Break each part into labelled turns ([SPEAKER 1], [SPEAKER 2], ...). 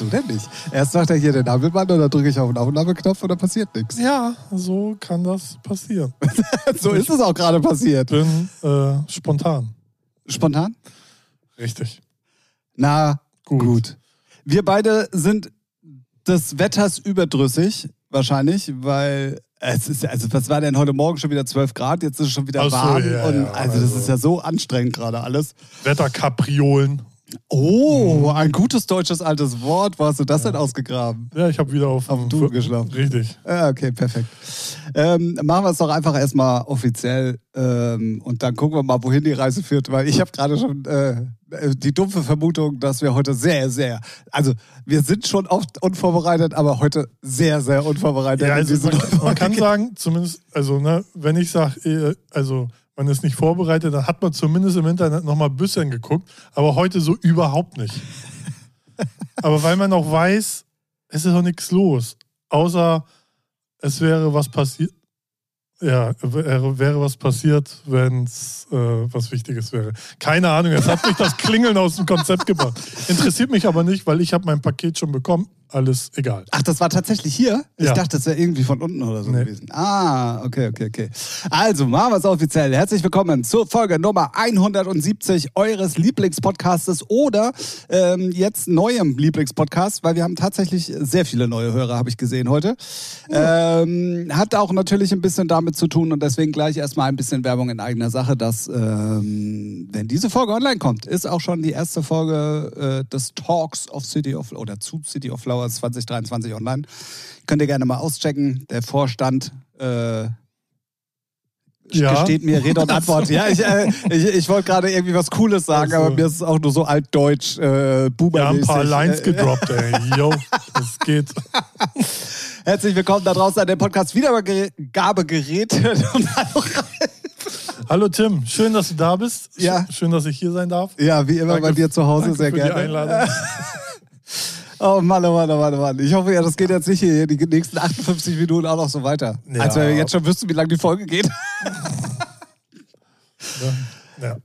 [SPEAKER 1] Wieso denn nicht? Erst sagt er hier den Nabelmann und dann drücke ich auf den Aufnahmeknopf und dann passiert nichts.
[SPEAKER 2] Ja, so kann das passieren.
[SPEAKER 1] so ist es auch gerade passiert.
[SPEAKER 2] Bin äh, spontan.
[SPEAKER 1] Spontan?
[SPEAKER 2] Richtig.
[SPEAKER 1] Na, gut.
[SPEAKER 2] Gut.
[SPEAKER 1] Wir beide sind des Wetters überdrüssig, wahrscheinlich, weil es ist, also was war denn heute Morgen schon wieder 12 Grad, jetzt ist es schon wieder
[SPEAKER 2] Ach so,
[SPEAKER 1] warm.
[SPEAKER 2] ja,
[SPEAKER 1] und
[SPEAKER 2] ja,
[SPEAKER 1] also, das
[SPEAKER 2] also.
[SPEAKER 1] ist ja so anstrengend gerade alles.
[SPEAKER 2] Wetterkapriolen.
[SPEAKER 1] Oh, ein gutes deutsches altes Wort. Wo hast du das denn ausgegraben?
[SPEAKER 2] Ja, ich habe wieder auf,
[SPEAKER 1] Auf dem Tuch geschlafen.
[SPEAKER 2] Richtig.
[SPEAKER 1] Ah, okay, perfekt. Ähm, machen wir es doch einfach erstmal offiziell ähm, und dann gucken wir mal, wohin die Reise führt, weil ich habe gerade schon äh, die dumpfe Vermutung, dass wir heute sehr, sehr, also wir sind schon oft unvorbereitet, aber heute sehr, sehr unvorbereitet.
[SPEAKER 2] Ja, also man, man kann sagen, zumindest, also ne, wenn ich sage, also man ist nicht vorbereitet, dann hat man zumindest im Internet nochmal ein bisschen geguckt, aber heute so überhaupt nicht. aber weil man auch weiß, es ist doch nichts los, außer es wäre was passiert. Ja, wäre, was passiert, wenn es äh, was Wichtiges wäre. Keine Ahnung, jetzt hat mich das Klingeln aus dem Konzept gebracht. Interessiert mich aber nicht, weil ich habe mein Paket schon bekommen. Alles egal.
[SPEAKER 1] Ach, das war tatsächlich hier? Ich
[SPEAKER 2] Ja.
[SPEAKER 1] dachte, das wäre irgendwie von unten oder so
[SPEAKER 2] Nee.
[SPEAKER 1] gewesen. Ah, okay, okay, okay. Also, machen wir es offiziell. Herzlich willkommen zur Folge Nummer 170 eures Lieblingspodcastes oder ähm, jetzt neuem Lieblingspodcast, weil wir haben tatsächlich sehr viele neue Hörer, habe ich gesehen heute. Ähm, hat auch natürlich ein bisschen damit zu tun und deswegen gleich erstmal ein bisschen Werbung in eigener Sache, dass, ähm, wenn diese Folge online kommt, ist auch schon die erste Folge äh, des Talks of City of oder zu City of Flowers 2023 online. Könnt ihr gerne mal auschecken. Der Vorstand äh,
[SPEAKER 2] Ja.
[SPEAKER 1] gesteht mir Rede und Antwort. Ja, ich, äh, ich, ich wollte gerade irgendwie was Cooles sagen,
[SPEAKER 2] Ach so.
[SPEAKER 1] aber mir ist es auch nur so altdeutsch, äh,
[SPEAKER 2] Wir haben ein paar. Lines
[SPEAKER 1] Äh,
[SPEAKER 2] gedroppt, ey. Yo, das geht.
[SPEAKER 1] Herzlich willkommen da draußen an dem Podcast Wiedergabegerät. Hallo
[SPEAKER 2] Tim, schön, dass du da bist.
[SPEAKER 1] Ja.
[SPEAKER 2] Schön, dass ich hier sein darf.
[SPEAKER 1] Ja, wie immer bei dir zu Hause,
[SPEAKER 2] danke
[SPEAKER 1] sehr
[SPEAKER 2] für
[SPEAKER 1] gerne.
[SPEAKER 2] die Einladung.
[SPEAKER 1] Oh Mann, oh Mann, oh Mann, oh Mann. Ich hoffe ja, das geht jetzt nicht hier die nächsten 58 Minuten auch noch so weiter.
[SPEAKER 2] Ja.
[SPEAKER 1] Als wir jetzt schon wüssten, wie lange die Folge geht.
[SPEAKER 2] Ja.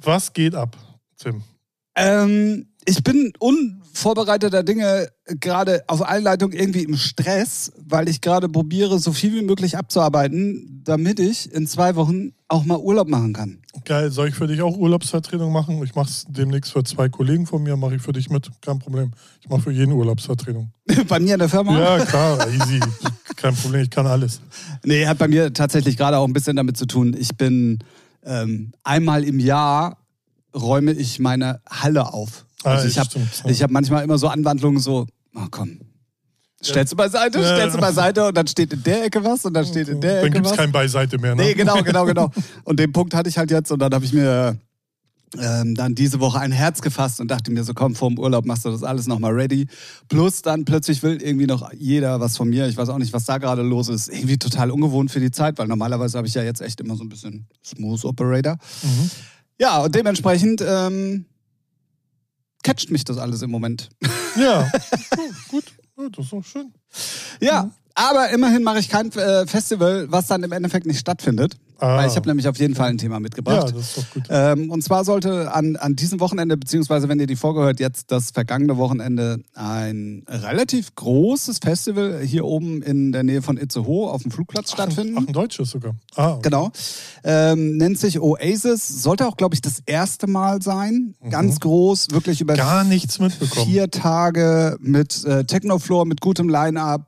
[SPEAKER 2] Was geht ab, Tim?
[SPEAKER 1] Ähm, ich bin unvorbereiteter Dinge gerade auf Einleitung irgendwie im Stress, weil ich gerade probiere, so viel wie möglich abzuarbeiten, damit ich in zwei Wochen auch mal Urlaub machen kann.
[SPEAKER 2] Geil, soll ich für dich auch Urlaubsvertretung machen? Ich mache es demnächst für zwei Kollegen von mir, mache ich für dich mit, kein Problem. Ich mache für jeden Urlaubsvertretung.
[SPEAKER 1] bei mir in der Firma?
[SPEAKER 2] Ja, klar, easy. Kein Problem, ich kann alles.
[SPEAKER 1] Nee, hat bei mir tatsächlich gerade auch ein bisschen damit zu tun. Ich bin ähm, einmal im Jahr räume ich meine Halle auf.
[SPEAKER 2] Ah,
[SPEAKER 1] Also ich habe ich hab manchmal immer so Anwandlungen so, oh komm, stellst du beiseite,
[SPEAKER 2] Ja.
[SPEAKER 1] stellst du beiseite und dann steht in der Ecke was und dann steht in der
[SPEAKER 2] Dann
[SPEAKER 1] Ecke
[SPEAKER 2] gibt es
[SPEAKER 1] was.
[SPEAKER 2] kein Beiseite mehr, ne?
[SPEAKER 1] Nee, genau, genau, genau. Und den Punkt hatte ich halt jetzt und dann habe ich mir ähm, dann diese Woche ein Herz gefasst und dachte mir so, komm, vor dem Urlaub machst du das alles nochmal ready. Plus dann plötzlich will irgendwie noch jeder was von mir. Ich weiß auch nicht, was da gerade los ist. Irgendwie total ungewohnt für die Zeit, weil normalerweise habe ich ja jetzt echt immer so ein bisschen Smooth Operator.
[SPEAKER 2] Mhm.
[SPEAKER 1] Ja, und dementsprechend ähm, catcht mich das alles im Moment.
[SPEAKER 2] Ja, gut, ja, das ist doch schön.
[SPEAKER 1] Ja, aber immerhin mache ich kein äh, Festival, was dann im Endeffekt nicht stattfindet.
[SPEAKER 2] Ah.
[SPEAKER 1] Weil ich habe nämlich auf jeden Fall ein Thema
[SPEAKER 2] Ja,
[SPEAKER 1] mitgebracht.
[SPEAKER 2] das ist doch gut.
[SPEAKER 1] Ähm, und zwar sollte an, an diesem Wochenende, beziehungsweise wenn ihr die Folge hört, jetzt das vergangene Wochenende ein relativ großes Festival hier oben in der Nähe von Itzehoe auf dem Flugplatz stattfinden.
[SPEAKER 2] Ach, ein deutsches sogar. Ah, okay.
[SPEAKER 1] Genau. Ähm, nennt sich Oasis. Sollte auch, glaube ich, das erste Mal sein. Ganz groß, wirklich über
[SPEAKER 2] Mhm. Gar nichts mitbekommen.
[SPEAKER 1] vier Tage mit äh, Technofloor, mit gutem Line-Up.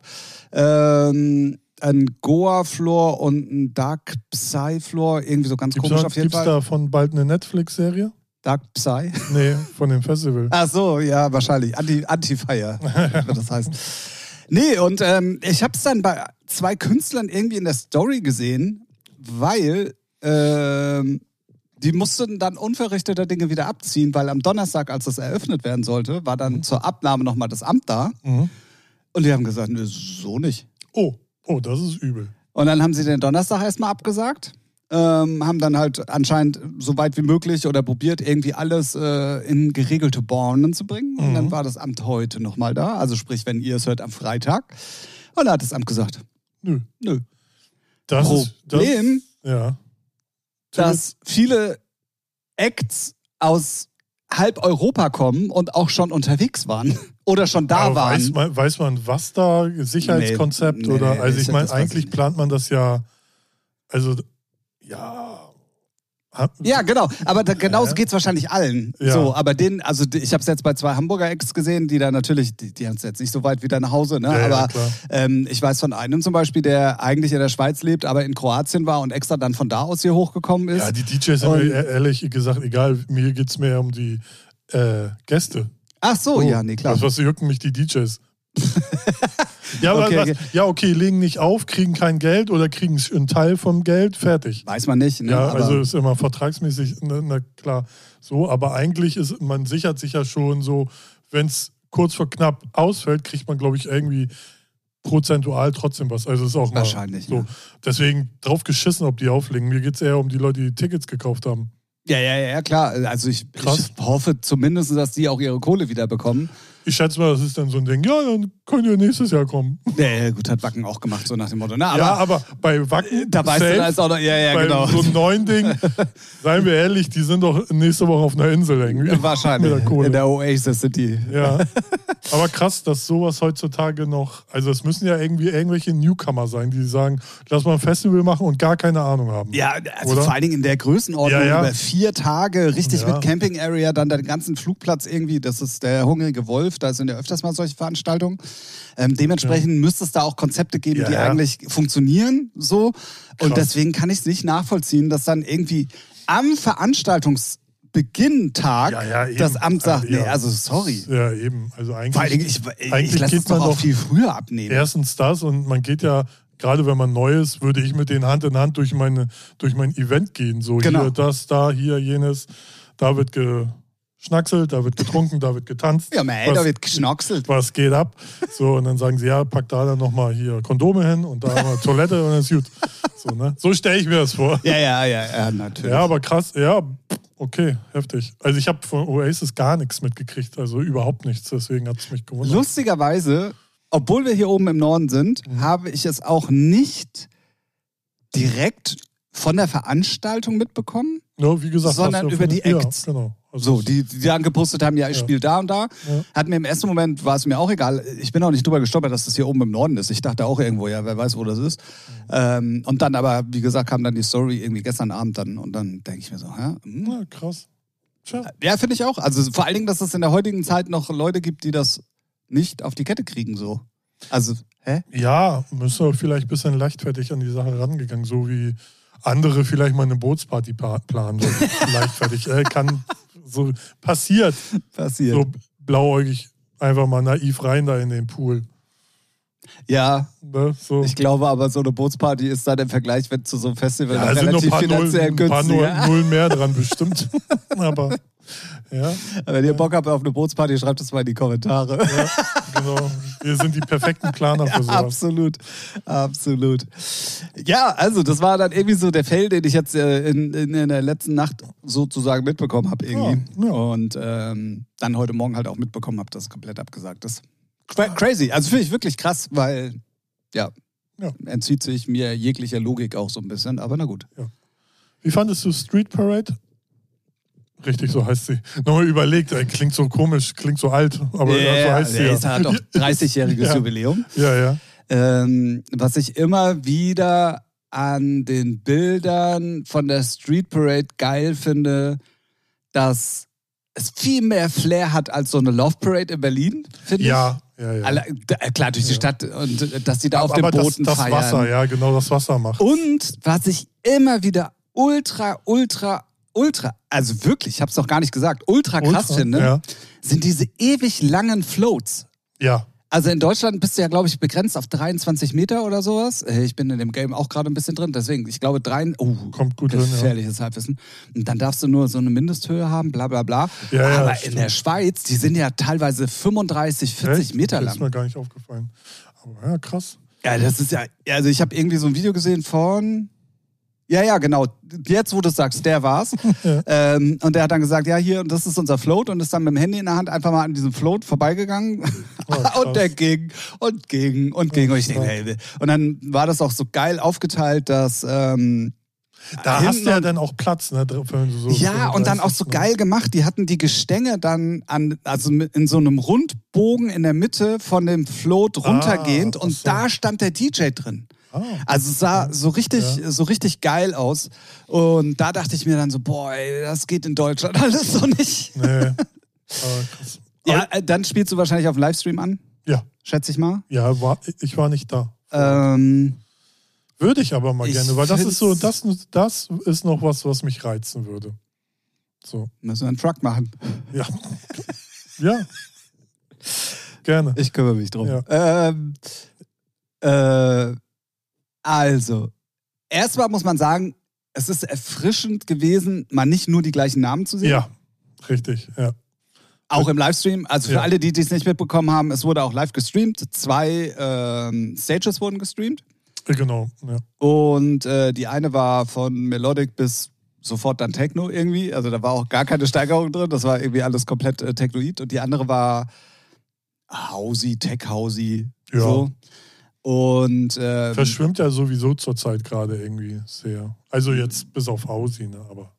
[SPEAKER 1] Ähm, ein Goa-Floor und ein Dark Psy-Floor. Irgendwie so ganz
[SPEAKER 2] Gibt's,
[SPEAKER 1] komisch
[SPEAKER 2] da,
[SPEAKER 1] auf jeden
[SPEAKER 2] gibt's
[SPEAKER 1] Fall.
[SPEAKER 2] davon bald eine Netflix-Serie?
[SPEAKER 1] Dark Psy.
[SPEAKER 2] Nee, von dem Festival.
[SPEAKER 1] Ach so, ja, wahrscheinlich. Anti- Anti-Fire, wie das heißt. Nee, und ähm, ich habe es dann bei zwei Künstlern irgendwie in der Story gesehen, weil ähm, die mussten dann unverrichteter Dinge wieder abziehen, weil am Donnerstag, als das eröffnet werden sollte, war dann zur Abnahme nochmal das Amt da.
[SPEAKER 2] Mhm.
[SPEAKER 1] Und die haben gesagt, nö, so nicht.
[SPEAKER 2] Oh, oh, das ist übel.
[SPEAKER 1] Und dann haben sie den Donnerstag erstmal abgesagt. Ähm, haben dann halt anscheinend so weit wie möglich oder probiert, irgendwie alles äh, in geregelte Bahnen zu bringen. Und dann war das Amt heute nochmal da. Also sprich, wenn ihr es hört, am Freitag. Und da hat das Amt gesagt,
[SPEAKER 2] Nö.
[SPEAKER 1] nö.
[SPEAKER 2] Das ist. Das,
[SPEAKER 1] Problem,
[SPEAKER 2] ja.
[SPEAKER 1] dass viele Acts aus halb Europa kommen und auch schon unterwegs waren oder schon da
[SPEAKER 2] Aber
[SPEAKER 1] waren.
[SPEAKER 2] Weiß man, weiß man, was da Sicherheitskonzept
[SPEAKER 1] Nee, nee,
[SPEAKER 2] oder? Also
[SPEAKER 1] ich-
[SPEAKER 2] ich meine,
[SPEAKER 1] ich
[SPEAKER 2] eigentlich
[SPEAKER 1] nicht.
[SPEAKER 2] plant man das ja. Also ja.
[SPEAKER 1] Ja, genau. Aber da, genauso
[SPEAKER 2] Ja.
[SPEAKER 1] geht's wahrscheinlich allen.
[SPEAKER 2] Ja.
[SPEAKER 1] So, aber den, also ich habe es jetzt bei zwei Hamburger Ex gesehen, die da natürlich, die, die haben es jetzt nicht so weit wieder nach Hause, ne?
[SPEAKER 2] Ja, ja,
[SPEAKER 1] aber
[SPEAKER 2] klar.
[SPEAKER 1] ähm, ich weiß von einem zum Beispiel, der eigentlich in der Schweiz lebt, aber in Kroatien war und extra dann von da aus hier hochgekommen ist.
[SPEAKER 2] Ja, die DJs
[SPEAKER 1] Und-
[SPEAKER 2] mir ehrlich gesagt egal. Mir geht es mehr um die äh, Gäste.
[SPEAKER 1] Ach so,
[SPEAKER 2] Oh,
[SPEAKER 1] ja, nee, klar.
[SPEAKER 2] Was, was jucken mich die DJs? ja,
[SPEAKER 1] Okay,
[SPEAKER 2] was,
[SPEAKER 1] okay.
[SPEAKER 2] ja, okay, legen nicht auf, kriegen kein Geld oder kriegen einen Teil vom Geld, fertig.
[SPEAKER 1] Weiß man nicht, ne?
[SPEAKER 2] Ja,
[SPEAKER 1] aber,
[SPEAKER 2] also ist immer vertragsmäßig, na, na klar, so, aber eigentlich ist, man sichert sich ja schon so, wenn es kurz vor knapp ausfällt, kriegt man, glaube ich, irgendwie prozentual trotzdem was. Also ist auch mal
[SPEAKER 1] Wahrscheinlich,
[SPEAKER 2] so.
[SPEAKER 1] ja.
[SPEAKER 2] Deswegen drauf geschissen, ob die auflegen. Mir geht es eher um die Leute, die Tickets gekauft haben.
[SPEAKER 1] Ja, ja, ja, klar. Also ich, ich hoffe zumindest, dass die auch ihre Kohle wieder bekommen.
[SPEAKER 2] Ich schätze mal, das ist dann so ein Ding, ja, dann könnt ihr nächstes Jahr kommen.
[SPEAKER 1] Ja, ja, gut, hat Wacken auch gemacht, so nach dem Motto. Na, aber
[SPEAKER 2] ja, aber bei Wacken,
[SPEAKER 1] da weißt du,
[SPEAKER 2] safe,
[SPEAKER 1] da ist auch noch, ja, ja,
[SPEAKER 2] bei
[SPEAKER 1] genau.
[SPEAKER 2] so einem neuen Ding, seien wir ehrlich, die sind doch nächste Woche auf einer Insel irgendwie.
[SPEAKER 1] Wahrscheinlich.
[SPEAKER 2] Mit der Kohle.
[SPEAKER 1] In der Oasis City.
[SPEAKER 2] Ja. Aber krass, dass sowas heutzutage noch. Also, es müssen ja irgendwie irgendwelche Newcomer sein, die sagen, lass mal ein Festival machen und gar keine Ahnung haben.
[SPEAKER 1] Ja, also
[SPEAKER 2] Oder?
[SPEAKER 1] vor allen Dingen in der Größenordnung
[SPEAKER 2] Ja, ja.
[SPEAKER 1] über vier Tage, richtig mit Camping Area, dann den ganzen Flugplatz irgendwie, das ist der Hungrige Wolf, da sind ja öfters mal solche Veranstaltungen. Ähm, dementsprechend müsste es da auch Konzepte geben,
[SPEAKER 2] Ja,
[SPEAKER 1] die
[SPEAKER 2] ja.
[SPEAKER 1] eigentlich funktionieren so. Und
[SPEAKER 2] Krass.
[SPEAKER 1] deswegen kann ich es nicht nachvollziehen, dass dann irgendwie am Veranstaltungsbeginn-Tag
[SPEAKER 2] Ja, ja, eben.
[SPEAKER 1] das Amt sagt,
[SPEAKER 2] Ja.
[SPEAKER 1] nee, also sorry.
[SPEAKER 2] Ja, eben. Also eigentlich.
[SPEAKER 1] Vor Dingen, ich, ich
[SPEAKER 2] eigentlich
[SPEAKER 1] lasse es
[SPEAKER 2] geht
[SPEAKER 1] doch
[SPEAKER 2] man
[SPEAKER 1] auch
[SPEAKER 2] doch
[SPEAKER 1] viel früher abnehmen.
[SPEAKER 2] Erstens das und man geht ja, gerade wenn man neu ist, würde ich mit denen Hand in Hand durch, meine, durch mein Event gehen. So
[SPEAKER 1] Genau.
[SPEAKER 2] hier, das, da, hier, jenes. Da wird geschnackselt, da wird getrunken, da wird getanzt.
[SPEAKER 1] Ja, man,
[SPEAKER 2] Was-
[SPEAKER 1] da wird geschnockselt.
[SPEAKER 2] was geht ab? So, und dann sagen sie, ja, pack da dann nochmal hier Kondome hin und da mal Toilette und dann ist gut. So, ne? so stelle ich mir das vor.
[SPEAKER 1] Ja, ja, ja, ja, natürlich.
[SPEAKER 2] Ja, aber krass, ja, okay, heftig. Also ich habe von Oasis gar nichts mitgekriegt, also überhaupt nichts, deswegen hat es mich gewundert.
[SPEAKER 1] Lustigerweise, obwohl wir hier oben im Norden sind,
[SPEAKER 2] Mhm.
[SPEAKER 1] habe ich es auch nicht direkt von der Veranstaltung mitbekommen.
[SPEAKER 2] Ja, wie gesagt,
[SPEAKER 1] sondern über die
[SPEAKER 2] ja,
[SPEAKER 1] Acts.
[SPEAKER 2] genau. Also
[SPEAKER 1] So, die, die dann gepostet haben, ja, ich
[SPEAKER 2] Ja.
[SPEAKER 1] spiele da und da.
[SPEAKER 2] Ja.
[SPEAKER 1] Hat mir im ersten Moment, war es mir auch egal. Ich bin auch nicht drüber gestolpert, dass das hier oben im Norden ist. Ich dachte auch irgendwo, ja, wer weiß, wo das ist.
[SPEAKER 2] Mhm.
[SPEAKER 1] Ähm, und dann aber, wie gesagt, kam dann die Story irgendwie gestern Abend dann. Und dann denke ich mir so, hä? Hm?
[SPEAKER 2] Ja, krass. Tja.
[SPEAKER 1] Ja, finde ich auch. Also vor allen Dingen, dass es in der heutigen Zeit noch Leute gibt, die das nicht auf die Kette kriegen, so. Also, hä?
[SPEAKER 2] Ja, müssen wir vielleicht ein bisschen leichtfertig an die Sache rangegangen, so wie andere vielleicht mal eine Bootsparty pa- planen. Leichtfertig. Äh, kann so passiert.
[SPEAKER 1] Passiert.
[SPEAKER 2] So blauäugig einfach mal naiv rein da in den Pool.
[SPEAKER 1] Ja,
[SPEAKER 2] Ne? So.
[SPEAKER 1] ich glaube aber, so eine Bootsparty ist dann im Vergleich wenn zu so einem Festival
[SPEAKER 2] Ja,
[SPEAKER 1] relativ finanziell
[SPEAKER 2] ein paar Null,
[SPEAKER 1] günstiger.
[SPEAKER 2] Null mehr dran bestimmt. Aber ja,
[SPEAKER 1] Wenn ihr Bock habt auf eine Bootsparty, schreibt es mal in die Kommentare.
[SPEAKER 2] ja, genau. Wir sind die perfekten Planer für sowas.
[SPEAKER 1] Absolut, absolut. Ja, also das war dann irgendwie so der Fail, den ich jetzt äh, in, in, in der letzten Nacht sozusagen mitbekommen habe irgendwie.
[SPEAKER 2] Ja.
[SPEAKER 1] Und ähm, dann heute Morgen halt auch mitbekommen habe, dass es komplett abgesagt ist. Cra crazy, also finde ich wirklich krass, weil ja,
[SPEAKER 2] Ja.
[SPEAKER 1] entzieht sich mir jeglicher Logik auch so ein bisschen, aber na gut.
[SPEAKER 2] Wie fandest du Street Parade? Richtig, so heißt sie. Nochmal überlegt, ey, klingt so komisch, klingt so alt, aber ja, so heißt sie
[SPEAKER 1] es
[SPEAKER 2] ja.
[SPEAKER 1] hat doch 30-jähriges
[SPEAKER 2] Ja.
[SPEAKER 1] Jubiläum.
[SPEAKER 2] Ja, ja.
[SPEAKER 1] Ähm, was ich immer wieder an den Bildern von der Street Parade geil finde, dass es viel mehr Flair hat als so eine Love Parade in Berlin, finde
[SPEAKER 2] Ja, ja,
[SPEAKER 1] ich.
[SPEAKER 2] ja.
[SPEAKER 1] Alle, d- klar, durch die Stadt und äh, dass die da auf den
[SPEAKER 2] aber
[SPEAKER 1] Booten
[SPEAKER 2] das, das
[SPEAKER 1] feiern.
[SPEAKER 2] Wasser, ja, genau, das Wasser macht.
[SPEAKER 1] Und was ich immer wieder ultra, ultra, ultra, also wirklich, ich habe es doch gar nicht gesagt, ultra krass
[SPEAKER 2] Ultra,
[SPEAKER 1] finde,
[SPEAKER 2] ja.
[SPEAKER 1] sind diese ewig langen Floats.
[SPEAKER 2] Ja,
[SPEAKER 1] Also in Deutschland bist du ja, glaube ich, begrenzt auf 23 Meter oder sowas. Ich bin in dem Game auch gerade ein bisschen drin, deswegen, ich glaube, drei, oh,
[SPEAKER 2] kommt gut hin. Ja.
[SPEAKER 1] gefährliches Halbwissen. Und dann darfst du nur so eine Mindesthöhe haben, bla bla bla.
[SPEAKER 2] Ja, ja,
[SPEAKER 1] Aber in
[SPEAKER 2] stimmt.
[SPEAKER 1] der Schweiz, die sind ja teilweise 35, 40
[SPEAKER 2] Echt?
[SPEAKER 1] Meter
[SPEAKER 2] Das ist
[SPEAKER 1] lang.
[SPEAKER 2] mir gar nicht aufgefallen. Aber ja, krass.
[SPEAKER 1] Ja, das ist ja, also ich habe irgendwie so ein Video gesehen von. Ja, ja, genau. Jetzt, wo du es sagst, der war's. ähm, und der hat dann gesagt, ja, hier, das ist unser Float und ist dann mit dem Handy in der Hand einfach mal an diesem Float vorbeigegangen.
[SPEAKER 2] Oh,
[SPEAKER 1] und der ging und ging und ging. Und ich denke, hey, und dann war das auch so geil aufgeteilt, dass ähm,
[SPEAKER 2] Da hast du ja dann auch Platz, ne? So
[SPEAKER 1] Ja, und dann auch so geil gemacht. Die hatten die Gestänge dann an, also in so einem Rundbogen in der Mitte von dem Float runtergehend
[SPEAKER 2] ach
[SPEAKER 1] und
[SPEAKER 2] so.
[SPEAKER 1] da stand der DJ drin.
[SPEAKER 2] Ah,
[SPEAKER 1] Also es sah so richtig,
[SPEAKER 2] Ja.
[SPEAKER 1] so richtig geil aus. Und da dachte ich mir dann so, boah, ey, das geht in Deutschland alles so nicht.
[SPEAKER 2] nee.
[SPEAKER 1] Ja, äh, dann spielst du wahrscheinlich auf dem Livestream an,
[SPEAKER 2] Ja,
[SPEAKER 1] schätze ich mal.
[SPEAKER 2] ja war, ich war nicht da.
[SPEAKER 1] Ähm,
[SPEAKER 2] Würde ich aber mal
[SPEAKER 1] Ich
[SPEAKER 2] gerne, weil das ist so, das, das ist noch was, was mich reizen würde. So,
[SPEAKER 1] müssen wir einen Truck machen.
[SPEAKER 2] ja. ja. Gerne.
[SPEAKER 1] Ich kümmere mich drum.
[SPEAKER 2] Ja.
[SPEAKER 1] Ähm, äh, also, erstmal muss man sagen, es ist erfrischend gewesen, mal nicht nur die gleichen Namen zu sehen.
[SPEAKER 2] Ja, richtig, ja.
[SPEAKER 1] Auch im Livestream. Also für
[SPEAKER 2] Ja.
[SPEAKER 1] alle, die es nicht mitbekommen haben, es wurde auch live gestreamt. Zwei ähm, Stages wurden gestreamt.
[SPEAKER 2] Genau, ja.
[SPEAKER 1] Und äh, die eine war von Melodic bis sofort dann Techno irgendwie. Also da war auch gar keine Steigerung drin. Das war irgendwie alles komplett äh, Technoid. Und die andere war Housey, Tech Housey.
[SPEAKER 2] Ja.
[SPEAKER 1] So. Und ähm,
[SPEAKER 2] Verschwimmt ja sowieso zurzeit gerade irgendwie sehr. Also jetzt bis auf Hausi, ne? Aber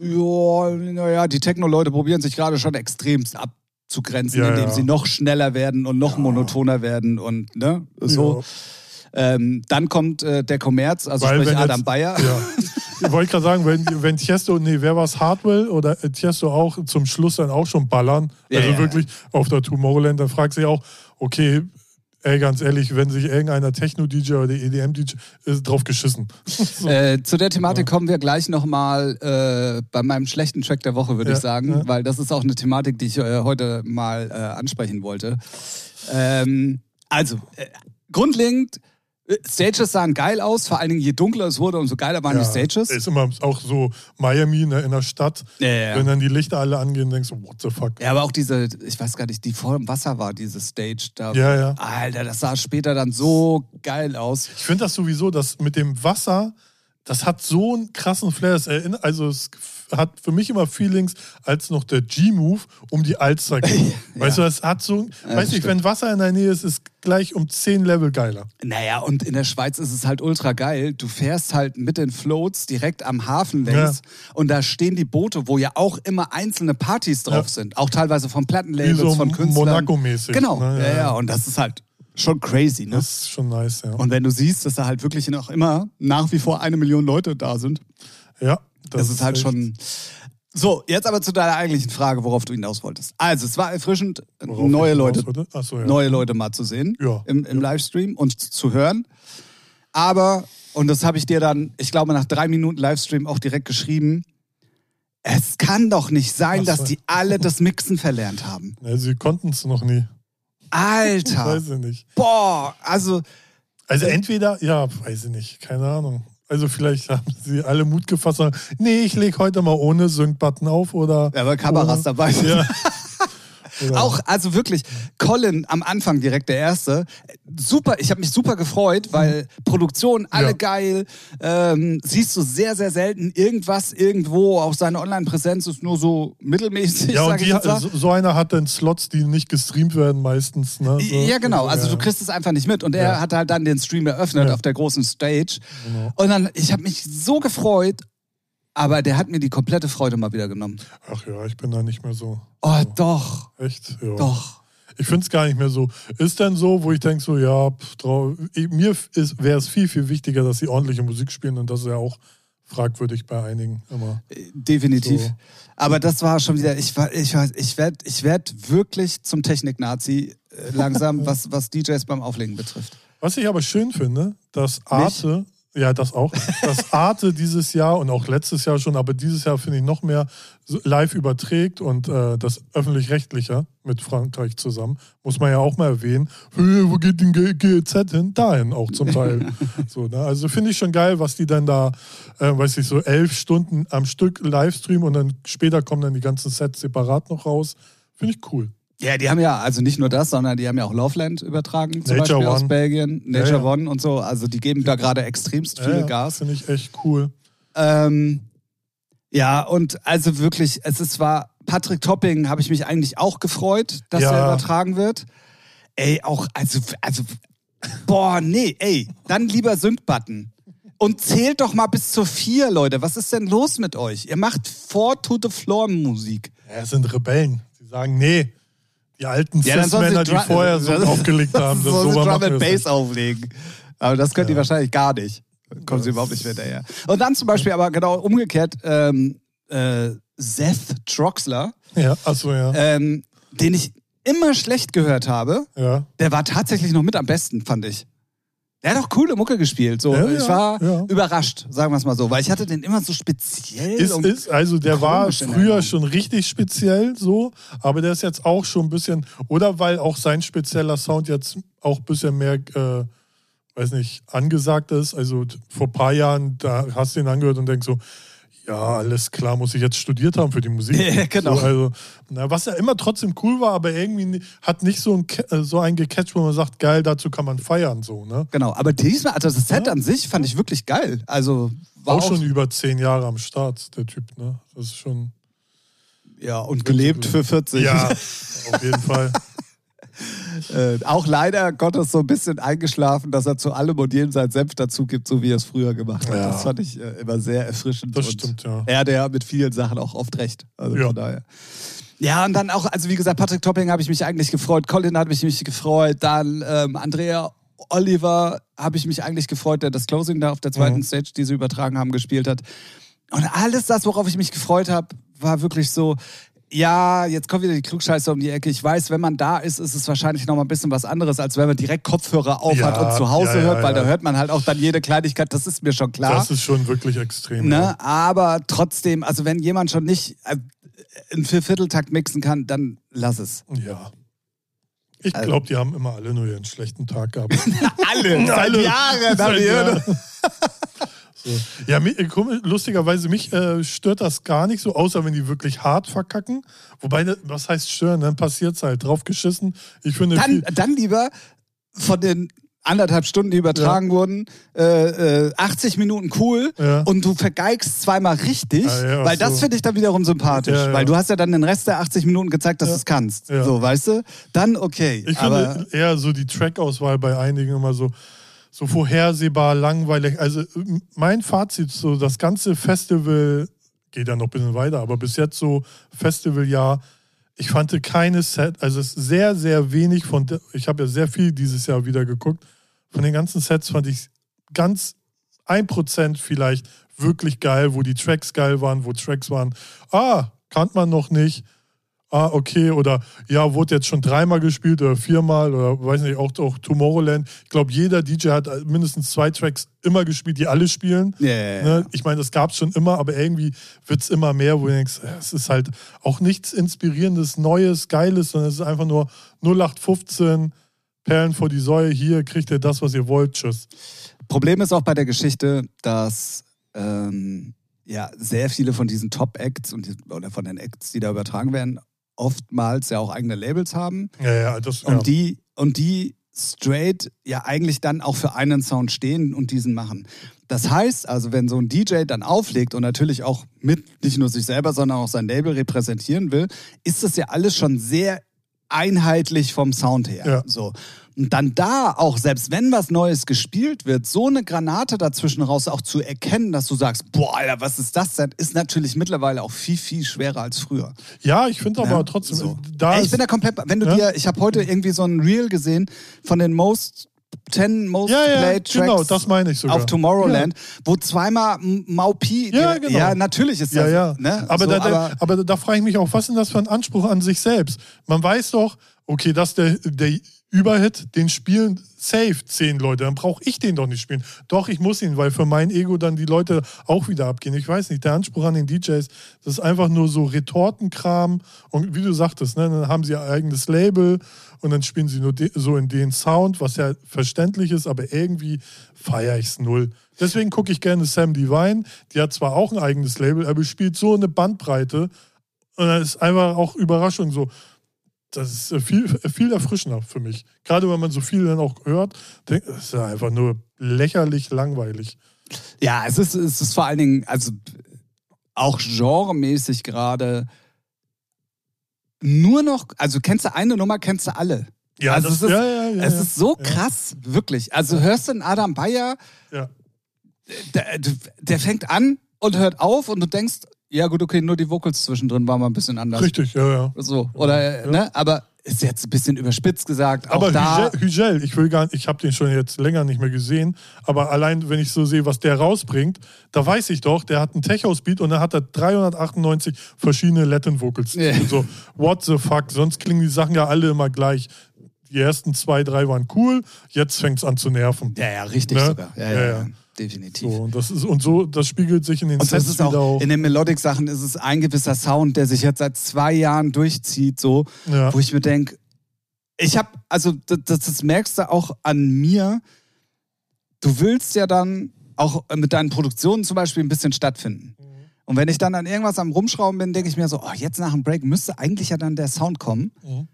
[SPEAKER 1] ja, naja, die Techno-Leute probieren sich gerade schon extremst abzugrenzen,
[SPEAKER 2] Ja,
[SPEAKER 1] indem
[SPEAKER 2] ja.
[SPEAKER 1] sie noch schneller werden und noch
[SPEAKER 2] Ja.
[SPEAKER 1] monotoner werden und ne, so. Ähm, dann kommt äh, der Kommerz, also
[SPEAKER 2] Weil
[SPEAKER 1] sprich Adam
[SPEAKER 2] jetzt-
[SPEAKER 1] Bayer.
[SPEAKER 2] Ja. Ich wollte gerade sagen, wenn, wenn Tiesto, nee, wer war es, Hardwell oder äh, Tiesto auch zum Schluss dann auch schon ballern, also wirklich auf der Tomorrowland, dann fragt sich auch, okay, ey, ganz ehrlich, wenn sich irgendeiner Techno-DJ oder EDM-DJ ist drauf geschissen. so.
[SPEAKER 1] Äh, zu der Thematik kommen wir gleich nochmal äh, bei meinem schlechten Track der Woche, würde
[SPEAKER 2] Ja,
[SPEAKER 1] ich sagen,
[SPEAKER 2] ja.
[SPEAKER 1] weil das ist auch eine Thematik, die ich äh, heute mal äh, ansprechen wollte. Ähm, also, äh, grundlegend, äh, Stages sahen geil aus, vor allen Dingen je dunkler es wurde, umso geiler waren die Stages.
[SPEAKER 2] Ist immer auch so Miami ne, in der Stadt,
[SPEAKER 1] Ja, ja,
[SPEAKER 2] wenn
[SPEAKER 1] ja.
[SPEAKER 2] dann die Lichter alle angehen, denkst du, what the fuck.
[SPEAKER 1] ja, aber auch diese, ich weiß gar nicht, die vor dem Wasser war, diese Stage da.
[SPEAKER 2] Ja, ja.
[SPEAKER 1] Alter, das sah später dann so geil aus.
[SPEAKER 2] Ich finde das sowieso, dass mit dem Wasser, das hat so einen krassen Flair. Also es hat für mich immer Feelings als noch der G-Move um die Alster ging. Weißt du, es hat so,
[SPEAKER 1] Ja,
[SPEAKER 2] weiß
[SPEAKER 1] das
[SPEAKER 2] nicht, wenn Wasser in der Nähe ist, ist gleich um 10 Level geiler.
[SPEAKER 1] Naja, und in der Schweiz ist es halt ultra geil. Du fährst halt mit den Floats direkt am Hafen längs und da stehen die Boote, wo ja auch immer einzelne Partys drauf
[SPEAKER 2] Ja.
[SPEAKER 1] sind. Auch teilweise von Plattenlabels,
[SPEAKER 2] so
[SPEAKER 1] von Künstlern.
[SPEAKER 2] Monaco-mäßig.
[SPEAKER 1] Genau,
[SPEAKER 2] ne?
[SPEAKER 1] ja, ja, und das ist halt schon crazy, ne?
[SPEAKER 2] Das ist schon nice, ja.
[SPEAKER 1] Und wenn du siehst, dass da halt wirklich noch immer nach wie vor eine Million Leute da sind,
[SPEAKER 2] ja,
[SPEAKER 1] das, ist halt
[SPEAKER 2] echt-
[SPEAKER 1] schon. So, jetzt aber zu deiner eigentlichen Frage, worauf du hinaus wolltest. Also, es war erfrischend,
[SPEAKER 2] worauf
[SPEAKER 1] neue Leute
[SPEAKER 2] so, ja.
[SPEAKER 1] neue Leute mal zu sehen
[SPEAKER 2] Ja.
[SPEAKER 1] im, im Livestream und zu hören. Aber, und das habe ich dir dann, ich glaube, nach drei Minuten Livestream auch direkt geschrieben, es kann doch nicht sein,
[SPEAKER 2] so.
[SPEAKER 1] dass die alle das Mixen verlernt haben.
[SPEAKER 2] Ja, sie konnten es noch nie.
[SPEAKER 1] Alter,
[SPEAKER 2] Weiß ich nicht.
[SPEAKER 1] boah, also
[SPEAKER 2] Also entweder, ja, weiß ich nicht, keine Ahnung. Also vielleicht haben sie alle Mut gefasst und sagen, nee, ich lege heute mal ohne Sync-Button auf oder...
[SPEAKER 1] ja, weil Kameras dabei sind.
[SPEAKER 2] Ja.
[SPEAKER 1] Auch, also wirklich, Colin am Anfang direkt der Erste. Super, ich habe mich super gefreut, weil Produktion, alle
[SPEAKER 2] Ja.
[SPEAKER 1] geil. Ähm, siehst du sehr, sehr selten irgendwas irgendwo. Auch seine Online-Präsenz ist nur so mittelmäßig,
[SPEAKER 2] Ja, und die, so, einer hat dann Slots, die nicht gestreamt werden meistens. Ne? So,
[SPEAKER 1] Ja, genau. Also du kriegst es einfach nicht mit. Und er
[SPEAKER 2] Ja.
[SPEAKER 1] hat halt dann den Stream eröffnet auf der großen Stage.
[SPEAKER 2] Genau.
[SPEAKER 1] Und dann, ich habe mich so gefreut, aber der hat mir die komplette Freude mal wieder genommen.
[SPEAKER 2] Ach ja, ich bin da nicht mehr so.
[SPEAKER 1] Oh,
[SPEAKER 2] so.
[SPEAKER 1] doch,
[SPEAKER 2] Echt? Ja.
[SPEAKER 1] doch.
[SPEAKER 2] Ich finde es gar nicht mehr so. Ist denn so, wo ich denke so, ja, trau- mir wäre es viel, viel wichtiger, dass sie ordentliche Musik spielen und das ist ja auch fragwürdig bei einigen immer.
[SPEAKER 1] Definitiv.
[SPEAKER 2] So.
[SPEAKER 1] Aber das war schon wieder, ich war, ich ich werde ich werd wirklich zum Technik-Nazi äh, langsam, was, was DJs beim Auflegen betrifft.
[SPEAKER 2] Was ich aber schön finde, dass Arte, ja, das auch, dass Arte dieses Jahr und auch letztes Jahr schon, aber dieses Jahr finde ich noch mehr live überträgt und äh, das öffentlich-rechtliche mit Frankreich zusammen, muss man ja auch mal erwähnen. Hey, wo geht denn GEZ hin? Dahin auch zum Teil. so, ne? Also finde ich schon geil, was die dann da, äh, weiß ich, so elf Stunden am Stück Livestream und dann später kommen dann die ganzen Sets separat noch raus. Finde ich cool.
[SPEAKER 1] Ja, die haben ja, also nicht nur das, sondern die haben ja auch Loveland übertragen, zum
[SPEAKER 2] Nature
[SPEAKER 1] Beispiel aus
[SPEAKER 2] One.
[SPEAKER 1] Belgien, Nature
[SPEAKER 2] Ja, ja.
[SPEAKER 1] One und so. Also die geben da gerade extremst viel
[SPEAKER 2] Ja, ja,
[SPEAKER 1] Gas.
[SPEAKER 2] Finde ich echt cool.
[SPEAKER 1] Ähm, ja, und also wirklich, es ist zwar Patrick Topping, habe ich mich eigentlich auch gefreut, dass er übertragen wird. Ey, auch, also, also, boah, nee, ey, dann lieber Sync-Button. Und zählt doch mal bis zu vier, Leute. Was ist denn los mit euch? Ihr macht Four to the Floor Musik.
[SPEAKER 2] Ja, es sind Rebellen. Sie sagen, nee, die alten
[SPEAKER 1] Ja,
[SPEAKER 2] Cis-Männer, die vorher so aufgelegt haben, das so
[SPEAKER 1] Drum and Bass auflegen. Aber das können die
[SPEAKER 2] Ja.
[SPEAKER 1] wahrscheinlich gar nicht. Kommen sie überhaupt nicht mehr hinterher. Und dann zum Beispiel aber genau umgekehrt, ähm, äh, Seth Troxler.
[SPEAKER 2] Ja, achso, ja.
[SPEAKER 1] ähm, den ich immer schlecht gehört habe,
[SPEAKER 2] ja.
[SPEAKER 1] der war tatsächlich noch mit am besten, fand ich. Der hat auch coole Mucke gespielt. So.
[SPEAKER 2] Ja,
[SPEAKER 1] ich
[SPEAKER 2] ja,
[SPEAKER 1] war
[SPEAKER 2] ja.
[SPEAKER 1] überrascht, sagen wir es mal so, weil ich hatte den immer so speziell.
[SPEAKER 2] Ist, ist, also der war früher schon richtig speziell so, aber der ist jetzt auch schon ein bisschen, oder weil auch sein spezieller Sound jetzt auch ein bisschen mehr, äh, weiß nicht, angesagt ist. Also vor ein paar Jahren, da hast du ihn angehört und denkst so, ja, alles klar, muss ich jetzt studiert haben für die Musik.
[SPEAKER 1] Ja, genau.
[SPEAKER 2] So, also, na, was ja immer trotzdem cool war, aber irgendwie hat nicht so ein, äh, so ein gecatcht, wo man sagt, geil, dazu kann man feiern, so, ne?
[SPEAKER 1] Genau, aber diesmal, also das Set
[SPEAKER 2] Ja.
[SPEAKER 1] an sich fand ich wirklich geil. Also war
[SPEAKER 2] Auch,
[SPEAKER 1] auch,
[SPEAKER 2] schon über zehn Jahre am Start, der Typ, ne? Das ist schon.
[SPEAKER 1] ja und gelebt für 40.
[SPEAKER 2] Ja, auf jeden Fall.
[SPEAKER 1] Äh, auch leider Gottes so ein bisschen eingeschlafen, dass er zu allem und jedem seinen Senf dazu gibt, so wie er es früher gemacht hat.
[SPEAKER 2] Ja.
[SPEAKER 1] Das fand ich äh, immer sehr erfrischend.
[SPEAKER 2] Das stimmt, ja.
[SPEAKER 1] Er hatte ja mit vielen Sachen auch oft recht. Also
[SPEAKER 2] Ja.
[SPEAKER 1] von daher. Ja, und dann auch, also wie gesagt, Patrick Topping habe ich mich eigentlich gefreut, Colin hat mich, mich gefreut, dann ähm, Andrea Oliver habe ich mich eigentlich gefreut, der das Closing da auf der zweiten
[SPEAKER 2] Mhm.
[SPEAKER 1] Stage, die sie übertragen haben, gespielt hat. Und alles das, worauf ich mich gefreut habe, war wirklich so, ja, jetzt kommt wieder die Klugscheiße um die Ecke. Ich weiß, wenn man da ist, ist es wahrscheinlich noch mal ein bisschen was anderes, als wenn man direkt Kopfhörer auf hat
[SPEAKER 2] Ja,
[SPEAKER 1] und zu Hause
[SPEAKER 2] ja, ja,
[SPEAKER 1] hört, weil da hört man halt auch dann jede Kleinigkeit, das ist mir schon klar.
[SPEAKER 2] Das ist schon wirklich extrem.
[SPEAKER 1] Ne? Aber trotzdem, also wenn jemand schon nicht äh, einen Viervierteltakt mixen kann, dann lass es.
[SPEAKER 2] ja. Ich
[SPEAKER 1] Also-
[SPEAKER 2] glaube, die haben immer alle nur ihren schlechten Tag gehabt.
[SPEAKER 1] Alle, seit
[SPEAKER 2] Alle.
[SPEAKER 1] Jahren
[SPEAKER 2] Seit
[SPEAKER 1] haben die
[SPEAKER 2] Jahren. So. Ja, komisch- lustigerweise, mich äh, stört das gar nicht so, außer wenn die wirklich hart verkacken. Wobei, ne, was heißt stören? Dann passiert es halt. Drauf geschissen. Ich finde,
[SPEAKER 1] Dann, dann lieber von den anderthalb Stunden, die übertragen wurden, äh, äh, 80 Minuten cool
[SPEAKER 2] Ja.
[SPEAKER 1] und du vergeigst zweimal richtig,
[SPEAKER 2] ja,
[SPEAKER 1] weil das
[SPEAKER 2] so.
[SPEAKER 1] finde ich dann wiederum sympathisch,
[SPEAKER 2] Ja, ja.
[SPEAKER 1] weil du hast ja dann den Rest der 80 Minuten gezeigt, dass
[SPEAKER 2] Ja.
[SPEAKER 1] du es kannst.
[SPEAKER 2] Ja.
[SPEAKER 1] So, weißt du? Dann okay.
[SPEAKER 2] ich
[SPEAKER 1] aber
[SPEAKER 2] finde eher so die Trackauswahl bei einigen immer so, so vorhersehbar, langweilig. Also mein Fazit, so das ganze Festival, geht ja noch ein bisschen weiter, aber bis jetzt so Festivaljahr, ich fand keine Set, also es ist sehr, sehr wenig von, ich habe ja sehr viel dieses Jahr wieder geguckt, von den ganzen Sets fand ich ganz ein Prozent vielleicht wirklich geil, wo die Tracks geil waren, wo Tracks waren, ah, kannte man noch nicht, ah, okay, oder ja, wurde jetzt schon dreimal gespielt oder viermal oder weiß nicht, auch, auch Tomorrowland. Ich glaube, jeder DJ hat mindestens zwei Tracks immer gespielt, die alle spielen.
[SPEAKER 1] Ja.
[SPEAKER 2] Ne? Ich meine, das gab es schon immer, aber irgendwie wird es immer mehr, wo du denkst, es ist halt auch nichts Inspirierendes, Neues, Geiles, sondern es ist einfach nur 0815, Perlen vor die Säue, hier kriegt ihr das, was ihr wollt, tschüss.
[SPEAKER 1] Problem ist auch bei der Geschichte, dass ähm, ja sehr viele von diesen Top-Acts und oder von den Acts, die da übertragen werden, oftmals ja auch eigene Labels haben
[SPEAKER 2] Ja, ja, das
[SPEAKER 1] und
[SPEAKER 2] ja.
[SPEAKER 1] die und die straight ja eigentlich dann auch für einen Sound stehen und diesen machen. Das heißt also, wenn so ein DJ dann auflegt und natürlich auch mit nicht nur sich selber, sondern auch sein Label repräsentieren will, ist das ja alles schon sehr einheitlich vom Sound her.
[SPEAKER 2] Ja.
[SPEAKER 1] So. Und dann da auch, selbst wenn was Neues gespielt wird, so eine Granate dazwischen raus auch zu erkennen, dass du sagst, boah, Alter, was ist das denn, ist natürlich mittlerweile auch viel, viel schwerer als früher.
[SPEAKER 2] ja, ich finde aber
[SPEAKER 1] Ja,
[SPEAKER 2] trotzdem,
[SPEAKER 1] so.
[SPEAKER 2] da
[SPEAKER 1] Ey, ich bin da komplett, wenn du
[SPEAKER 2] Ja?
[SPEAKER 1] dir, ich habe heute irgendwie so ein Reel gesehen von den most 10 most
[SPEAKER 2] ja, ja,
[SPEAKER 1] played Tracks
[SPEAKER 2] genau, das meine ich sogar.
[SPEAKER 1] auf Tomorrowland, wo zweimal Maupi,
[SPEAKER 2] Ja, genau.
[SPEAKER 1] ja, natürlich ist
[SPEAKER 2] Ja,
[SPEAKER 1] das,
[SPEAKER 2] ja.
[SPEAKER 1] Ne?
[SPEAKER 2] Aber,
[SPEAKER 1] so,
[SPEAKER 2] da, da,
[SPEAKER 1] aber
[SPEAKER 2] aber da frage ich mich auch, was ist denn das für ein Anspruch an sich selbst? Man weiß doch, okay, das ist der, der Überhit, den spielen safe zehn Leute, dann brauche ich den doch nicht spielen. Doch, ich muss ihn, weil für mein Ego dann die Leute auch wieder abgehen. Ich weiß nicht, der Anspruch an den DJs, das ist einfach nur so Retortenkram und wie du sagtest, ne, dann haben sie ihr eigenes Label und dann spielen sie nur so in den Sound, was ja verständlich ist, aber irgendwie feiere ich es null. Deswegen gucke ich gerne Sam Divine, die hat zwar auch ein eigenes Label, aber spielt so eine Bandbreite und dann ist einfach auch Überraschung so. Das ist äh, viel, viel erfrischender für mich. Gerade wenn man so viel dann auch hört, denkt, das ist ja einfach nur lächerlich langweilig.
[SPEAKER 1] ja, es ist, es ist vor allen Dingen, also auch genremäßig gerade nur noch, also kennst du eine Nummer, kennst du alle. also
[SPEAKER 2] das-
[SPEAKER 1] es ist,
[SPEAKER 2] ja, ja, ja,
[SPEAKER 1] es
[SPEAKER 2] ja.
[SPEAKER 1] ist so
[SPEAKER 2] Ja.
[SPEAKER 1] krass, wirklich. Also hörst du einen Adam Bayer,
[SPEAKER 2] Ja.
[SPEAKER 1] der, der fängt an und hört auf und du denkst, ja gut, okay, nur die Vocals zwischendrin waren mal ein bisschen anders.
[SPEAKER 2] Richtig, ja, ja.
[SPEAKER 1] So, oder,
[SPEAKER 2] Ja.
[SPEAKER 1] ne, aber ist jetzt ein bisschen überspitzt gesagt.
[SPEAKER 2] Aber
[SPEAKER 1] da,
[SPEAKER 2] Hügel, ich will gar nicht, ich habe den schon jetzt länger nicht mehr gesehen, aber allein wenn ich so sehe, was der rausbringt, da weiß ich doch, der hat einen Tech-House-Beat und da hat er 398 verschiedene Latin-Vocals.
[SPEAKER 1] Ja.
[SPEAKER 2] So, what the fuck, sonst klingen die Sachen ja alle immer gleich. Die ersten zwei, drei waren cool, jetzt fängt es an zu nerven.
[SPEAKER 1] ja, ja, richtig
[SPEAKER 2] Ne?
[SPEAKER 1] sogar. Ja, ja,
[SPEAKER 2] Ja,
[SPEAKER 1] ja. Definitiv.
[SPEAKER 2] So, und, das ist, und so, das spiegelt sich in den
[SPEAKER 1] Und das
[SPEAKER 2] Sets
[SPEAKER 1] ist auch,
[SPEAKER 2] auch.
[SPEAKER 1] in den Melodic-Sachen ist es ein gewisser Sound, der sich jetzt seit zwei Jahren durchzieht, so,
[SPEAKER 2] Ja.
[SPEAKER 1] wo ich mir denke, ich habe, also das, das, das merkst du auch an mir, du willst ja dann auch mit deinen Produktionen zum Beispiel ein bisschen stattfinden.
[SPEAKER 2] Mhm.
[SPEAKER 1] Und wenn ich dann an irgendwas am Rumschrauben bin, denke ich mir so, oh, jetzt nach dem Break müsste eigentlich ja dann der Sound kommen.
[SPEAKER 2] Mhm.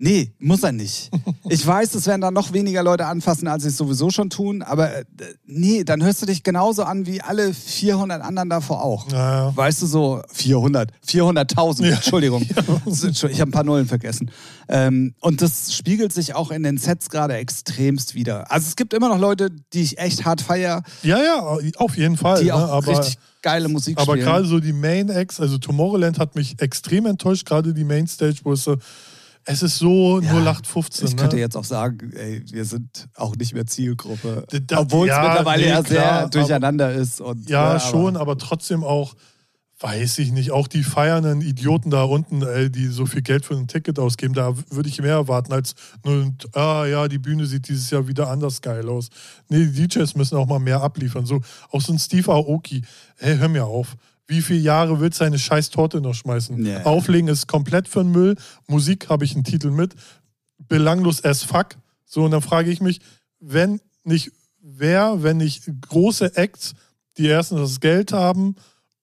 [SPEAKER 1] Nee, muss er nicht. Ich weiß, es werden dann noch weniger Leute anfassen, als sie es sowieso schon tun, aber äh, nee, dann hörst du dich genauso an wie alle 400 anderen davor auch.
[SPEAKER 2] Ja, ja.
[SPEAKER 1] Weißt du, so 400, 400.000,
[SPEAKER 2] Ja.
[SPEAKER 1] Entschuldigung. Ich habe ein paar Nullen vergessen. Ähm, und das spiegelt sich auch in den Sets gerade extremst wieder. Also es gibt immer noch Leute, die ich echt hart feier,
[SPEAKER 2] ja, ja, auf jeden Fall.
[SPEAKER 1] die
[SPEAKER 2] ne?
[SPEAKER 1] auch
[SPEAKER 2] aber,
[SPEAKER 1] richtig geile Musik
[SPEAKER 2] aber
[SPEAKER 1] spielen.
[SPEAKER 2] gerade so die Main Acts, also Tomorrowland hat mich extrem enttäuscht, gerade die Mainstage, wo es so, es ist so
[SPEAKER 1] Ja,
[SPEAKER 2] 0815.
[SPEAKER 1] ich könnte
[SPEAKER 2] ne?
[SPEAKER 1] jetzt auch sagen, ey, wir sind auch nicht mehr Zielgruppe. Obwohl es
[SPEAKER 2] ja,
[SPEAKER 1] mittlerweile
[SPEAKER 2] nee,
[SPEAKER 1] ja
[SPEAKER 2] klar,
[SPEAKER 1] sehr
[SPEAKER 2] aber-
[SPEAKER 1] durcheinander ist. Und,
[SPEAKER 2] Ja,
[SPEAKER 1] ne,
[SPEAKER 2] schon, aber trotzdem auch, weiß ich nicht, auch die feiernden Idioten da unten, ey, die so viel Geld für ein Ticket ausgeben, da würde ich mehr erwarten als nur, ah ja, die Bühne sieht dieses Jahr wieder anders geil aus. Nee, die DJs müssen auch mal mehr abliefern. So, auch so ein Steve Aoki, ey, hör mir auf. Wie viele Jahre willst du eine scheiß Torte noch schmeißen?
[SPEAKER 1] Ja.
[SPEAKER 2] Auflegen ist komplett für den Müll. Musik habe ich einen Titel mit. Belanglos as fuck. So, und dann frage ich mich, wenn nicht wer, wenn nicht große Acts, die erstens das Geld haben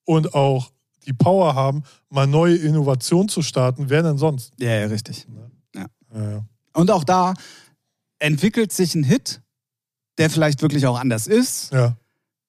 [SPEAKER 2] und auch die Power haben, mal neue Innovationen zu starten, wer denn sonst?
[SPEAKER 1] Ja, ja, richtig.
[SPEAKER 2] Ja, ja.
[SPEAKER 1] Und auch da entwickelt sich ein Hit, der vielleicht wirklich auch anders ist,
[SPEAKER 2] ja.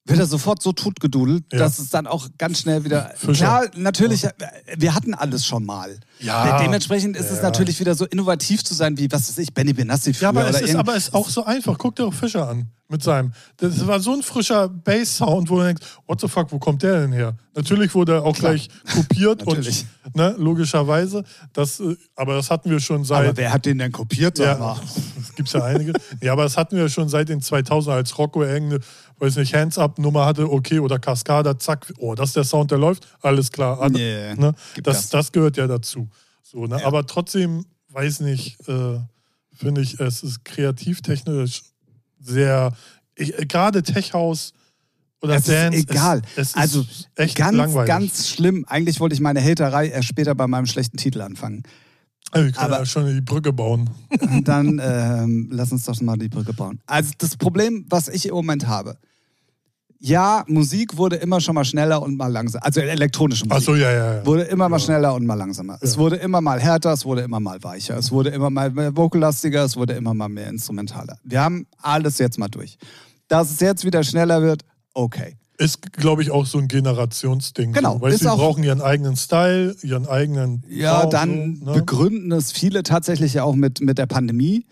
[SPEAKER 1] Wird er sofort so totgedudelt,
[SPEAKER 2] Ja.
[SPEAKER 1] dass es dann auch ganz schnell wieder.
[SPEAKER 2] Fischer.
[SPEAKER 1] Klar, natürlich, äh, wir hatten alles schon mal.
[SPEAKER 2] Ja.
[SPEAKER 1] Dementsprechend ist es
[SPEAKER 2] Ja.
[SPEAKER 1] natürlich wieder so innovativ zu sein, wie, was weiß ich, Benny Benassi früher
[SPEAKER 2] Ja, aber es,
[SPEAKER 1] oder
[SPEAKER 2] ist, aber es ist auch so einfach. Guck dir auch Fischer an mit seinem. Das war so ein frischer Bass-Sound, wo du denkst, what the fuck, wo kommt der denn her? Natürlich wurde er auch
[SPEAKER 1] Klar.
[SPEAKER 2] gleich kopiert und ne, logischerweise. Das, äh, aber das hatten wir schon seit.
[SPEAKER 1] Aber wer hat den denn kopiert?
[SPEAKER 2] Ja, es gibt ja einige. ja, aber das hatten wir schon seit den 2000 als Rocco irgendeine, weiß nicht, Hands-Up-Nummer hatte, okay, oder Cascada, zack, oh, das ist der Sound, der läuft, alles klar. An-
[SPEAKER 1] Yeah,
[SPEAKER 2] ne? das, das gehört ja dazu. So, ne?
[SPEAKER 1] Ja.
[SPEAKER 2] Aber trotzdem, weiß nicht, äh, finde ich, es ist kreativtechnisch sehr, gerade Tech-House oder
[SPEAKER 1] Es ist
[SPEAKER 2] Dance.
[SPEAKER 1] egal.
[SPEAKER 2] Es, es ist
[SPEAKER 1] Also
[SPEAKER 2] echt
[SPEAKER 1] ganz,
[SPEAKER 2] langweilig.
[SPEAKER 1] ganz schlimm. Eigentlich wollte ich meine Haterei erst später bei meinem schlechten Titel anfangen.
[SPEAKER 2] Wir können
[SPEAKER 1] aber-
[SPEAKER 2] ja schon die Brücke bauen.
[SPEAKER 1] Dann ähm, lass uns doch mal die Brücke bauen. Also das Problem, was ich im Moment habe, ja, Musik wurde immer schon mal schneller und mal langsamer. Also elektronische Musik.
[SPEAKER 2] Achso, ja, ja, ja.
[SPEAKER 1] Wurde immer mal schneller und mal langsamer. Es
[SPEAKER 2] Ja.
[SPEAKER 1] wurde immer mal härter, es wurde immer mal weicher, es wurde immer mal mehr vocallastiger, es wurde immer mal mehr instrumentaler. Wir haben alles jetzt mal durch. Dass es jetzt wieder schneller wird, okay.
[SPEAKER 2] Ist, glaube ich, auch so ein Generationsding.
[SPEAKER 1] Genau,
[SPEAKER 2] So. Weil sie
[SPEAKER 1] auch-
[SPEAKER 2] brauchen ihren eigenen Style, ihren eigenen.
[SPEAKER 1] Ja,
[SPEAKER 2] Sound,
[SPEAKER 1] dann
[SPEAKER 2] ne?
[SPEAKER 1] begründen es viele tatsächlich ja auch mit, mit der Pandemie,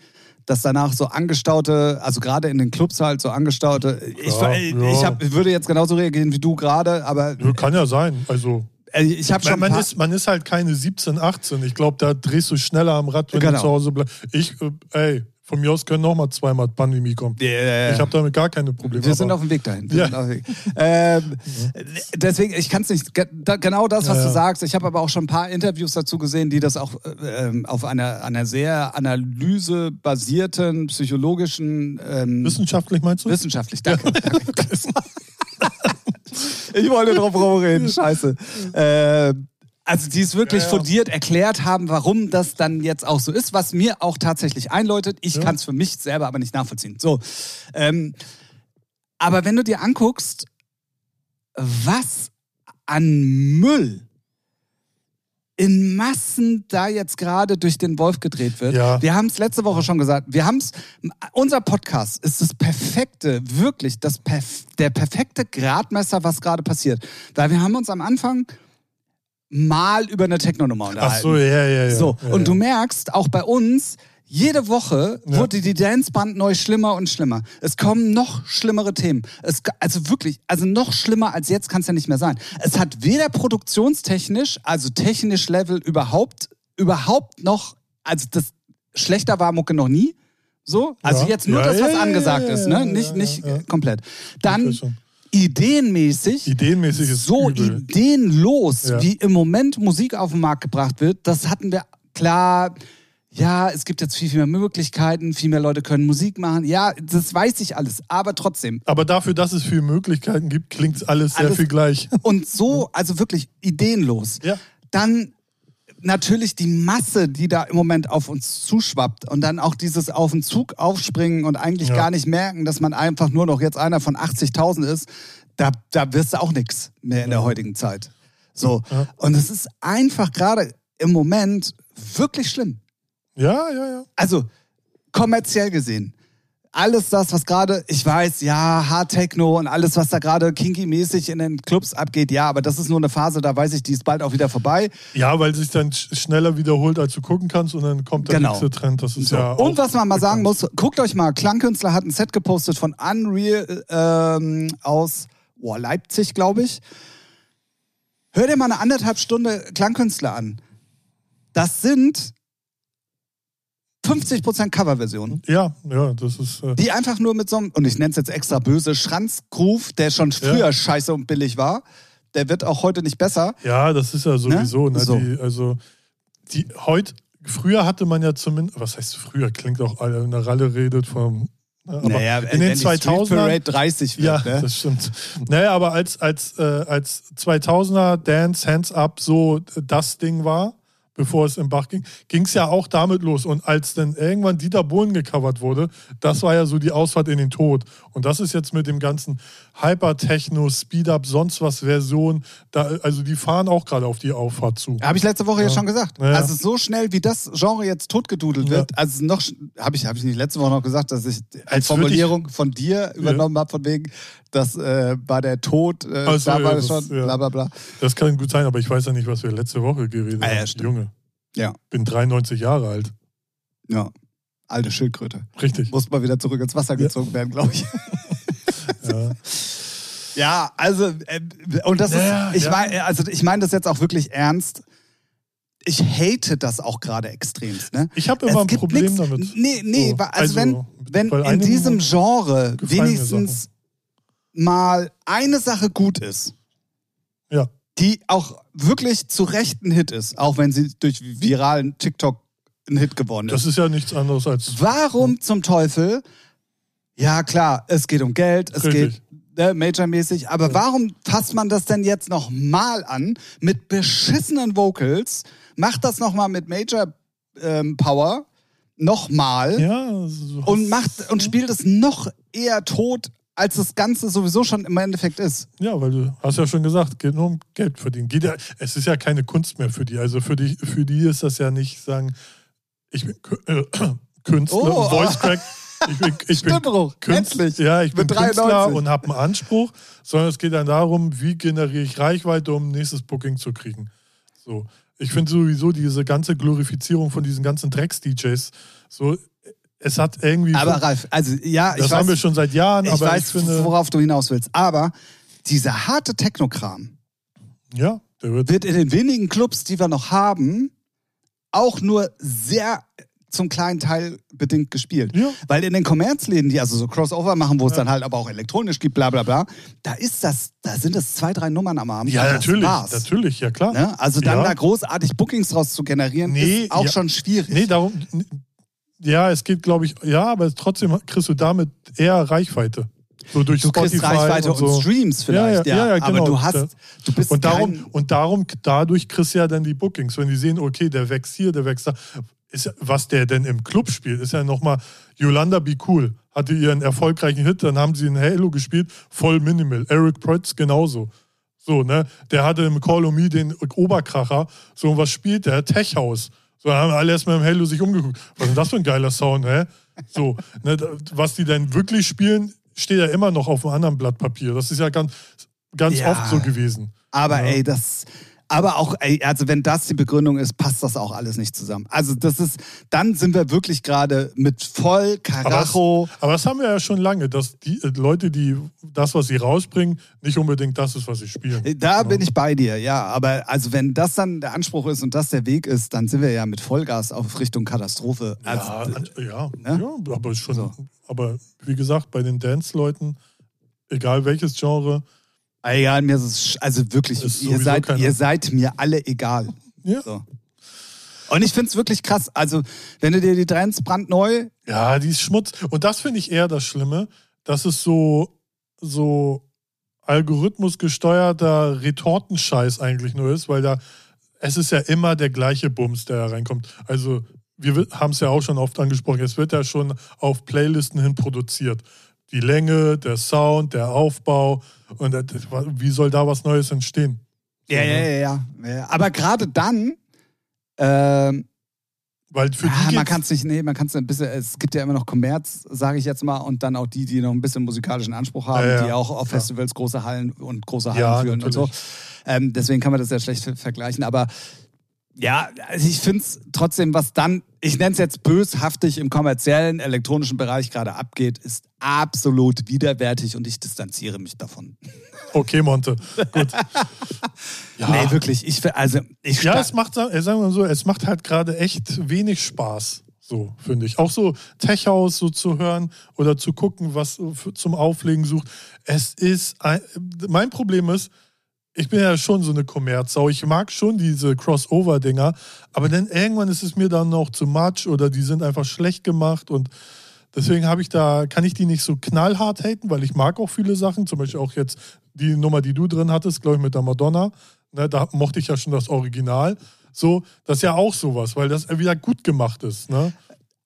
[SPEAKER 1] dass danach so angestaute, also gerade in den Clubs halt so angestaute, ich,
[SPEAKER 2] Ja,
[SPEAKER 1] ich,
[SPEAKER 2] ja.
[SPEAKER 1] hab, würde jetzt genauso reagieren wie du gerade, aber
[SPEAKER 2] Kann ja sein. Also,
[SPEAKER 1] äh, ich habe schon
[SPEAKER 2] man, ist, man ist halt keine 17, 18. Ich glaube, da drehst du schneller am Rad, wenn
[SPEAKER 1] Genau.
[SPEAKER 2] du zu Hause bleibst. Ich, äh, ey, von mir aus können noch mal zweimal Pandemie kommen.
[SPEAKER 1] Yeah.
[SPEAKER 2] Ich habe damit gar keine Probleme.
[SPEAKER 1] Wir sind auf dem Weg dahin. Wir
[SPEAKER 2] Ja.
[SPEAKER 1] sind auf dem Weg. Ähm, deswegen, ich kann es nicht, genau das, was
[SPEAKER 2] Ja,
[SPEAKER 1] du
[SPEAKER 2] ja.
[SPEAKER 1] sagst. Ich habe aber auch schon ein paar Interviews dazu gesehen, die das auch äh, ähm, auf einer, einer sehr analysebasierten, psychologischen, ähm,
[SPEAKER 2] Wissenschaftlich meinst du?
[SPEAKER 1] wissenschaftlich, danke. danke. ich wollte drauf rumreden, scheiße. Ähm, also die es wirklich
[SPEAKER 2] Ja, ja.
[SPEAKER 1] fundiert erklärt haben, warum das dann jetzt auch so ist, was mir auch tatsächlich einläutet. Ich
[SPEAKER 2] Ja.
[SPEAKER 1] kann es für mich selber aber nicht nachvollziehen. So, ähm, aber wenn du dir anguckst, was an Müll in Massen da jetzt gerade durch den Wolf gedreht wird.
[SPEAKER 2] Ja.
[SPEAKER 1] Wir haben es letzte Woche schon gesagt. Wir haben es. Unser Podcast ist das perfekte, wirklich das perf der perfekte Gradmesser, was gerade passiert. Weil wir haben uns am Anfang mal über eine Techno-Nummer unterhalten.
[SPEAKER 2] Ach so, ja, ja, ja.
[SPEAKER 1] So,
[SPEAKER 2] ja,
[SPEAKER 1] und
[SPEAKER 2] ja.
[SPEAKER 1] du merkst, auch bei uns, Jede Woche
[SPEAKER 2] Ja.
[SPEAKER 1] wurde die Danceband neu schlimmer und schlimmer. Es kommen noch schlimmere Themen. Es, also wirklich, also noch schlimmer als jetzt kann es ja nicht mehr sein. Es hat weder produktionstechnisch, also technisch Level überhaupt, überhaupt noch, also das schlechter war Mucke noch nie. So, also
[SPEAKER 2] Ja.
[SPEAKER 1] jetzt nur
[SPEAKER 2] Ja,
[SPEAKER 1] das, was angesagt ist, ne? nicht nicht komplett. Dann. Ideenmäßig
[SPEAKER 2] Ideenmäßig
[SPEAKER 1] so
[SPEAKER 2] übel.
[SPEAKER 1] ideenlos,
[SPEAKER 2] Ja.
[SPEAKER 1] wie im Moment Musik auf den Markt gebracht wird, das hatten wir klar. Ja, es gibt jetzt viel, viel mehr Möglichkeiten, viel mehr Leute können Musik machen. Ja, das weiß ich alles, aber trotzdem.
[SPEAKER 2] Aber dafür, dass es viele Möglichkeiten gibt, klingt alles sehr
[SPEAKER 1] Alles-
[SPEAKER 2] viel gleich.
[SPEAKER 1] Und so, also wirklich ideenlos.
[SPEAKER 2] Ja.
[SPEAKER 1] Dann natürlich die Masse, die da im Moment auf uns zuschwappt und dann auch dieses auf den Zug aufspringen und eigentlich
[SPEAKER 2] Ja.
[SPEAKER 1] gar nicht merken, dass man einfach nur noch jetzt einer von 80.000 ist, da, da wirst du auch nichts mehr in der heutigen Zeit. So.
[SPEAKER 2] Ja.
[SPEAKER 1] Und es ist einfach gerade im Moment wirklich schlimm.
[SPEAKER 2] Ja, ja, ja.
[SPEAKER 1] Also kommerziell gesehen. Alles das, was gerade, ich weiß, ja, Hard Techno und alles, was da gerade kinky-mäßig in den Clubs abgeht, ja, aber das ist nur eine Phase, da weiß ich, die ist bald auch wieder vorbei.
[SPEAKER 2] Ja, weil sich dann sch- schneller wiederholt, als du gucken kannst und dann kommt der
[SPEAKER 1] Genau.
[SPEAKER 2] nächste Trend. Das ist
[SPEAKER 1] So.
[SPEAKER 2] ja
[SPEAKER 1] und was man mal sagen muss, guckt euch mal, Klangkünstler hat ein Set gepostet von Unreal ähm, aus oh, Leipzig, glaube ich. Hör dir mal eine anderthalb Stunde Klangkünstler an. Das sind 50% Coverversionen.
[SPEAKER 2] Ja, ja, das ist. Äh,
[SPEAKER 1] Die einfach nur mit so einem, und ich nenne es jetzt extra böse, Schranzgroove, der schon früher
[SPEAKER 2] Ja.
[SPEAKER 1] scheiße und billig war. Der wird auch heute nicht besser.
[SPEAKER 2] ja, das ist ja sowieso. Ne?
[SPEAKER 1] So.
[SPEAKER 2] Die, also, die heute, früher hatte man ja zumindest, was heißt früher? Klingt auch, der Ralle redet vom. ne, Aber in den 2000ern.
[SPEAKER 1] Parade 30 wird,
[SPEAKER 2] Ja,
[SPEAKER 1] ne?
[SPEAKER 2] das stimmt. Naja, aber als, als, äh, als 2000er Dance Hands Up so das Ding war, bevor es im Bach ging, ging es ja auch damit los. Und als dann irgendwann Dieter Bohlen gecovert wurde, das war ja so die Ausfahrt in den Tod. Und das ist jetzt mit dem ganzen Hyper-Techno, Speed-Up, sonst was Version, da, also die fahren auch gerade auf die Auffahrt zu.
[SPEAKER 1] Habe ich letzte Woche ja,
[SPEAKER 2] Ja.
[SPEAKER 1] schon gesagt.
[SPEAKER 2] Ja.
[SPEAKER 1] Also so schnell, wie das Genre jetzt totgedudelt
[SPEAKER 2] Ja.
[SPEAKER 1] wird, also noch, habe ich, hab ich nicht letzte Woche noch gesagt, dass ich als
[SPEAKER 2] Als
[SPEAKER 1] Formulierung von dir übernommen habe, von wegen, das äh, war der Tod, äh,
[SPEAKER 2] so,
[SPEAKER 1] da
[SPEAKER 2] ja,
[SPEAKER 1] war
[SPEAKER 2] das-
[SPEAKER 1] schon,
[SPEAKER 2] ja.
[SPEAKER 1] bla bla bla.
[SPEAKER 2] Das kann gut sein, aber ich weiß ja nicht, was wir letzte Woche geredet
[SPEAKER 1] Ah, ja,
[SPEAKER 2] haben.
[SPEAKER 1] stimmt.
[SPEAKER 2] Junge,
[SPEAKER 1] Ja,
[SPEAKER 2] bin 93 Jahre alt.
[SPEAKER 1] ja. Alte Schildkröte.
[SPEAKER 2] Richtig.
[SPEAKER 1] Muss mal wieder zurück ins Wasser gezogen werden, glaube ich.
[SPEAKER 2] Ja.
[SPEAKER 1] Ja, also, äh, und das
[SPEAKER 2] Ja,
[SPEAKER 1] ist, ich
[SPEAKER 2] ja.
[SPEAKER 1] meine, also ich meine das jetzt auch wirklich ernst. Ich hate das auch gerade extremst. Ne?
[SPEAKER 2] Ich habe immer
[SPEAKER 1] Es
[SPEAKER 2] ein Problem
[SPEAKER 1] nix-
[SPEAKER 2] damit.
[SPEAKER 1] Nee, nee,
[SPEAKER 2] So,
[SPEAKER 1] wa- also, wenn, wenn
[SPEAKER 2] weil
[SPEAKER 1] in diesem Genre wenigstens mal eine Sache gut ist,
[SPEAKER 2] Ja.
[SPEAKER 1] die auch wirklich zu Recht ein Hit ist, auch wenn sie durch viralen TikTok ein Hit geworden ist.
[SPEAKER 2] Das ist ja nichts anderes als.
[SPEAKER 1] Warum zum Teufel? Ja, klar, es geht um Geld, es
[SPEAKER 2] Richtig.
[SPEAKER 1] geht ne, majormäßig, aber warum fasst man das denn jetzt noch mal an mit beschissenen Vocals? Macht das noch mal mit Major ähm, Power nochmal
[SPEAKER 2] Ja,
[SPEAKER 1] und macht und spielt es noch eher tot, als das Ganze sowieso schon im Endeffekt ist.
[SPEAKER 2] Ja, weil du hast ja schon gesagt, geht nur um Geld verdienen. Geht ja, es ist ja keine Kunst mehr für die. Also für die, für die ist das ja nicht sagen, ich bin äh, Künstler,
[SPEAKER 1] Oh,
[SPEAKER 2] Voice Crack. Ich bin, ich bin Künstler,
[SPEAKER 1] endlich.
[SPEAKER 2] ja, ich bin Künstler
[SPEAKER 1] 93.
[SPEAKER 2] und habe einen Anspruch, sondern es geht dann darum, wie generiere ich Reichweite, um ein nächstes Booking zu kriegen. So. Ich finde sowieso diese ganze Glorifizierung von diesen ganzen Drecks-DJs, so, es hat irgendwie.
[SPEAKER 1] Aber Ralf, also ja, ich
[SPEAKER 2] das
[SPEAKER 1] weiß,
[SPEAKER 2] haben wir schon seit Jahren,
[SPEAKER 1] ich
[SPEAKER 2] aber
[SPEAKER 1] weiß
[SPEAKER 2] ich finde.
[SPEAKER 1] worauf du hinaus willst, aber dieser harte Technokram,
[SPEAKER 2] Ja, der wird.
[SPEAKER 1] wird in den wenigen Clubs, die wir noch haben, auch nur sehr zum kleinen Teil bedingt gespielt.
[SPEAKER 2] Ja.
[SPEAKER 1] Weil in den Kommerzläden, die also so Crossover machen, wo es
[SPEAKER 2] Ja.
[SPEAKER 1] dann halt aber auch elektronisch gibt, bla bla bla, da ist das, da sind es zwei, drei Nummern am Abend.
[SPEAKER 2] Ja,
[SPEAKER 1] das
[SPEAKER 2] natürlich,
[SPEAKER 1] war's.
[SPEAKER 2] natürlich, ja klar.
[SPEAKER 1] Ne? Also dann
[SPEAKER 2] Ja.
[SPEAKER 1] da großartig Bookings draus zu generieren,
[SPEAKER 2] Nee,
[SPEAKER 1] ist auch schon schwierig.
[SPEAKER 2] Nee, darum. Ja, es geht, glaube ich, ja, aber trotzdem kriegst du damit eher Reichweite. So durch
[SPEAKER 1] du
[SPEAKER 2] Spotify
[SPEAKER 1] kriegst Reichweite
[SPEAKER 2] und, so.
[SPEAKER 1] und Streams vielleicht, ja.
[SPEAKER 2] Ja, ja, ja,
[SPEAKER 1] aber
[SPEAKER 2] genau.
[SPEAKER 1] du hast,
[SPEAKER 2] Ja.
[SPEAKER 1] du bist
[SPEAKER 2] Und darum,
[SPEAKER 1] kein,
[SPEAKER 2] und darum, dadurch kriegst du ja dann die Bookings. Wenn die sehen, okay, der wächst hier, der wächst da. Ist was der denn im Club spielt, ist ja nochmal, Yolanda Be Cool hatte ihren erfolgreichen Hit, dann haben sie in Halo gespielt, voll minimal. Eric Protz genauso. So, ne? Der hatte im Call of Me den Oberkracher. So, was spielt der? Tech House. So, haben alle erstmal im Halo sich umgeguckt. Was ist denn das für ein geiler Sound, hä? So, ne, was die denn wirklich spielen, steht ja immer noch auf einem anderen Blatt Papier. Das ist ja ganz, ganz
[SPEAKER 1] Ja.
[SPEAKER 2] oft so gewesen.
[SPEAKER 1] aber
[SPEAKER 2] Ja.
[SPEAKER 1] ey, das, Aber auch, also wenn das die Begründung ist, passt das auch alles nicht zusammen. Also das ist, dann sind wir wirklich gerade mit voll Karacho.
[SPEAKER 2] Aber das, aber das haben wir ja schon lange, dass die äh, Leute, die das, was sie rausbringen, nicht unbedingt das ist, was sie spielen.
[SPEAKER 1] Da bin ich bei dir, ja. Aber also wenn das dann der Anspruch ist und das der Weg ist, dann sind wir ja mit Vollgas auf Richtung Katastrophe. Also,
[SPEAKER 2] ja, an- ja,
[SPEAKER 1] ne?
[SPEAKER 2] ja, aber schon.
[SPEAKER 1] So.
[SPEAKER 2] Aber wie gesagt, bei den Dance-Leuten, egal welches Genre,
[SPEAKER 1] egal, mir ist es, also wirklich,
[SPEAKER 2] Ist
[SPEAKER 1] ihr seid, ihr seid mir alle egal.
[SPEAKER 2] ja,
[SPEAKER 1] So. Und ich finde es wirklich krass. Also, wenn du dir die Trends brandneu,
[SPEAKER 2] ja, die ist Schmutz. Und das finde ich eher das Schlimme, dass es so, so algorithmusgesteuerter Retortenscheiß eigentlich nur ist, weil da, es ist ja immer der gleiche Bums, der da reinkommt. Also, wir haben es ja auch schon oft angesprochen, es wird ja schon auf Playlisten hin produziert. Die Länge, der Sound, der Aufbau. Und das- wie soll da was Neues entstehen?
[SPEAKER 1] ja,
[SPEAKER 2] So,
[SPEAKER 1] ja,
[SPEAKER 2] ne?
[SPEAKER 1] ja, ja, ja. Aber gerade dann, ähm,
[SPEAKER 2] Weil für
[SPEAKER 1] ah,
[SPEAKER 2] die
[SPEAKER 1] man kann es nicht, nee, man kann es ein bisschen, es gibt ja immer noch Kommerz, sage ich jetzt mal, und dann auch die, die noch ein bisschen musikalischen Anspruch haben,
[SPEAKER 2] Ja, ja.
[SPEAKER 1] die auch auf
[SPEAKER 2] Ja.
[SPEAKER 1] Festivals große Hallen und große Hallen
[SPEAKER 2] Ja,
[SPEAKER 1] führen und so.
[SPEAKER 2] natürlich.
[SPEAKER 1] Ähm, deswegen kann man das ja schlecht ver- vergleichen. Aber ja, also ich finde es trotzdem, was dann, ich nenne es jetzt böshaftig im kommerziellen, elektronischen Bereich gerade abgeht, ist absolut widerwärtig und ich distanziere mich davon.
[SPEAKER 2] Okay, Monte. Gut. Ja,
[SPEAKER 1] Nee, wirklich. Ich, also, ich
[SPEAKER 2] ja es macht, sagen wir mal so, es macht halt gerade echt wenig Spaß. So, finde ich. Auch so Tech House so zu hören oder zu gucken, was zum Auflegen sucht. Es ist, ein, mein Problem ist, ich bin ja schon so eine Kommerzsau. Ich mag schon diese Crossover-Dinger, aber dann irgendwann ist es mir dann noch zu much oder die sind einfach schlecht gemacht und deswegen habe ich da, kann ich die nicht so knallhart haten, weil ich mag auch viele Sachen, zum Beispiel auch jetzt die Nummer, die du drin hattest, glaube ich, mit der Madonna. Ne, da mochte ich ja schon das Original. So, das ist ja auch sowas, weil das wieder gut gemacht ist. Ne?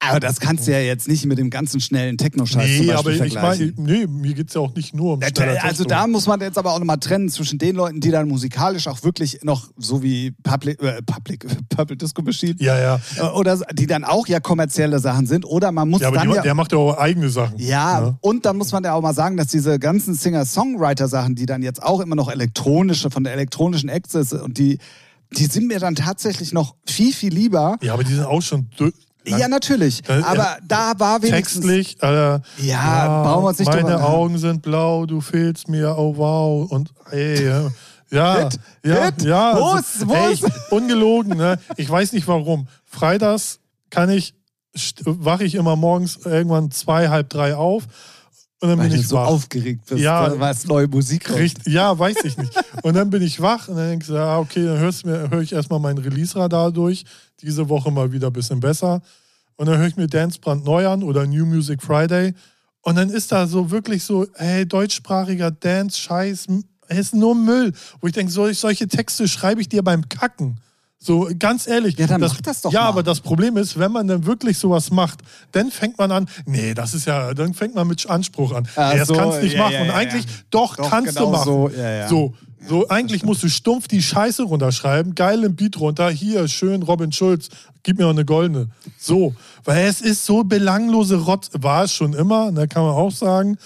[SPEAKER 1] Aber das kannst du ja jetzt nicht mit dem ganzen schnellen Techno-Scheiß zum
[SPEAKER 2] Nee,
[SPEAKER 1] Beispiel
[SPEAKER 2] aber ich
[SPEAKER 1] vergleichen.
[SPEAKER 2] meine, nee, mir geht es ja auch nicht nur um schneller
[SPEAKER 1] Also da muss man jetzt aber auch nochmal trennen zwischen den Leuten, die dann musikalisch auch wirklich noch so wie Public, äh, Public Purple Disco Machine
[SPEAKER 2] Ja, ja.
[SPEAKER 1] äh, oder die dann auch ja kommerzielle Sachen sind oder man muss
[SPEAKER 2] Ja, aber
[SPEAKER 1] dann
[SPEAKER 2] die,
[SPEAKER 1] ja
[SPEAKER 2] der macht ja auch eigene Sachen.
[SPEAKER 1] ja,
[SPEAKER 2] Ne?
[SPEAKER 1] und dann muss man ja auch mal sagen, dass diese ganzen Singer-Songwriter-Sachen, die dann jetzt auch immer noch elektronische, von der elektronischen Access und die, die sind mir dann tatsächlich noch viel, viel lieber.
[SPEAKER 2] Ja, aber die sind auch schon
[SPEAKER 1] Ja, natürlich.
[SPEAKER 2] Äh,
[SPEAKER 1] Aber da war wenigstens.
[SPEAKER 2] textlich. Äh,
[SPEAKER 1] Ja, brauchen wir uns nicht
[SPEAKER 2] Meine
[SPEAKER 1] drüber-
[SPEAKER 2] Augen sind blau, du fehlst mir, oh wow. Und ey, ja. Ja,
[SPEAKER 1] Hit,
[SPEAKER 2] ja,
[SPEAKER 1] Hit.
[SPEAKER 2] ja.
[SPEAKER 1] Wo ist- wo
[SPEAKER 2] ey,
[SPEAKER 1] ist-
[SPEAKER 2] ich, ungelogen, ne? Ich weiß nicht warum. Freitags kann ich, wache ich immer morgens irgendwann zwei, halb drei auf und dann
[SPEAKER 1] Weil
[SPEAKER 2] bin
[SPEAKER 1] du
[SPEAKER 2] ich
[SPEAKER 1] so
[SPEAKER 2] wach.
[SPEAKER 1] aufgeregt bist,
[SPEAKER 2] Ja.
[SPEAKER 1] weil es neue Musik kommt.
[SPEAKER 2] Richt, ja, weiß ich nicht. Und dann bin ich wach und dann denkst du, ah, okay, dann hörst mir, höre ich erstmal mein Release-Radar durch. Diese Woche mal wieder ein bisschen besser. Und dann höre ich mir Dance neu an oder New Music Friday. Und dann ist da so wirklich so, hey, deutschsprachiger Dance, Scheiß, ist nur Müll. Wo ich denke, solch, solche Texte schreibe ich dir beim Kacken. So, ganz ehrlich.
[SPEAKER 1] Ja, dann mach das doch
[SPEAKER 2] Ja,
[SPEAKER 1] mal.
[SPEAKER 2] aber das Problem ist, wenn man dann wirklich sowas macht, dann fängt man an, nee, das ist ja, dann fängt man mit Anspruch an.
[SPEAKER 1] Ach
[SPEAKER 2] nee, das
[SPEAKER 1] so,
[SPEAKER 2] kannst du nicht
[SPEAKER 1] ja,
[SPEAKER 2] machen.
[SPEAKER 1] ja,
[SPEAKER 2] Und eigentlich, doch,
[SPEAKER 1] Doch,
[SPEAKER 2] kannst
[SPEAKER 1] genau
[SPEAKER 2] du machen.
[SPEAKER 1] so.
[SPEAKER 2] So, so, eigentlich musst du stumpf die Scheiße runterschreiben, geil im Beat runter, hier, schön, Robin Schulz, gib mir auch eine goldene. So, weil es ist so belanglose Rotz, war es schon immer, da kann man auch sagen.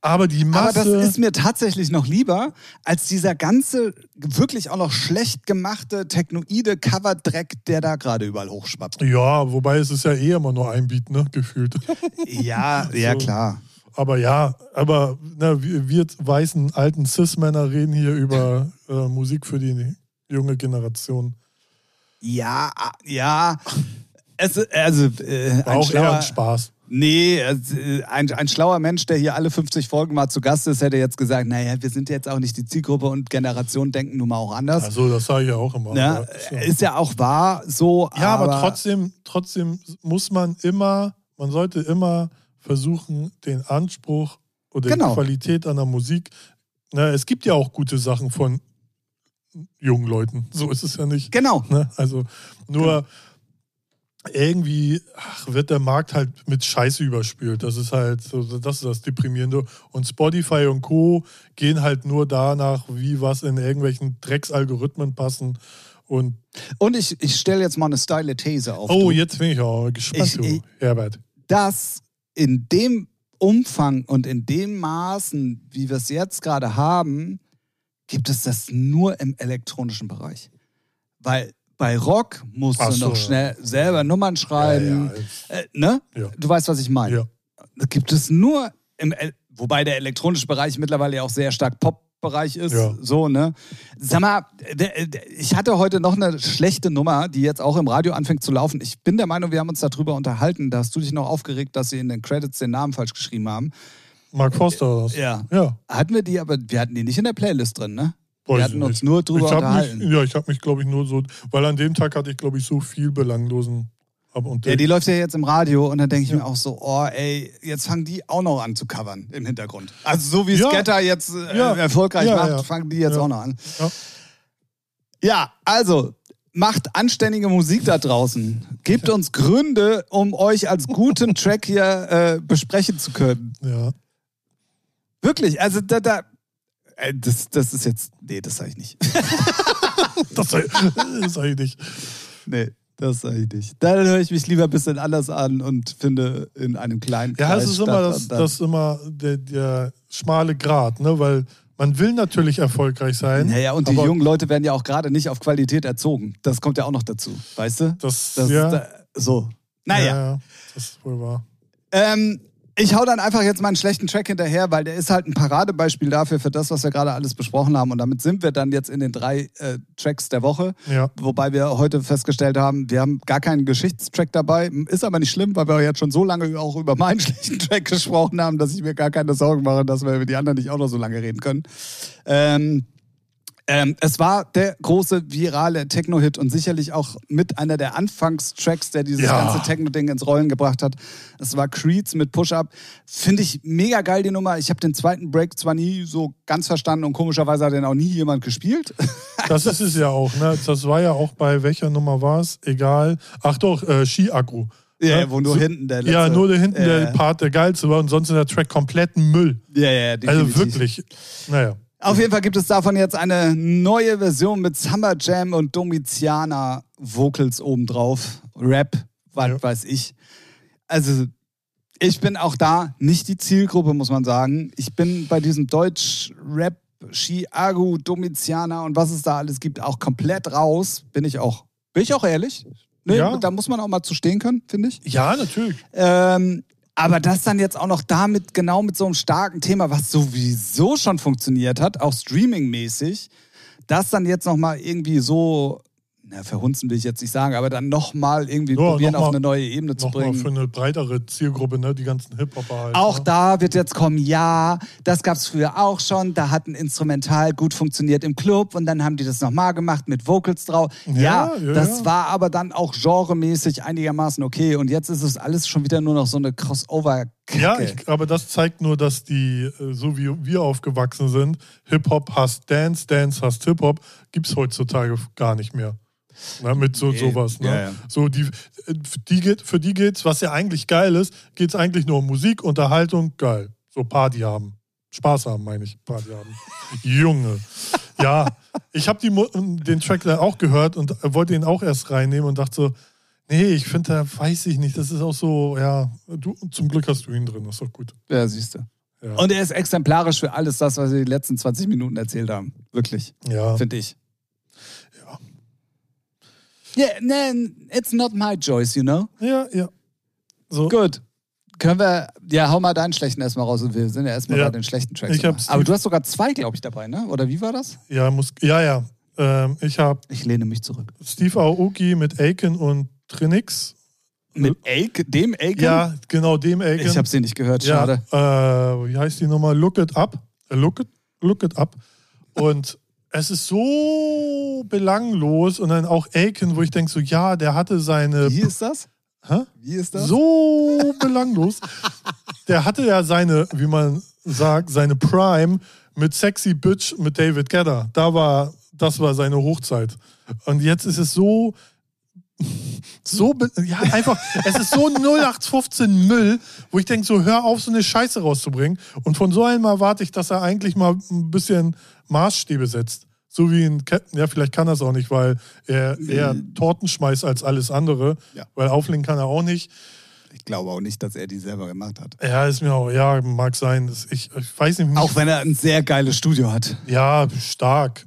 [SPEAKER 2] Aber die
[SPEAKER 1] Aber
[SPEAKER 2] Masse.
[SPEAKER 1] das ist mir tatsächlich noch lieber, als dieser ganze, wirklich auch noch schlecht gemachte, technoide Coverdreck, der da gerade überall hochschwappt.
[SPEAKER 2] ja, wobei es ist ja eh immer nur ein Beat, ne, gefühlt.
[SPEAKER 1] Ja, ja,
[SPEAKER 2] So.
[SPEAKER 1] klar.
[SPEAKER 2] Aber ja, aber ne, wir, weißen alten Cis-Männer reden hier über äh, Musik für die junge Generation.
[SPEAKER 1] Ja, ja. Es, also, äh,
[SPEAKER 2] War auch eher ein Spaß.
[SPEAKER 1] Nee, äh, ein, ein schlauer Mensch, der hier alle 50 Folgen mal zu Gast ist, hätte jetzt gesagt, naja, wir sind jetzt auch nicht die Zielgruppe und Generation denken nun mal auch anders.
[SPEAKER 2] Also, das sage ich ja auch immer.
[SPEAKER 1] ja,
[SPEAKER 2] Aber, ja.
[SPEAKER 1] ist ja auch wahr, so.
[SPEAKER 2] Ja, aber, trotzdem, trotzdem muss man immer, man sollte immer versuchen, den Anspruch oder
[SPEAKER 1] Genau.
[SPEAKER 2] die Qualität an der Musik. Na, es gibt ja auch gute Sachen von jungen Leuten. So ist es ja nicht.
[SPEAKER 1] Genau.
[SPEAKER 2] Ne? Also nur irgendwie ach, wird der Markt halt mit Scheiße überspült. Das ist halt so, das ist das Deprimierende. Und Spotify und Co. gehen halt nur danach, wie was in irgendwelchen Drecksalgorithmen passen. Und
[SPEAKER 1] Und ich, ich stelle jetzt mal eine steile These auf.
[SPEAKER 2] oh,
[SPEAKER 1] du.
[SPEAKER 2] jetzt bin ich auch gespannt,
[SPEAKER 1] Ich-
[SPEAKER 2] du,
[SPEAKER 1] ich-
[SPEAKER 2] Herbert.
[SPEAKER 1] dass in dem Umfang und in den Maßen, wie wir es jetzt gerade haben, gibt es das nur im elektronischen Bereich. Weil bei Rock musst
[SPEAKER 2] Ach
[SPEAKER 1] du
[SPEAKER 2] so,
[SPEAKER 1] noch
[SPEAKER 2] ja.
[SPEAKER 1] schnell selber Nummern schreiben.
[SPEAKER 2] Ja, ja,
[SPEAKER 1] Äh, ne?
[SPEAKER 2] Ja.
[SPEAKER 1] Du weißt, was ich meine.
[SPEAKER 2] Ja.
[SPEAKER 1] Das gibt es nur im, El wobei der elektronische Bereich mittlerweile ja auch sehr stark Pop-Bereich ist.
[SPEAKER 2] Ja.
[SPEAKER 1] So, ne? Sag mal, ich hatte heute noch eine schlechte Nummer, die jetzt auch im Radio anfängt zu laufen. Ich bin der Meinung, wir haben uns darüber unterhalten. Da hast du dich noch aufgeregt, dass sie in den Credits den Namen falsch geschrieben haben.
[SPEAKER 2] Mark Foster oder was?
[SPEAKER 1] Ja.
[SPEAKER 2] Ja.
[SPEAKER 1] Hatten wir die, aber wir hatten die nicht in der Playlist drin, ne?
[SPEAKER 2] Weiß
[SPEAKER 1] wir
[SPEAKER 2] ich
[SPEAKER 1] hatten uns
[SPEAKER 2] nicht.
[SPEAKER 1] nur drüber
[SPEAKER 2] ich
[SPEAKER 1] unterhalten.
[SPEAKER 2] Mich, ja, ich habe mich, glaube ich, nur so, weil an dem Tag hatte ich, glaube ich, so viel belanglosen Ab und
[SPEAKER 1] Ja, die läuft ja jetzt im Radio und dann denke ich
[SPEAKER 2] Ja.
[SPEAKER 1] mir auch so, oh ey, jetzt fangen die auch noch an zu covern im Hintergrund. Also so wie
[SPEAKER 2] Ja.
[SPEAKER 1] Scatter jetzt äh,
[SPEAKER 2] Ja.
[SPEAKER 1] erfolgreich macht, fangen die jetzt auch noch an.
[SPEAKER 2] Ja.
[SPEAKER 1] Also macht anständige Musik da draußen. Gebt uns Gründe, um euch als guten Track hier äh, besprechen zu können.
[SPEAKER 2] Ja.
[SPEAKER 1] Wirklich, also da, da das, das ist jetzt, nee, das sage ich nicht.
[SPEAKER 2] Das sei, das sei nicht.
[SPEAKER 1] nee, das sage ich nicht. Dann höre ich mich lieber ein bisschen anders an und finde in einem kleinen
[SPEAKER 2] Ja,
[SPEAKER 1] Kreis
[SPEAKER 2] es ist immer, das, das ist immer der, der schmale Grat, ne? weil man will natürlich erfolgreich sein.
[SPEAKER 1] Naja, und die jungen Leute werden ja auch gerade nicht auf Qualität erzogen. Das kommt ja auch noch dazu, weißt du?
[SPEAKER 2] Das,
[SPEAKER 1] Das
[SPEAKER 2] ja,
[SPEAKER 1] ist da, so. Naja.
[SPEAKER 2] ja, ja, das ist wohl wahr.
[SPEAKER 1] Ähm, ich hau dann einfach jetzt mal einen schlechten Track hinterher, weil der ist halt ein Paradebeispiel dafür, für das, was wir gerade alles besprochen haben. Und damit sind wir dann jetzt in den drei äh, Tracks der Woche.
[SPEAKER 2] Ja.
[SPEAKER 1] Wobei wir heute festgestellt haben, wir haben gar keinen Geschichtstrack dabei. Ist aber nicht schlimm, weil wir jetzt schon so lange auch über meinen schlechten Track gesprochen haben, dass ich mir gar keine Sorgen mache, dass wir über die anderen nicht auch noch so lange reden können. Ähm, ähm, es war der große virale Techno-Hit und sicherlich auch mit einer der Anfangstracks, der dieses
[SPEAKER 2] Ja.
[SPEAKER 1] ganze Techno-Ding ins Rollen gebracht hat. Es war Creeds mit Push-Up. Finde ich mega geil, die Nummer. Ich habe den zweiten Break zwar nie so ganz verstanden und komischerweise hat den auch nie jemand gespielt.
[SPEAKER 2] Das ist es ja auch. Ne? Das war ja auch bei welcher Nummer war es? Egal. Ach doch, äh, Ski-Akku.
[SPEAKER 1] Ja,
[SPEAKER 2] Ne?
[SPEAKER 1] wo nur
[SPEAKER 2] So-
[SPEAKER 1] hinten der letzte.
[SPEAKER 2] Ja, nur der hinten
[SPEAKER 1] Ja.
[SPEAKER 2] der Part der geilste war und sonst ist der Track komplett Müll.
[SPEAKER 1] Ja, ja,
[SPEAKER 2] Also
[SPEAKER 1] definitiv.
[SPEAKER 2] wirklich. Naja.
[SPEAKER 1] Auf jeden Fall gibt es davon jetzt eine neue Version mit Summer Jam und Domitiana Vocals obendrauf. Rap, was
[SPEAKER 2] Ja.
[SPEAKER 1] weiß ich. Also, ich bin auch da nicht die Zielgruppe, muss man sagen. Ich bin bei diesem Deutsch-Rap, Chiago, Domitiana und was es da alles gibt, auch komplett raus. Bin ich auch. Bin ich auch ehrlich? Ne,
[SPEAKER 2] Ja.
[SPEAKER 1] Da muss man auch mal zu stehen können, finde ich.
[SPEAKER 2] Ja, natürlich.
[SPEAKER 1] Ähm, aber das dann jetzt auch noch damit, genau mit so einem starken Thema, was sowieso schon funktioniert hat, auch streamingmäßig, das dann jetzt nochmal irgendwie so, na, verhunzen will ich jetzt nicht sagen, aber dann nochmal irgendwie
[SPEAKER 2] Ja,
[SPEAKER 1] probieren,
[SPEAKER 2] noch
[SPEAKER 1] auf
[SPEAKER 2] mal-
[SPEAKER 1] eine neue Ebene zu
[SPEAKER 2] Nochmal
[SPEAKER 1] bringen.
[SPEAKER 2] für eine breitere Zielgruppe, ne? die ganzen Hip-Hopper halt.
[SPEAKER 1] Auch
[SPEAKER 2] ne?
[SPEAKER 1] da wird jetzt kommen, ja, das gab es früher auch schon. Da hat ein Instrumental gut funktioniert im Club und dann haben die das nochmal gemacht mit Vocals drauf. Ja,
[SPEAKER 2] Ja, ja,
[SPEAKER 1] das war aber dann auch genremäßig einigermaßen okay. Und jetzt ist es alles schon wieder nur noch so eine Crossover-Kacke.
[SPEAKER 2] Ja, ich, aber das zeigt nur, dass die, äh, so wie wir aufgewachsen sind, Hip-Hop hasst Dance, Dance hasst Hip-Hop, gibt es heutzutage gar nicht mehr. Na, mit so
[SPEAKER 1] Nee.
[SPEAKER 2] sowas. Ne?
[SPEAKER 1] Ja, ja.
[SPEAKER 2] So die, äh, für die geht, für die geht's, was ja eigentlich geil ist, geht es eigentlich nur um Musik, Unterhaltung, geil. So Party haben. Spaß haben, meine ich. Party haben. Junge. Ja, ich habe den Track da auch gehört und wollte ihn auch erst reinnehmen und dachte so, nee, ich finde, da weiß ich nicht. Das ist auch so, ja, du, zum Glück hast du ihn drin, das ist doch gut.
[SPEAKER 1] Ja, siehst du.
[SPEAKER 2] Ja.
[SPEAKER 1] Und er ist exemplarisch für alles das, was wir die letzten 20 Minuten erzählt haben. Wirklich,
[SPEAKER 2] ja.
[SPEAKER 1] finde ich.
[SPEAKER 2] Ja.
[SPEAKER 1] Yeah, nee, it's not my choice, you know?
[SPEAKER 2] Ja, ja. So,
[SPEAKER 1] Gut. Können wir, ja, hau mal deinen schlechten erstmal raus und wir sind ja erstmal
[SPEAKER 2] Ja.
[SPEAKER 1] bei den schlechten Tracks.
[SPEAKER 2] Ich hab
[SPEAKER 1] immer.
[SPEAKER 2] Steve-
[SPEAKER 1] Aber du hast sogar zwei, glaube ich, dabei, ne? Oder wie war das?
[SPEAKER 2] ja, muss, ja, ja. Ähm, ich habe
[SPEAKER 1] Ich lehne mich zurück.
[SPEAKER 2] Steve Aoki mit Aiken und Trinix.
[SPEAKER 1] Mit Ake, dem Ake?
[SPEAKER 2] Ja, genau, dem Aiken.
[SPEAKER 1] Ich habe sie nicht gehört,
[SPEAKER 2] ja,
[SPEAKER 1] schade.
[SPEAKER 2] äh, wie heißt die Nummer? Look It Up. Äh, Look It, Look It Up. Und es ist so belanglos und dann auch Aiken, wo ich denke so, ja, der hatte seine...
[SPEAKER 1] Wie ist das?
[SPEAKER 2] Hä?
[SPEAKER 1] Wie ist das?
[SPEAKER 2] So belanglos. Der hatte ja seine, wie man sagt, seine Prime mit Sexy Bitch mit David Gedder. Da war, das war seine Hochzeit. Und jetzt ist es so, so, ja, einfach, es ist so 0815 Müll, wo ich denke, so hör auf, so eine Scheiße rauszubringen. Und von so einem erwarte ich, dass er eigentlich mal ein bisschen Maßstäbe setzt. So wie ein Captain, ja, vielleicht kann er es auch nicht, weil er eher Torten schmeißt als alles andere.
[SPEAKER 1] Ja.
[SPEAKER 2] Weil auflegen kann er auch nicht.
[SPEAKER 1] Ich glaube auch nicht, dass er die selber gemacht hat.
[SPEAKER 2] Ja, ist mir auch, ja, mag sein. Ich, ich weiß nicht.
[SPEAKER 1] Auch wenn er ein sehr geiles Studio hat.
[SPEAKER 2] Ja, stark.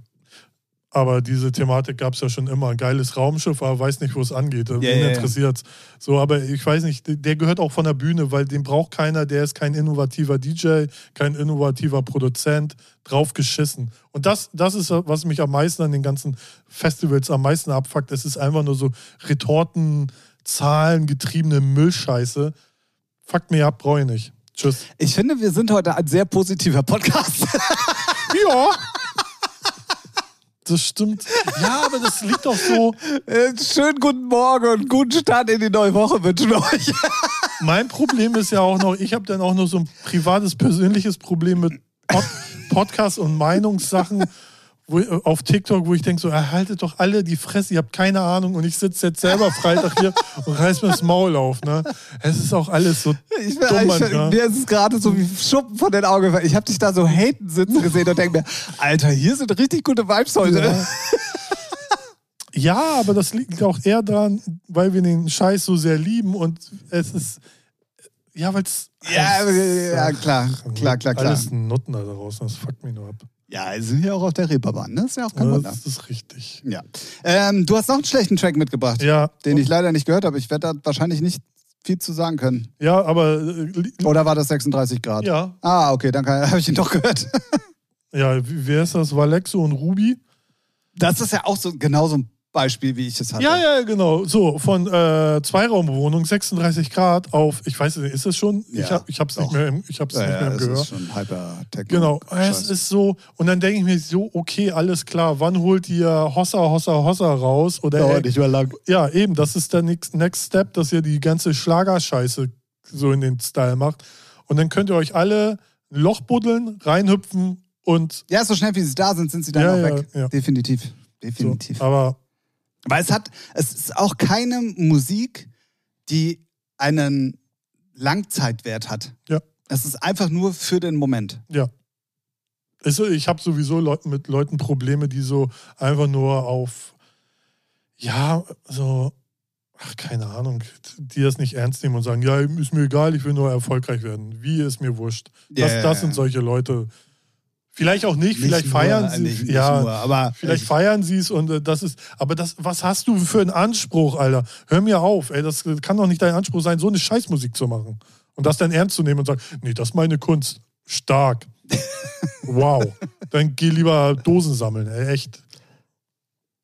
[SPEAKER 2] Aber diese Thematik gab es ja schon immer. Ein geiles Raumschiff, aber weiß nicht, wo es angeht.
[SPEAKER 1] Ja,
[SPEAKER 2] Wen interessiert So, aber ich weiß nicht, der gehört auch von der Bühne, weil den braucht keiner. Der ist kein innovativer DJ, kein innovativer Produzent. Drauf geschissen. Und das, das ist, was mich am meisten an den ganzen Festivals am meisten abfuckt. Es ist einfach nur so Retorten, Zahlen getriebene Müllscheiße. Fuckt mir ab, brauche ich nicht. Tschüss.
[SPEAKER 1] Ich finde, wir sind heute ein sehr positiver Podcast.
[SPEAKER 2] Ja. Das stimmt. Ja, aber das liegt doch so.
[SPEAKER 1] Äh, Schönen guten Morgen und guten Start in die neue Woche wünschen wir euch.
[SPEAKER 2] Mein Problem ist ja auch noch, ich habe dann auch noch so ein privates, persönliches Problem mit Pod Podcasts und Meinungssachen wo, auf TikTok, wo ich denke, so, erhaltet doch alle die Fresse, ihr habt keine Ahnung und ich sitze jetzt selber Freitag hier und reiß mir das Maul auf. Ne? Es ist auch alles so
[SPEAKER 1] Ich,
[SPEAKER 2] dumm
[SPEAKER 1] ich,
[SPEAKER 2] manchmal.
[SPEAKER 1] mir ist es gerade so wie Schuppen von den Augen. gefallen. Ich habe dich da so haten sitzen gesehen und denke mir, Alter, hier sind richtig gute Vibes heute.
[SPEAKER 2] Ja. Ja, aber das liegt auch eher daran, weil wir den Scheiß so sehr lieben und es ist. Ja, weil es.
[SPEAKER 1] Ja, ja, klar, klar, klar, klar.
[SPEAKER 2] Alles Nutten da draußen, das fuckt mich nur ab.
[SPEAKER 1] Ja, wir sind hier auch auf der Reeperbahn, ne? Das ist ja auch kein
[SPEAKER 2] Ja,
[SPEAKER 1] Wunder.
[SPEAKER 2] das ist richtig.
[SPEAKER 1] Ja. Ähm, du hast noch einen schlechten Track mitgebracht,
[SPEAKER 2] Ja,
[SPEAKER 1] den ich leider nicht gehört habe. Ich werde da wahrscheinlich nicht viel zu sagen können.
[SPEAKER 2] ja aber. äh,
[SPEAKER 1] Oder war das 36 Grad?
[SPEAKER 2] Ja,
[SPEAKER 1] Ah, okay, dann habe ich ihn doch gehört.
[SPEAKER 2] ja, wer ist das? Valexo und Ruby?
[SPEAKER 1] Das ist ja auch so genau so ein Beispiel, wie ich es hatte.
[SPEAKER 2] Ja, ja, genau. So, von äh, Zweiraumwohnung, 36 Grad auf, ich weiß nicht, ist es schon?
[SPEAKER 1] Ja,
[SPEAKER 2] ich habe ich hab's
[SPEAKER 1] doch.
[SPEAKER 2] nicht mehr im, ich hab's
[SPEAKER 1] Ja,
[SPEAKER 2] nicht
[SPEAKER 1] ja,
[SPEAKER 2] mehr im
[SPEAKER 1] das
[SPEAKER 2] Gehör.
[SPEAKER 1] ist schon Hyper-Techno.
[SPEAKER 2] Genau, es ist so, und dann denke ich mir so, okay, alles klar, wann holt ihr Hossa, Hossa, Hossa raus? Oder
[SPEAKER 1] Dauert nicht mehr lang.
[SPEAKER 2] ja, eben, das ist der next, next Step, dass ihr die ganze Schlagerscheiße so in den Style macht. Und dann könnt ihr euch alle ein Loch buddeln, reinhüpfen und
[SPEAKER 1] Ja, so schnell wie sie da sind, sind sie dann
[SPEAKER 2] Ja,
[SPEAKER 1] auch
[SPEAKER 2] ja,
[SPEAKER 1] weg.
[SPEAKER 2] ja.
[SPEAKER 1] Definitiv.
[SPEAKER 2] so.
[SPEAKER 1] Definitiv.
[SPEAKER 2] Aber
[SPEAKER 1] Weil es hat, es ist auch keine Musik, die einen Langzeitwert hat.
[SPEAKER 2] Ja.
[SPEAKER 1] Es ist einfach nur für den Moment.
[SPEAKER 2] ja. Ich habe sowieso mit Leuten Probleme, die so einfach nur auf, ja, so, ach, keine Ahnung, die das nicht ernst nehmen und sagen, ja, ist mir egal, ich will nur erfolgreich werden. Wie ist mir wurscht. Das,
[SPEAKER 1] Ja,
[SPEAKER 2] das sind solche Leute. Vielleicht auch nicht, vielleicht
[SPEAKER 1] Nicht
[SPEAKER 2] feiern
[SPEAKER 1] nur,
[SPEAKER 2] sie,
[SPEAKER 1] nicht, nicht
[SPEAKER 2] ja,
[SPEAKER 1] nur, aber
[SPEAKER 2] vielleicht feiern sie es und äh, das ist, aber das, was hast du für einen Anspruch, Alter? Hör mir auf, ey, das kann doch nicht dein Anspruch sein, so eine Scheißmusik zu machen. Und das dann ernst zu nehmen und sagen, nee, das ist meine Kunst. Stark. wow. Dann geh lieber Dosen sammeln, ey, echt.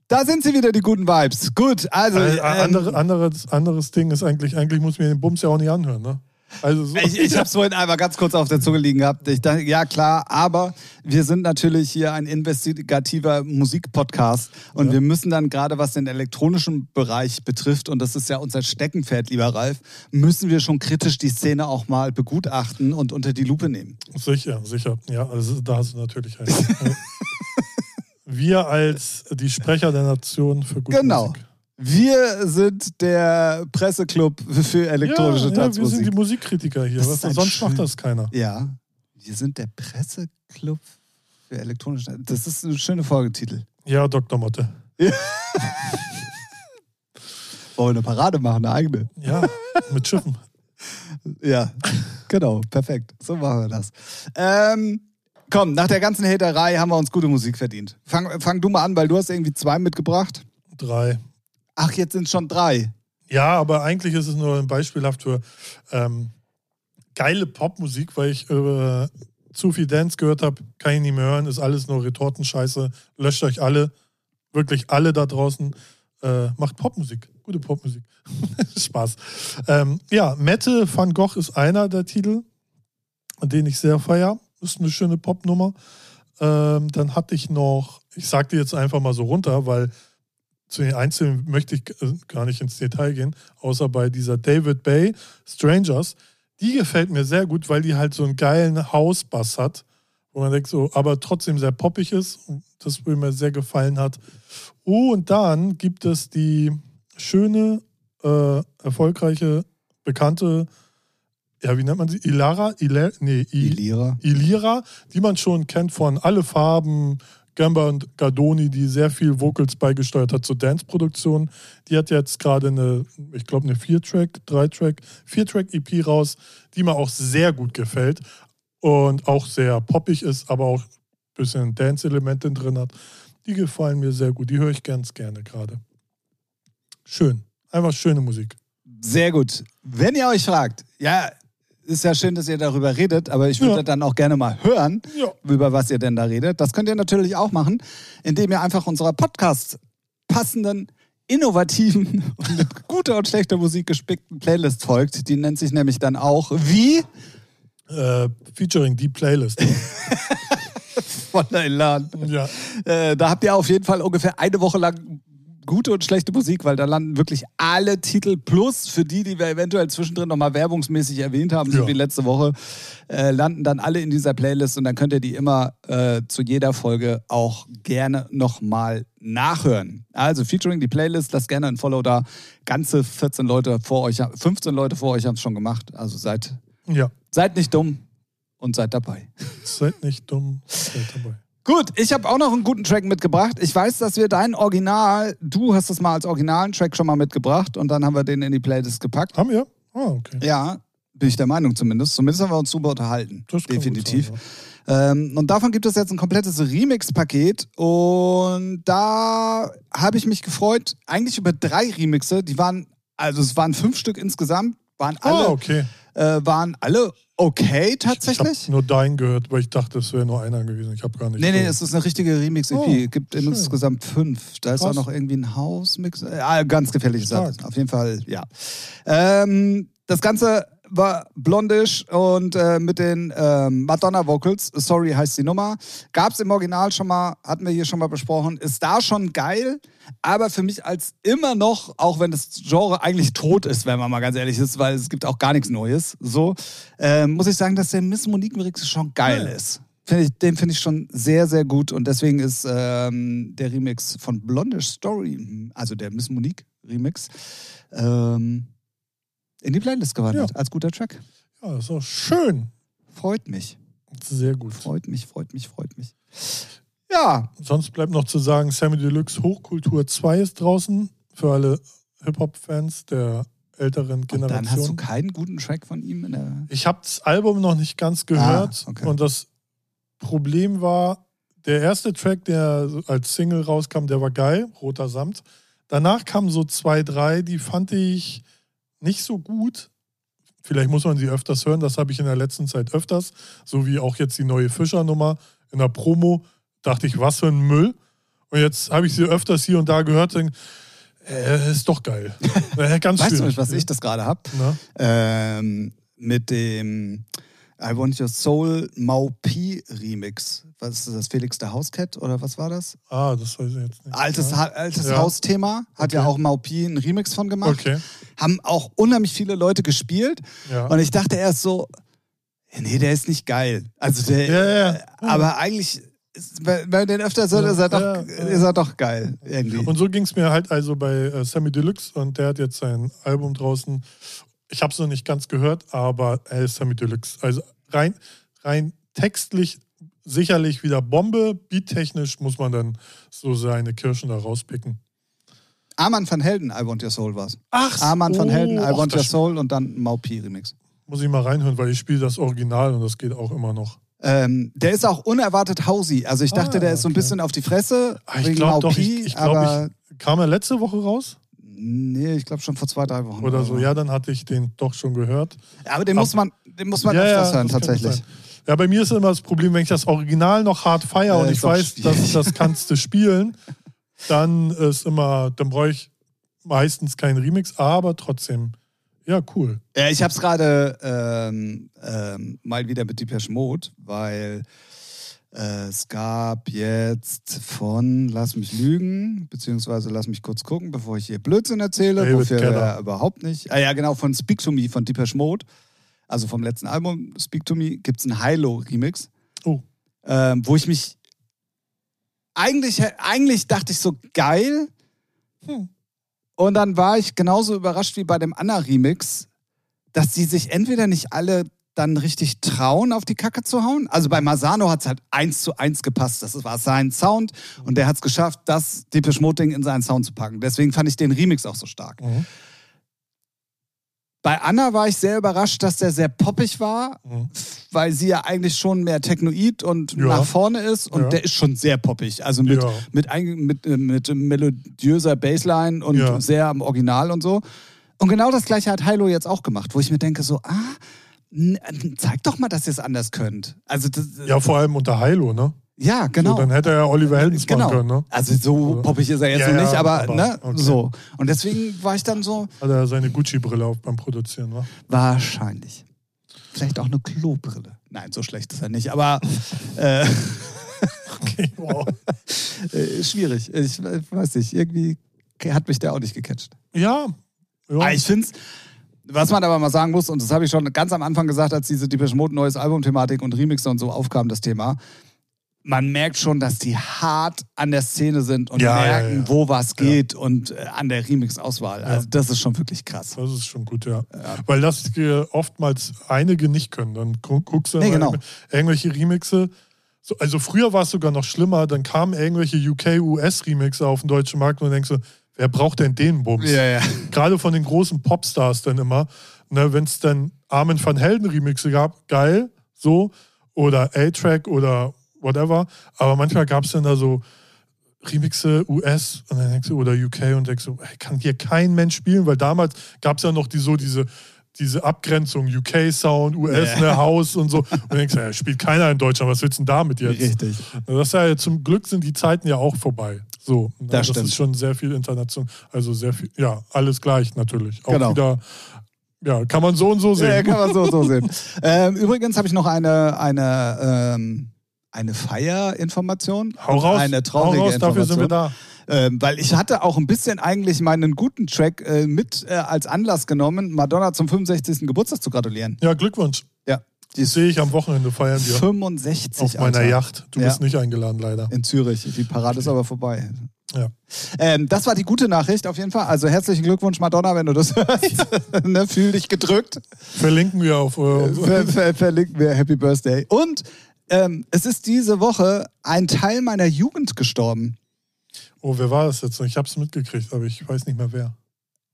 [SPEAKER 1] da sind sie wieder, die guten Vibes. Gut, also.
[SPEAKER 2] Äh,
[SPEAKER 1] ähm,
[SPEAKER 2] andere, anderes, anderes Ding ist eigentlich, eigentlich muss mir den Bums ja auch nicht anhören, ne? Also so,
[SPEAKER 1] Ich, ich habe es vorhin einmal ganz kurz auf der Zunge liegen gehabt. Ich dachte, ja klar, aber wir sind natürlich hier ein investigativer Musikpodcast und
[SPEAKER 2] Ja.
[SPEAKER 1] wir müssen dann gerade, was den elektronischen Bereich betrifft, und das ist ja unser Steckenpferd, lieber Ralf, müssen wir schon kritisch die Szene auch mal begutachten und unter die Lupe nehmen.
[SPEAKER 2] Sicher, sicher. Ja, also da hast du natürlich recht. Wir als die Sprecher der Nation für gute
[SPEAKER 1] Genau.
[SPEAKER 2] Musik.
[SPEAKER 1] Wir sind der Presseclub für elektronische
[SPEAKER 2] ja, ja, wir sind
[SPEAKER 1] Tanzmusik.
[SPEAKER 2] die Musikkritiker hier. Was, sonst
[SPEAKER 1] schön-
[SPEAKER 2] macht das keiner.
[SPEAKER 1] Ja, wir sind der Presseclub für elektronische Tanz. Das ist ein schöner Folgetitel.
[SPEAKER 2] Ja, Dr. Motte.
[SPEAKER 1] Wollen wir eine Parade machen, eine eigene?
[SPEAKER 2] Ja, mit Schiffen.
[SPEAKER 1] Ja, genau, perfekt. So machen wir das. Ähm, komm, nach der ganzen Haterei haben wir uns gute Musik verdient. Fang, fang du mal an, weil du hast irgendwie zwei mitgebracht.
[SPEAKER 2] Drei.
[SPEAKER 1] Ach, jetzt sind es schon drei.
[SPEAKER 2] Ja, aber eigentlich ist es nur ein beispielhaft für ähm, geile Popmusik, weil ich äh, zu viel Dance gehört habe, kann ich nicht mehr hören, ist alles nur Retortenscheiße. Löscht euch alle, wirklich alle da draußen. Äh, macht Popmusik, gute Popmusik. Spaß. Ähm, ja, Mette van Gogh ist einer der Titel, den ich sehr feier. Ist eine schöne Popnummer. Ähm, dann hatte ich noch, ich sag dir jetzt einfach mal so runter, weil zu den Einzelnen möchte ich gar nicht ins Detail gehen, außer bei dieser David Bay Strangers. Die gefällt mir sehr gut, weil die halt so einen geilen Hausbass hat, wo man denkt so, aber trotzdem sehr poppig ist. Und das mir sehr gefallen hat. Oh, und dann gibt es die schöne, äh, erfolgreiche, bekannte, ja, wie nennt man sie? Ilara? Ila, nee, I,
[SPEAKER 1] Ilira.
[SPEAKER 2] Ilira, die man schon kennt von Alle Farben, Gamba und Gardoni, die sehr viel Vocals beigesteuert hat zur Dance-Produktion. Die hat jetzt gerade eine, ich glaube, eine Vier-Track, Drei-Track, Vier-Track-EP raus, die mir auch sehr gut gefällt und auch sehr poppig ist, aber auch ein bisschen Dance-Elemente drin hat. Die gefallen mir sehr gut. Die höre ich ganz gerne gerade. Schön. Einfach schöne Musik.
[SPEAKER 1] Sehr gut. Wenn ihr euch fragt, ja, ist ja schön, dass ihr darüber redet, aber ich würde
[SPEAKER 2] Ja.
[SPEAKER 1] dann auch gerne mal hören,
[SPEAKER 2] Ja.
[SPEAKER 1] über was ihr denn da redet. Das könnt ihr natürlich auch machen, indem ihr einfach unserer Podcast passenden, innovativen und mit guter und schlechter Musik gespickten Playlist folgt. Die nennt sich nämlich dann auch wie
[SPEAKER 2] Äh, featuring die Playlist.
[SPEAKER 1] von der Elan.
[SPEAKER 2] ja.
[SPEAKER 1] Äh, da habt ihr auf jeden Fall ungefähr eine Woche lang gute und schlechte Musik, weil da landen wirklich alle Titel plus für die, die wir eventuell zwischendrin nochmal werbungsmäßig erwähnt haben, so
[SPEAKER 2] Ja.
[SPEAKER 1] wie letzte Woche, äh, landen dann alle in dieser Playlist und dann könnt ihr die immer äh, zu jeder Folge auch gerne nochmal nachhören. Also featuring die Playlist, lasst gerne ein Follow da. Ganze 14 Leute vor euch, 15 Leute vor euch haben es schon gemacht. Also seid,
[SPEAKER 2] ja.
[SPEAKER 1] seid nicht dumm und seid dabei.
[SPEAKER 2] Seid nicht dumm, seid dabei.
[SPEAKER 1] Gut, ich habe auch noch einen guten Track mitgebracht. Ich weiß, dass wir dein Original, du hast es mal als originalen Track schon mal mitgebracht und dann haben wir den in die Playlist gepackt.
[SPEAKER 2] Haben wir? Ah, okay.
[SPEAKER 1] Ja, bin ich der Meinung zumindest. Zumindest haben wir uns super unterhalten.
[SPEAKER 2] Das
[SPEAKER 1] Definitiv.
[SPEAKER 2] sein,
[SPEAKER 1] Ähm, und davon gibt es jetzt ein komplettes Remix-Paket. Und da habe ich mich gefreut, eigentlich über drei Remixe. Die waren, also es waren fünf Stück insgesamt, waren
[SPEAKER 2] ja.
[SPEAKER 1] alle,
[SPEAKER 2] Ah, okay.
[SPEAKER 1] äh, waren alle okay
[SPEAKER 2] Ich
[SPEAKER 1] tatsächlich.
[SPEAKER 2] habe nur deinen gehört, weil ich dachte, es wäre nur einer gewesen. Ich habe gar nicht.
[SPEAKER 1] Nee, nee, es ist eine richtige Remix-EP.
[SPEAKER 2] Oh,
[SPEAKER 1] Gibt
[SPEAKER 2] schön.
[SPEAKER 1] insgesamt fünf. Da ist
[SPEAKER 2] Krass.
[SPEAKER 1] auch noch irgendwie ein Hausmix. Ja, ganz gefährliche Sache.
[SPEAKER 2] Stark.
[SPEAKER 1] Auf jeden Fall, ja. Ähm, das Ganze war blondisch und äh, mit den ähm, Madonna-Vocals. Sorry heißt die Nummer. Gab es im Original schon mal, hatten wir hier schon mal besprochen. Ist da schon geil, aber für mich als immer noch, auch wenn das Genre eigentlich tot ist, wenn man mal ganz ehrlich ist, weil es gibt auch gar nichts Neues, so, ähm, muss ich sagen, dass der Miss Monique-Remix schon geil
[SPEAKER 2] Ja.
[SPEAKER 1] ist. Find ich, den finde ich schon sehr, sehr gut und deswegen ist ähm, der Remix von Blondish Story, also der Miss Monique Remix, ähm, in die Playlist gewandert als guter Track.
[SPEAKER 2] Ja, das ist auch schön.
[SPEAKER 1] Freut mich,
[SPEAKER 2] Sehr gut.
[SPEAKER 1] freut mich, freut mich, freut mich. Ja,
[SPEAKER 2] Sonst bleibt noch zu sagen, Sammy Deluxe Hochkultur 2 ist draußen für alle Hip-Hop-Fans der älteren
[SPEAKER 1] und dann hast du
[SPEAKER 2] Generation.
[SPEAKER 1] keinen guten Track von ihm in der.
[SPEAKER 2] Ich habe das Album noch nicht ganz gehört
[SPEAKER 1] Ah, okay.
[SPEAKER 2] und das Problem war, der erste Track, der als Single rauskam, der war geil, Roter Samt. Danach kamen so zwei, drei, die fand ich nicht so gut. Vielleicht muss man sie öfters hören, das habe ich in der letzten Zeit öfters, so wie auch jetzt die neue Fischer-Nummer in der Promo. Dachte ich, was für ein Müll. Und jetzt habe ich sie öfters hier und da gehört und äh, ist doch geil. Äh, Ganz
[SPEAKER 1] Weißt du
[SPEAKER 2] schwierig.
[SPEAKER 1] nicht, was ich das gerade habe? Ähm, mit dem I Want Your Soul Mau Pi Remix. Was ist das? Felix der Hauscat oder was war das?
[SPEAKER 2] Ah, das weiß ich jetzt nicht.
[SPEAKER 1] Altes,
[SPEAKER 2] ja.
[SPEAKER 1] altes
[SPEAKER 2] Ja.
[SPEAKER 1] Hausthema. Hat ja
[SPEAKER 2] Okay.
[SPEAKER 1] auch Mau Pi einen Remix von gemacht.
[SPEAKER 2] Okay,
[SPEAKER 1] Haben auch unheimlich viele Leute gespielt.
[SPEAKER 2] ja.
[SPEAKER 1] Und ich dachte erst so, nee, der ist nicht geil. Also der,
[SPEAKER 2] Ja, ja, ja.
[SPEAKER 1] aber eigentlich, wenn man den öfter hört, ist er doch,
[SPEAKER 2] Ja, ja.
[SPEAKER 1] ist er doch geil. Irgendwie.
[SPEAKER 2] Und so ging es mir halt also bei äh, Sammy Deluxe und der hat jetzt sein Album draußen. Ich habe es noch nicht ganz gehört, aber er ist Sammy Deluxe. Also rein, rein textlich sicherlich wieder Bombe. Beattechnisch muss man dann so seine Kirschen da rauspicken.
[SPEAKER 1] Arman van Helden, I Want Your Soul war's.
[SPEAKER 2] Ach,
[SPEAKER 1] Arman van Helden, I
[SPEAKER 2] ach,
[SPEAKER 1] Want Your Soul und dann Mau Pi Remix.
[SPEAKER 2] Muss ich mal reinhören, weil ich spiele das Original und das geht auch immer noch.
[SPEAKER 1] Ähm, der ist auch unerwartet hausy. Also ich dachte,
[SPEAKER 2] Ah,
[SPEAKER 1] der ist so ein
[SPEAKER 2] okay.
[SPEAKER 1] bisschen auf die Fresse
[SPEAKER 2] Ah, ich glaube doch, ich, ich
[SPEAKER 1] aber
[SPEAKER 2] ich, kam er letzte Woche raus
[SPEAKER 1] nee, ich glaube schon vor zwei, drei Wochen.
[SPEAKER 2] oder so. Ja, dann hatte ich den doch schon gehört.
[SPEAKER 1] Aber den muss man, den muss man
[SPEAKER 2] Ja,
[SPEAKER 1] öfters
[SPEAKER 2] ja,
[SPEAKER 1] hören, tatsächlich.
[SPEAKER 2] Ja, bei mir ist immer das Problem, wenn ich das Original noch hart feiere
[SPEAKER 1] Äh,
[SPEAKER 2] und ich weiß, dass das kannst du spielen, dann ist immer, dann brauche ich meistens keinen Remix, aber trotzdem, ja, cool.
[SPEAKER 1] Ja, ich habe es gerade ähm, ähm, mal wieder mit Depeche Mode, weil es gab jetzt von, lass mich lügen, beziehungsweise lass mich kurz gucken, bevor ich hier Blödsinn erzähle,
[SPEAKER 2] David
[SPEAKER 1] wofür
[SPEAKER 2] Keller.
[SPEAKER 1] er überhaupt nicht. Ah ja, genau, von Speak to Me von Depeche Mode, also vom letzten Album Speak to Me, gibt es einen Hilo-Remix,
[SPEAKER 2] Oh,
[SPEAKER 1] ähm, wo ich mich eigentlich, eigentlich dachte ich so, geil,
[SPEAKER 2] Hm.
[SPEAKER 1] und dann war ich genauso überrascht wie bei dem Anna-Remix, dass die sich entweder nicht alle dann richtig trauen, auf die Kacke zu hauen. Also bei Masano hat es halt eins zu eins gepasst. Das war sein Sound und der hat es geschafft, das Depeche Mode Ding in seinen Sound zu packen. Deswegen fand ich den Remix auch so stark.
[SPEAKER 2] Mhm.
[SPEAKER 1] Bei Anna war ich sehr überrascht, dass der sehr poppig war,
[SPEAKER 2] Mhm.
[SPEAKER 1] weil sie ja eigentlich schon mehr Technoid und
[SPEAKER 2] Ja.
[SPEAKER 1] nach vorne ist. Und
[SPEAKER 2] Ja.
[SPEAKER 1] der ist schon sehr poppig. Also mit,
[SPEAKER 2] Ja.
[SPEAKER 1] mit, mit, äh, mit melodiöser Bassline und sehr am Original und so. Und genau das gleiche hat Hilo jetzt auch gemacht, wo ich mir denke, so, ah, n- zeig doch mal, dass ihr es anders könnt. Also das,
[SPEAKER 2] Ja, vor allem unter Heilo, ne?
[SPEAKER 1] ja, genau.
[SPEAKER 2] So, dann hätte er ja Oliver Heldens
[SPEAKER 1] genau.
[SPEAKER 2] machen können, ne?
[SPEAKER 1] Also so
[SPEAKER 2] Oder?
[SPEAKER 1] poppig ist er jetzt
[SPEAKER 2] Ja,
[SPEAKER 1] noch nicht, aber,
[SPEAKER 2] aber,
[SPEAKER 1] ne,
[SPEAKER 2] okay.
[SPEAKER 1] so. Und deswegen war ich dann so,
[SPEAKER 2] Hat er seine Gucci-Brille auf beim Produzieren, ne?
[SPEAKER 1] Wahrscheinlich. Vielleicht auch eine Klobrille. Nein, so schlecht ist er nicht, aber äh,
[SPEAKER 2] Okay, wow.
[SPEAKER 1] äh, schwierig. Ich äh, weiß nicht, irgendwie hat mich der auch nicht gecatcht.
[SPEAKER 2] ja. ja.
[SPEAKER 1] Aber ich finde was man aber mal sagen muss, und das habe ich schon ganz am Anfang gesagt, als diese Depeche Mode neues Album-Thematik und Remixer und so aufkam, das Thema, man merkt schon, dass die hart an der Szene sind und
[SPEAKER 2] Ja, ja,
[SPEAKER 1] merken,
[SPEAKER 2] ja.
[SPEAKER 1] wo was geht und äh, an der Remix-Auswahl. Also das ist schon wirklich krass.
[SPEAKER 2] Das ist schon gut, ja. Weil das oftmals einige nicht können. Dann gu- guckst du
[SPEAKER 1] Nee, genau.
[SPEAKER 2] irgendwelche Remixe. So, also früher war es sogar noch schlimmer, dann kamen irgendwelche UK-US-Remixe auf den deutschen Markt und dann denkst du, wer braucht denn den Bums?
[SPEAKER 1] ja.
[SPEAKER 2] Gerade von den großen Popstars dann immer. Ne, Wenn es dann Armin van Helden Remixe gab, geil, so. Oder A-Track oder whatever. Aber manchmal gab es dann da so Remixe US und dann denkst du, oder UK und denkst du, ey, kann hier kein Mensch spielen, weil damals gab es ja noch die, so diese, diese Abgrenzung, UK-Sound, US,
[SPEAKER 1] Ja.
[SPEAKER 2] ne, House und so. Und denkst du, ja, spielt keiner in Deutschland, was willst du denn damit jetzt?
[SPEAKER 1] Richtig.
[SPEAKER 2] Das ist ja, zum Glück sind die Zeiten ja auch vorbei. So, ne,
[SPEAKER 1] Das
[SPEAKER 2] das ist schon sehr viel international, also sehr viel, ja, alles gleich natürlich. Auch
[SPEAKER 1] Genau.
[SPEAKER 2] wieder, ja, kann man so und so sehen.
[SPEAKER 1] Ja, kann man so so sehen. ähm, übrigens habe ich noch eine, eine, ähm, eine Feierinformation.
[SPEAKER 2] Hau
[SPEAKER 1] und
[SPEAKER 2] raus,
[SPEAKER 1] Eine
[SPEAKER 2] hau
[SPEAKER 1] traurige
[SPEAKER 2] raus, dafür sind wir da.
[SPEAKER 1] Ähm, weil ich hatte auch ein bisschen eigentlich meinen guten Track äh, mit äh, als Anlass genommen, Madonna zum 65. Geburtstag zu gratulieren.
[SPEAKER 2] Ja, Glückwunsch.
[SPEAKER 1] Die
[SPEAKER 2] sehe ich am Wochenende feiern wir
[SPEAKER 1] 65
[SPEAKER 2] auf meiner
[SPEAKER 1] Alter.
[SPEAKER 2] Yacht. Du
[SPEAKER 1] Ja.
[SPEAKER 2] bist nicht eingeladen, leider.
[SPEAKER 1] In Zürich. Die Parade ist aber vorbei.
[SPEAKER 2] Ja.
[SPEAKER 1] Ähm, das war die gute Nachricht auf jeden Fall. Also herzlichen Glückwunsch, Madonna, wenn du das hörst. ne, fühl dich gedrückt.
[SPEAKER 2] Verlinken wir auf. Äh,
[SPEAKER 1] Ver ver verlinken wir Happy Birthday. Und ähm, es ist diese Woche ein Teil meiner Jugend gestorben.
[SPEAKER 2] oh, wer war das jetzt? Ich habe es mitgekriegt, aber ich weiß nicht mehr wer.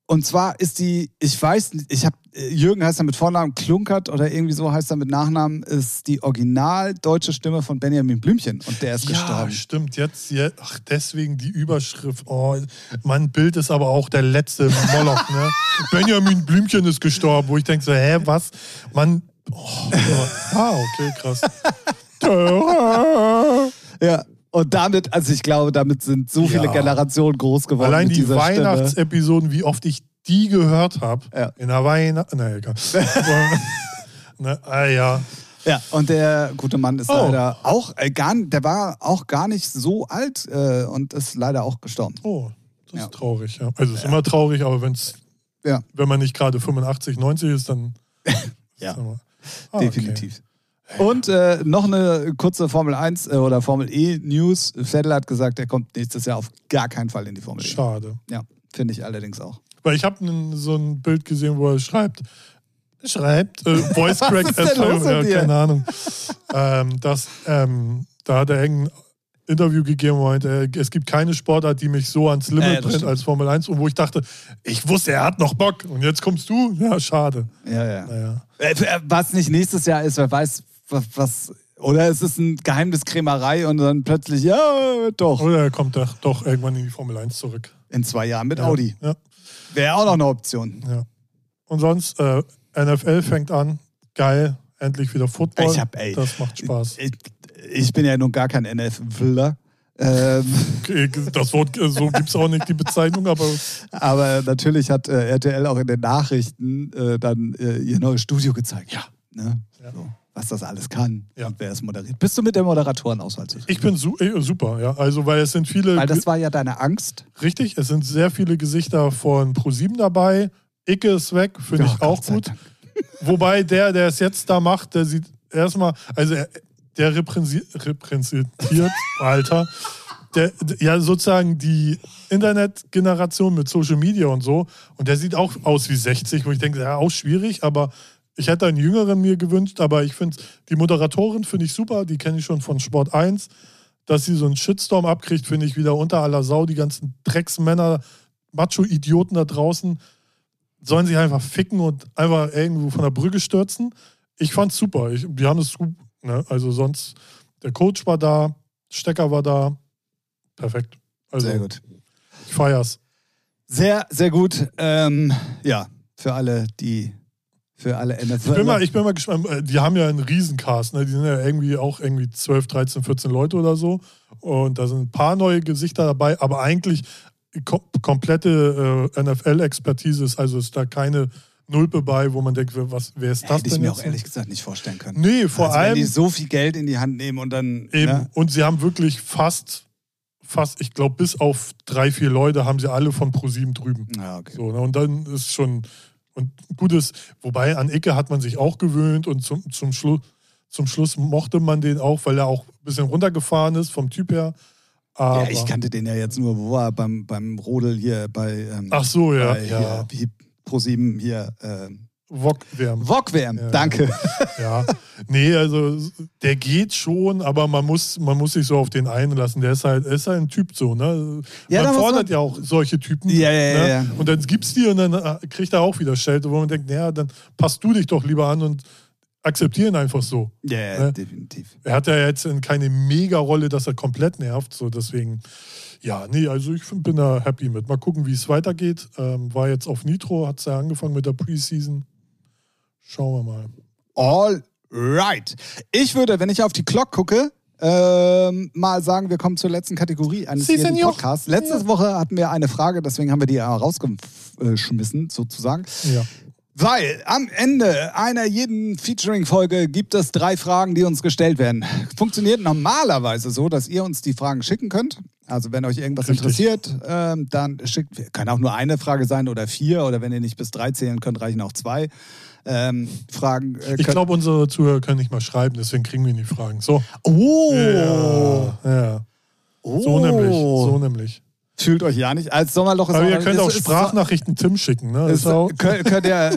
[SPEAKER 1] Und zwar ist die, ich weiß, nicht, ich habe Jürgen heißt er mit Vornamen, Klunkert oder irgendwie so heißt er mit Nachnamen, ist die original deutsche Stimme von Benjamin Blümchen und der ist
[SPEAKER 2] Ja,
[SPEAKER 1] gestorben.
[SPEAKER 2] stimmt. Jetzt, jetzt, ach, deswegen die Überschrift. Oh, mein Bild ist aber auch der letzte Moloch. ne? Benjamin Blümchen ist gestorben, wo ich denke so, hä, was? Man. Oh. Ah, okay, krass.
[SPEAKER 1] Ja. Und damit, also ich glaube, damit sind so viele
[SPEAKER 2] Ja.
[SPEAKER 1] Generationen groß geworden.
[SPEAKER 2] Allein die. Weihnachtsepisoden, wie oft ich die gehört habe.
[SPEAKER 1] Ja.
[SPEAKER 2] In der Weihnacht. Na egal. ne, ah, ja.
[SPEAKER 1] Ja, und der gute Mann ist
[SPEAKER 2] Oh.
[SPEAKER 1] leider auch äh, gar, der war auch gar nicht so alt äh, und ist leider auch gestorben.
[SPEAKER 2] Oh, das
[SPEAKER 1] Ja.
[SPEAKER 2] ist traurig, ja. Also es ist immer traurig, aber wenn's,
[SPEAKER 1] Ja.
[SPEAKER 2] wenn man nicht gerade 85, 90 ist, dann.
[SPEAKER 1] Ja.
[SPEAKER 2] Mal. Ah, okay.
[SPEAKER 1] Und äh, noch eine kurze Formel 1 äh, oder Formel E News. Vettel hat gesagt, er kommt nächstes Jahr auf gar keinen Fall in die Formel E.
[SPEAKER 2] Schade.
[SPEAKER 1] Ja, finde ich allerdings auch.
[SPEAKER 2] Weil ich habe so ein Bild gesehen, wo er schreibt, schreibt, äh, Voice Crack,
[SPEAKER 1] ist denn los mit
[SPEAKER 2] ja,
[SPEAKER 1] dir?
[SPEAKER 2] keine Ahnung. ähm, dass, ähm, da hat er irgendein Interview gegeben und meinte, äh, es gibt keine Sportart, die mich so ans Limit
[SPEAKER 1] Ja, ja, das
[SPEAKER 2] bringt
[SPEAKER 1] stimmt.
[SPEAKER 2] als Formel 1. Und wo ich dachte, ich wusste, er hat noch Bock. Und jetzt kommst du? Ja, schade.
[SPEAKER 1] Ja, ja.
[SPEAKER 2] Naja.
[SPEAKER 1] Äh, Was nicht nächstes Jahr ist, wer weiß, was. was oder es ist ein Geheimniskrämerei und dann plötzlich, ja, doch.
[SPEAKER 2] Oder er kommt doch, doch irgendwann in die Formel 1 zurück.
[SPEAKER 1] In zwei Jahren mit
[SPEAKER 2] Ja.
[SPEAKER 1] Audi.
[SPEAKER 2] Ja,
[SPEAKER 1] Wäre auch noch eine Option.
[SPEAKER 2] ja. Und sonst, äh, NFL fängt an. Geil. Endlich wieder Football.
[SPEAKER 1] Ich hab, ey,
[SPEAKER 2] das macht Spaß.
[SPEAKER 1] Ich, ich bin ja nun gar kein NFLer. Ähm,
[SPEAKER 2] Das Wort, so gibt es auch nicht die Bezeichnung, aber
[SPEAKER 1] aber natürlich hat äh, RTL auch in den Nachrichten äh, dann äh, ihr neues Studio gezeigt.
[SPEAKER 2] Ja.
[SPEAKER 1] Ne?
[SPEAKER 2] Ja.
[SPEAKER 1] So, was das alles kann
[SPEAKER 2] Ja.
[SPEAKER 1] und wer es moderiert. Bist du mit der Moderatorenauswahl zufrieden?
[SPEAKER 2] ich bin su super, ja. Also, weil es sind viele,
[SPEAKER 1] Weil das war ja deine Angst.
[SPEAKER 2] richtig, es sind sehr viele Gesichter von ProSieben dabei. Icke ist weg, finde ich auch gut.
[SPEAKER 1] Dank.
[SPEAKER 2] Wobei der, der es jetzt da macht, der sieht erstmal, also er, der repräsentiert, Alter, der, ja sozusagen die Internetgeneration mit Social Media und so. Und der sieht auch aus wie 60, wo ich denke, ja, auch schwierig, aber Ich hätte einen jüngeren mir gewünscht, aber ich finde, die Moderatorin finde ich super, die kenne ich schon von Sport 1. Dass sie so einen Shitstorm abkriegt, finde ich wieder unter aller Sau. Die ganzen Drecksmänner, Macho-Idioten da draußen sollen sich einfach ficken und einfach irgendwo von der Brücke stürzen. Ich fand's super. Ich, die haben es gut. Ne? Also sonst, der Coach war da, Stecker war da. Perfekt. Also,
[SPEAKER 1] Sehr gut.
[SPEAKER 2] Ich feier's.
[SPEAKER 1] Sehr, sehr gut. Ähm, ja, für alle, die für alle NFL.
[SPEAKER 2] Ich bin mal, ich bin mal gespannt. äh, Die haben ja einen Riesencast. Ne? Die sind ja irgendwie auch irgendwie 12, 13, 14 Leute oder so. Und da sind ein paar neue Gesichter dabei, aber eigentlich kom komplette äh, NFL-Expertise ist. Also ist da keine Nulpe bei, wo man denkt, was, wer ist das
[SPEAKER 1] Hätte ich
[SPEAKER 2] denn
[SPEAKER 1] mir
[SPEAKER 2] jetzt?
[SPEAKER 1] auch ehrlich gesagt nicht vorstellen können.
[SPEAKER 2] Nee, vor
[SPEAKER 1] also, Wenn die
[SPEAKER 2] allem.
[SPEAKER 1] so viel Geld in die Hand nehmen und dann.
[SPEAKER 2] Eben.
[SPEAKER 1] Ne?
[SPEAKER 2] Und sie haben wirklich fast, fast, ich glaube, bis auf drei, vier Leute haben sie alle von ProSieben drüben.
[SPEAKER 1] Ja, okay.
[SPEAKER 2] So, ne? Und dann ist schon und gutes, wobei an Icke hat man sich auch gewöhnt und zum, zum, Schlu zum Schluss mochte man den auch, weil er auch ein bisschen runtergefahren ist vom Typ her. Aber,
[SPEAKER 1] Ja, ich kannte den ja jetzt nur, wo war er beim, beim Rodel hier bei. Ähm,
[SPEAKER 2] Ach so, ja,
[SPEAKER 1] bei,
[SPEAKER 2] ja.
[SPEAKER 1] Hier, wie Pro7 hier. Ähm,
[SPEAKER 2] Wok-Wärme.
[SPEAKER 1] Wok-WM,
[SPEAKER 2] Ja.
[SPEAKER 1] danke.
[SPEAKER 2] Ja, nee, also der geht schon, aber man muss, man muss sich so auf den einlassen. Der ist halt, ist halt ein Typ so, ne?
[SPEAKER 1] Ja,
[SPEAKER 2] man fordert
[SPEAKER 1] man-
[SPEAKER 2] ja auch solche Typen.
[SPEAKER 1] Ja, ja,
[SPEAKER 2] ne?
[SPEAKER 1] ja.
[SPEAKER 2] Und dann gibt's die und dann äh, kriegt er auch wieder Schelte, wo man denkt, naja, dann passt du dich doch lieber an und akzeptiere ihn einfach so.
[SPEAKER 1] Ja,
[SPEAKER 2] Ne?
[SPEAKER 1] definitiv.
[SPEAKER 2] Er hat ja jetzt keine Mega-Rolle, dass er komplett nervt, so deswegen. Ja, nee, also ich bin da happy mit. Mal gucken, wie es weitergeht. Ähm, war jetzt auf Nitro, hat es ja angefangen mit der Preseason. Schauen wir mal.
[SPEAKER 1] All right. Ich würde, wenn ich auf die Clock gucke, ähm, mal sagen, wir kommen zur letzten Kategorie eines
[SPEAKER 2] Sie,
[SPEAKER 1] jeden. Podcasts. Letzte
[SPEAKER 2] Ja.
[SPEAKER 1] Woche hatten wir eine Frage, deswegen haben wir die ja rausgeschmissen, sozusagen.
[SPEAKER 2] Ja.
[SPEAKER 1] Weil am Ende einer jeden Featuring-Folge gibt es drei Fragen, die uns gestellt werden. Funktioniert normalerweise so, dass ihr uns die Fragen schicken könnt. Also wenn euch irgendwas
[SPEAKER 2] Richtig.
[SPEAKER 1] interessiert, ähm, dann schickt, kann auch nur eine Frage sein oder vier oder wenn ihr nicht bis drei zählen könnt, reichen auch zwei ähm, Fragen. Äh,
[SPEAKER 2] Ich glaube, unsere Zuhörer können nicht mal schreiben, deswegen kriegen wir die Fragen. So.
[SPEAKER 1] Oh,
[SPEAKER 2] Ja, ja.
[SPEAKER 1] oh.
[SPEAKER 2] So nämlich. So nämlich.
[SPEAKER 1] Fühlt euch ja nicht. Als Sommerloch ist
[SPEAKER 2] Aber ihr könnt
[SPEAKER 1] ist-
[SPEAKER 2] auch
[SPEAKER 1] ist-
[SPEAKER 2] Sprachnachrichten Tim schicken. Ne?
[SPEAKER 1] Ist,
[SPEAKER 2] Ist auch,
[SPEAKER 1] könnt, könnt ihr,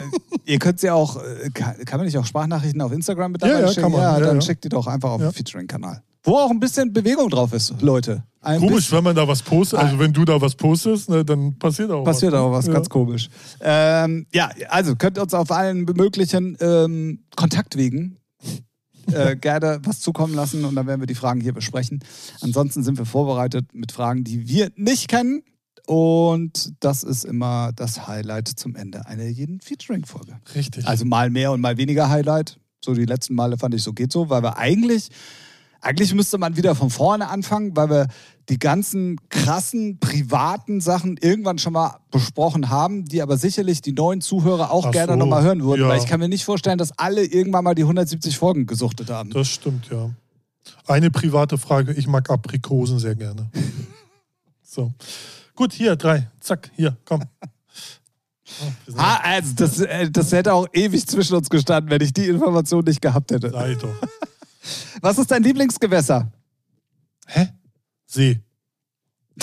[SPEAKER 1] ihr könnt sie auch, äh, kann, kann man nicht auch Sprachnachrichten auf Instagram mit
[SPEAKER 2] Ja,
[SPEAKER 1] dabei
[SPEAKER 2] ja,
[SPEAKER 1] schicken?
[SPEAKER 2] kann man.
[SPEAKER 1] Ja,
[SPEAKER 2] Ja,
[SPEAKER 1] dann
[SPEAKER 2] ja.
[SPEAKER 1] schickt die doch einfach auf den Featuring-Kanal. Wo auch ein bisschen Bewegung drauf ist, Leute. Ein
[SPEAKER 2] komisch,
[SPEAKER 1] bisschen
[SPEAKER 2] wenn man da was postet. Also wenn du da was postest, ne, dann passiert auch
[SPEAKER 1] passiert
[SPEAKER 2] was.
[SPEAKER 1] auch was
[SPEAKER 2] Ja.
[SPEAKER 1] ganz komisch. Ähm, ja, also könnt uns auf allen möglichen ähm, Kontaktwegen äh, gerne was zukommen lassen und dann werden wir die Fragen hier besprechen. Ansonsten sind wir vorbereitet mit Fragen, die wir nicht kennen. Und das ist immer das Highlight zum Ende einer jeden Featuring-Folge.
[SPEAKER 2] Richtig.
[SPEAKER 1] Also mal mehr und mal weniger Highlight. So die letzten Male fand ich so geht so, weil wir eigentlich, eigentlich müsste man wieder von vorne anfangen, weil wir die ganzen krassen privaten Sachen irgendwann schon mal besprochen haben, die aber sicherlich die neuen Zuhörer auch
[SPEAKER 2] Ach
[SPEAKER 1] gerne
[SPEAKER 2] so,
[SPEAKER 1] nochmal hören würden,
[SPEAKER 2] ja.
[SPEAKER 1] weil ich kann mir nicht vorstellen, dass alle irgendwann mal die 170 Folgen gesuchtet haben.
[SPEAKER 2] Das stimmt, ja. Eine private Frage. Ich mag Aprikosen sehr gerne. so. Gut, hier, drei. Zack, hier, komm. Oh,
[SPEAKER 1] Ah, also das, äh, das hätte auch ewig zwischen uns gestanden, wenn ich die Information nicht gehabt hätte.
[SPEAKER 2] Sei doch.
[SPEAKER 1] Was ist dein Lieblingsgewässer?
[SPEAKER 2] Hä? See.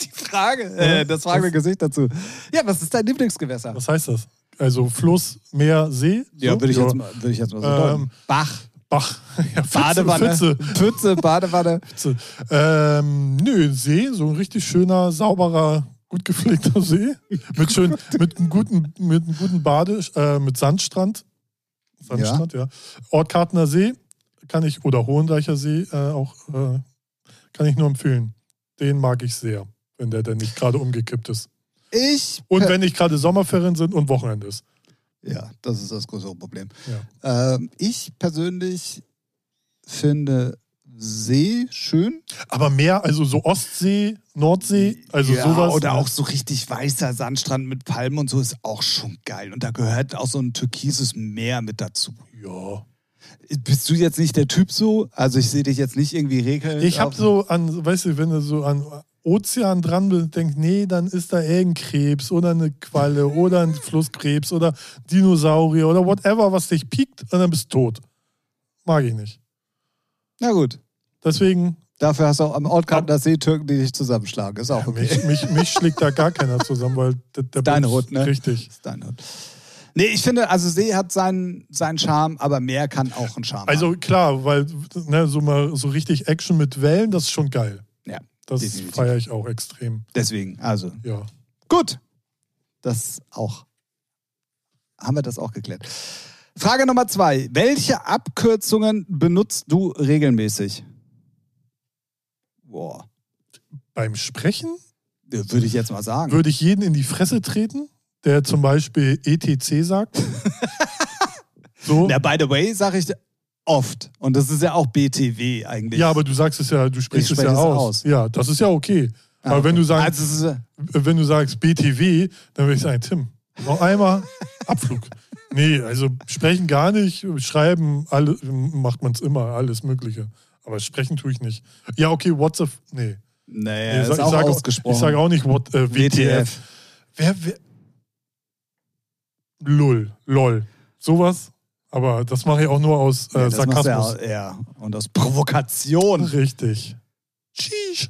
[SPEAKER 1] Die Frage, äh, das fragende Gesicht dazu. Ja, was ist dein Lieblingsgewässer?
[SPEAKER 2] Was heißt das? Also Fluss, Meer, See?
[SPEAKER 1] Ja,
[SPEAKER 2] So?
[SPEAKER 1] würde ich, jetzt mal- würde ich jetzt mal so
[SPEAKER 2] Ähm.
[SPEAKER 1] Bach,
[SPEAKER 2] Bach. Ja, Pfütze,
[SPEAKER 1] Badewanne,
[SPEAKER 2] Pfütze.
[SPEAKER 1] Pfütze, Badewanne.
[SPEAKER 2] Pfütze. Ähm, nö, See, so ein richtig schöner, sauberer, gut gepflegter See. Mit schön, mit einem guten, mit einem guten Bade, äh, mit Sandstrand. Sandstrand, ja. Ortkartner See kann ich, oder Hohendeicher See äh, auch, äh, kann ich nur empfehlen. Den mag ich sehr, wenn der denn nicht gerade umgekippt ist.
[SPEAKER 1] Ich.
[SPEAKER 2] Und wenn nicht gerade Sommerferien sind und Wochenende ist.
[SPEAKER 1] ja, das ist das größere Problem.
[SPEAKER 2] Ja.
[SPEAKER 1] Ähm, ich persönlich finde See schön.
[SPEAKER 2] Aber mehr, also so Ostsee, Nordsee, also
[SPEAKER 1] ja,
[SPEAKER 2] sowas.
[SPEAKER 1] Oder auch so richtig weißer Sandstrand mit Palmen und so ist auch schon geil. Und da gehört auch so ein türkises Meer mit dazu.
[SPEAKER 2] Ja.
[SPEAKER 1] Bist du jetzt nicht der Typ so? Also ich sehe dich jetzt nicht irgendwie regeln.
[SPEAKER 2] Ich habe so an, weißt du, wenn du so an Ozean dran bist, denkst, nee, dann ist da irgendein Krebs oder eine Qualle oder ein Flusskrebs oder Dinosaurier oder whatever, was dich piekt und dann bist du tot. Mag ich nicht.
[SPEAKER 1] Na gut.
[SPEAKER 2] Deswegen,
[SPEAKER 1] Dafür hast du auch am Ortkartner See Türken, die dich zusammenschlagen. Ist auch okay.
[SPEAKER 2] mich, mich, mich schlägt da gar keiner zusammen, weil der, der
[SPEAKER 1] Dein
[SPEAKER 2] Bums-
[SPEAKER 1] Hut, ne?
[SPEAKER 2] Richtig.
[SPEAKER 1] ist dein Hund. Nee, ich finde, also See hat seinen, seinen Charme, aber mehr kann auch ein Charme
[SPEAKER 2] Also
[SPEAKER 1] haben.
[SPEAKER 2] klar, weil ne, so mal so richtig Action mit Wellen, das ist schon geil.
[SPEAKER 1] Ja,
[SPEAKER 2] Das feiere ich auch extrem.
[SPEAKER 1] Deswegen, also
[SPEAKER 2] Ja.
[SPEAKER 1] gut. Das auch. Haben wir das auch geklärt. Frage Nummer zwei. Welche Abkürzungen benutzt du regelmäßig? Boah,
[SPEAKER 2] Beim Sprechen
[SPEAKER 1] würde ich jetzt mal sagen.
[SPEAKER 2] würde ich jeden in die Fresse treten, der zum Beispiel ETC sagt. so.
[SPEAKER 1] Na, by the way, sage ich oft. Und das ist ja auch BTW eigentlich.
[SPEAKER 2] Ja, aber du sagst es ja, du sprichst
[SPEAKER 1] Ich
[SPEAKER 2] es ja
[SPEAKER 1] es
[SPEAKER 2] aus.
[SPEAKER 1] aus.
[SPEAKER 2] Ja, das ist ja okay.
[SPEAKER 1] Ah,
[SPEAKER 2] aber wenn
[SPEAKER 1] okay.
[SPEAKER 2] du sagst,
[SPEAKER 1] Also,
[SPEAKER 2] wenn du sagst BTW, dann würde ich sagen, Tim, noch einmal Abflug. Nee, also sprechen gar nicht, schreiben alle, macht man es immer, alles Mögliche. Aber sprechen tue ich nicht. Ja, okay, WhatsApp, nee.
[SPEAKER 1] nee,
[SPEAKER 2] nee
[SPEAKER 1] ist
[SPEAKER 2] sag-
[SPEAKER 1] auch
[SPEAKER 2] ich sage
[SPEAKER 1] ausgesprochen.
[SPEAKER 2] Ich sage auch nicht what, äh, WTF.
[SPEAKER 1] WTF.
[SPEAKER 2] Wer, wer? Lull, lol. Sowas. Aber das mache ich auch nur aus äh,
[SPEAKER 1] Ja,
[SPEAKER 2] Sarkasmus.
[SPEAKER 1] Ja, ja, und aus Provokation.
[SPEAKER 2] Richtig. Sheesh.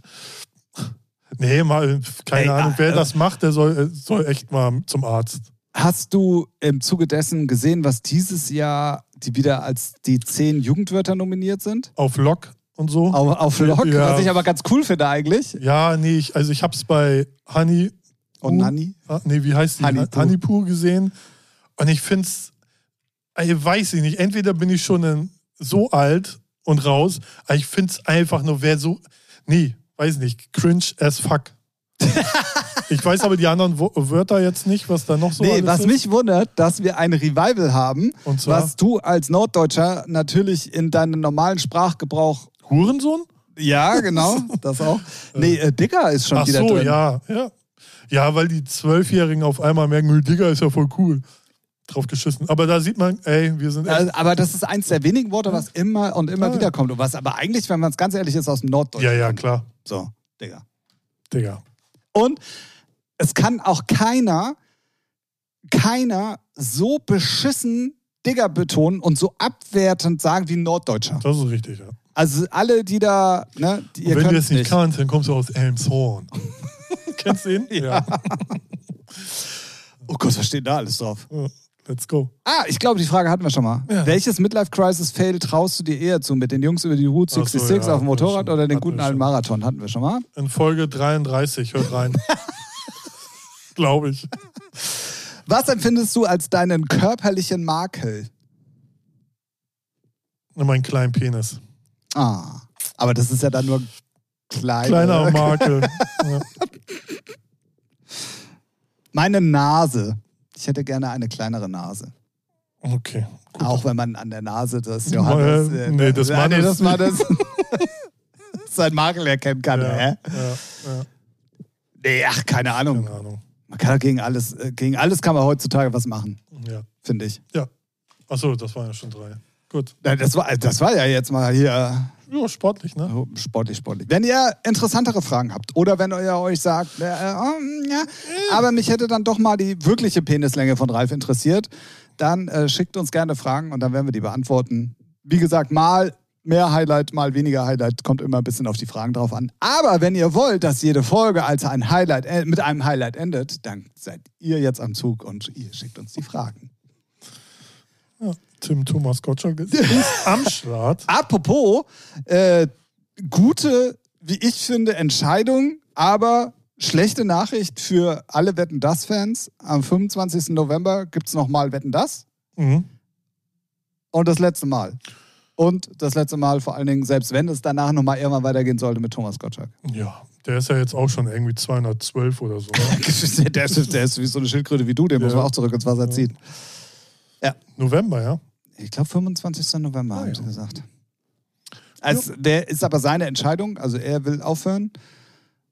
[SPEAKER 2] Nee, mal, keine
[SPEAKER 1] Ey,
[SPEAKER 2] Ahnung,
[SPEAKER 1] ah,
[SPEAKER 2] wer
[SPEAKER 1] äh,
[SPEAKER 2] das macht, der soll, äh, soll echt mal zum Arzt.
[SPEAKER 1] Hast du im Zuge dessen gesehen, was dieses Jahr die wieder als die zehn Jugendwörter nominiert sind?
[SPEAKER 2] Auf Lock und so.
[SPEAKER 1] Auf, auf Lock,
[SPEAKER 2] Ja.
[SPEAKER 1] was ich aber ganz cool finde eigentlich.
[SPEAKER 2] Ja, nee, ich, also ich hab's bei Honey.
[SPEAKER 1] Und
[SPEAKER 2] Poo-
[SPEAKER 1] Nanni?
[SPEAKER 2] Ah, Nee, wie heißt die?
[SPEAKER 1] Honey.
[SPEAKER 2] Honey Poo gesehen. Und ich find's, ey, weiß ich nicht, entweder bin ich schon so alt und raus, aber ich find's einfach nur, wer so, nee, weiß nicht, cringe as fuck. ich weiß aber die anderen Wörter jetzt nicht, was da noch so
[SPEAKER 1] Nee, was
[SPEAKER 2] ist.
[SPEAKER 1] mich wundert, dass wir ein Revival haben,
[SPEAKER 2] Und zwar?
[SPEAKER 1] was du als Norddeutscher natürlich in deinem normalen Sprachgebrauch.
[SPEAKER 2] Hurensohn?
[SPEAKER 1] Ja, genau, das auch. Nee, äh, Dicker ist schon
[SPEAKER 2] Ach
[SPEAKER 1] wieder
[SPEAKER 2] so,
[SPEAKER 1] drin.
[SPEAKER 2] ja, ja. Ja, weil die Zwölfjährigen auf einmal merken, "Ey, Digga, ist ja voll cool. Drauf geschissen. Aber da sieht man, ey, wir sind echt
[SPEAKER 1] Also, aber das ist eins der wenigen Worte, was immer und immer
[SPEAKER 2] ja.
[SPEAKER 1] wieder kommt. Und was aber eigentlich, wenn man es ganz ehrlich ist, aus dem Norddeutschen
[SPEAKER 2] Ja, ja, klar.
[SPEAKER 1] So, Digga.
[SPEAKER 2] Digga.
[SPEAKER 1] Und es kann auch keiner, keiner so beschissen Digger betonen und so abwertend sagen wie ein Norddeutscher.
[SPEAKER 2] Das ist richtig, ja.
[SPEAKER 1] Also alle, die da, ne, die, ihr
[SPEAKER 2] wenn du es nicht
[SPEAKER 1] nicht.
[SPEAKER 2] kannst, dann kommst du aus Elmshorn. Kennst du ihn? Ja.
[SPEAKER 1] Oh Gott, was steht da alles drauf?
[SPEAKER 2] Ja. Let's go.
[SPEAKER 1] Ah, ich glaube, die Frage hatten wir schon mal.
[SPEAKER 2] Ja.
[SPEAKER 1] Welches Midlife-Crisis-Fail traust du dir eher zu? Mit den Jungs über die Route
[SPEAKER 2] Ach so,
[SPEAKER 1] 66
[SPEAKER 2] ja,
[SPEAKER 1] auf dem Motorrad
[SPEAKER 2] schon.
[SPEAKER 1] oder den guten alten. Marathon? Hatten wir schon mal.
[SPEAKER 2] In Folge 33, hört rein. Glaube ich.
[SPEAKER 1] Was empfindest du als deinen körperlichen Makel?
[SPEAKER 2] Mein kleinen Penis.
[SPEAKER 1] Ah, aber das ist ja dann nur klein.
[SPEAKER 2] Kleiner Makel. Ja.
[SPEAKER 1] Meine Nase. Ich hätte gerne eine kleinere Nase.
[SPEAKER 2] Okay.
[SPEAKER 1] Auch wenn man an der Nase des Johannes.
[SPEAKER 2] Äh, nee, des
[SPEAKER 1] Ah, nee,
[SPEAKER 2] Mannes.
[SPEAKER 1] des Mannes. sein Makel erkennen kann.
[SPEAKER 2] Ja,
[SPEAKER 1] Hä?
[SPEAKER 2] ja, ja,
[SPEAKER 1] Nee, ach, keine Ahnung.
[SPEAKER 2] keine Ahnung.
[SPEAKER 1] Man kann gegen alles, äh, gegen alles kann man heutzutage was machen,
[SPEAKER 2] Ja.
[SPEAKER 1] finde ich.
[SPEAKER 2] Achso, das waren ja schon drei. Gut.
[SPEAKER 1] Ja, Das war, das war ja jetzt mal hier
[SPEAKER 2] Ja, sportlich, ne?
[SPEAKER 1] oh, sportlich, sportlich. Wenn ihr interessantere Fragen habt oder wenn ihr euch sagt, äh, äh, oh, ja, aber mich hätte dann doch mal die wirkliche Penislänge von Ralf interessiert, dann äh, schickt uns gerne Fragen und dann werden wir die beantworten. Wie gesagt, mal mehr Highlight, mal weniger Highlight, kommt immer ein bisschen auf die Fragen drauf an. Aber wenn ihr wollt, dass jede Folge als ein Highlight äh, mit einem Highlight endet, dann seid ihr jetzt am Zug und ihr schickt uns die Fragen.
[SPEAKER 2] Ja. Tim Thomas Gottschalk ist am Start.
[SPEAKER 1] Apropos, äh, gute, wie ich finde, Entscheidung, aber schlechte Nachricht für alle Wetten das Fans. Am 25. November gibt es nochmal Wetten das
[SPEAKER 2] Mhm.
[SPEAKER 1] und das letzte Mal. Und das letzte Mal vor allen Dingen, selbst wenn es danach nochmal irgendwann weitergehen sollte mit Thomas Gottschalk.
[SPEAKER 2] Ja, der ist ja jetzt auch schon irgendwie 212 oder so.
[SPEAKER 1] Der, ist, der ist wie so eine Schildkröte wie du, den muss
[SPEAKER 2] Ja.
[SPEAKER 1] man auch zurück ins Wasser ziehen.
[SPEAKER 2] November, ja?
[SPEAKER 1] Ich glaube 25. November,
[SPEAKER 2] Ah,
[SPEAKER 1] haben sie
[SPEAKER 2] ja.
[SPEAKER 1] gesagt. Also, der ist aber seine Entscheidung, also er will aufhören.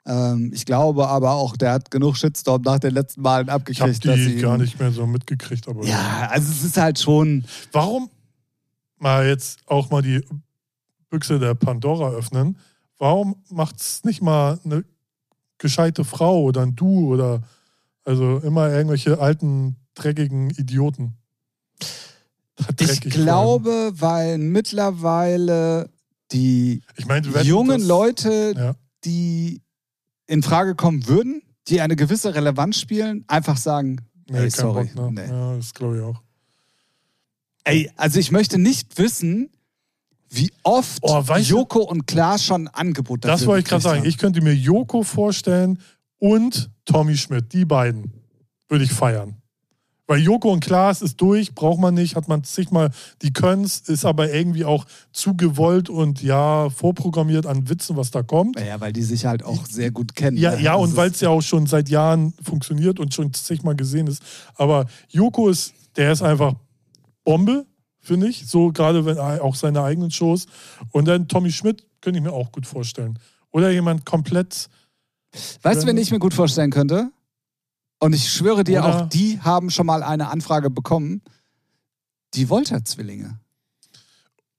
[SPEAKER 1] Ähm, ich glaube aber auch, der hat genug Shitstorm nach den letzten Malen
[SPEAKER 2] Ich habe
[SPEAKER 1] abgekriegt. dass sie
[SPEAKER 2] die gar nicht mehr so mitgekriegt. Aber
[SPEAKER 1] Ja, also es ist halt schon.
[SPEAKER 2] Warum mal jetzt auch mal die Büchse der Pandora öffnen? Warum macht es nicht mal eine gescheite Frau oder ein Du oder also immer irgendwelche alten, dreckigen Idioten?
[SPEAKER 1] Ich glaube, weil mittlerweile die
[SPEAKER 2] ich meine, du
[SPEAKER 1] jungen
[SPEAKER 2] das-
[SPEAKER 1] Leute,
[SPEAKER 2] Ja.
[SPEAKER 1] die in Frage kommen würden, die eine gewisse Relevanz spielen, einfach sagen,
[SPEAKER 2] Nee,
[SPEAKER 1] sorry.
[SPEAKER 2] Bock, ne?
[SPEAKER 1] Nee.
[SPEAKER 2] Ja, das glaube ich auch.
[SPEAKER 1] Ey, also ich möchte nicht wissen, wie oft
[SPEAKER 2] Oh, du-
[SPEAKER 1] Joko und Klaas schon ein Angebot dafür
[SPEAKER 2] Das wollte ich gerade sagen. Ich könnte mir Joko vorstellen und Tommy Schmidt. Die beiden würde ich feiern. Weil Joko und Klaas ist durch, braucht man nicht, hat man zigmal, die können's, ist aber irgendwie auch zu gewollt und ja, vorprogrammiert an Witzen, was da kommt.
[SPEAKER 1] haben. Ja, weil die sich halt auch sehr gut kennen.
[SPEAKER 2] Ja,
[SPEAKER 1] ne?
[SPEAKER 2] ja,
[SPEAKER 1] Das
[SPEAKER 2] und weil es ja auch schon seit Jahren funktioniert und schon zigmal gesehen ist. Aber Joko ist, der ist einfach Bombe, finde ich. So gerade wenn auch seine eigenen Shows. Und dann Tommy Schmidt könnte ich mir auch gut vorstellen. Oder jemand komplett.
[SPEAKER 1] Weißt du, wen ich mir gut vorstellen könnte? Und ich schwöre dir, auch die haben schon mal eine Anfrage bekommen. Die Wolter-Zwillinge.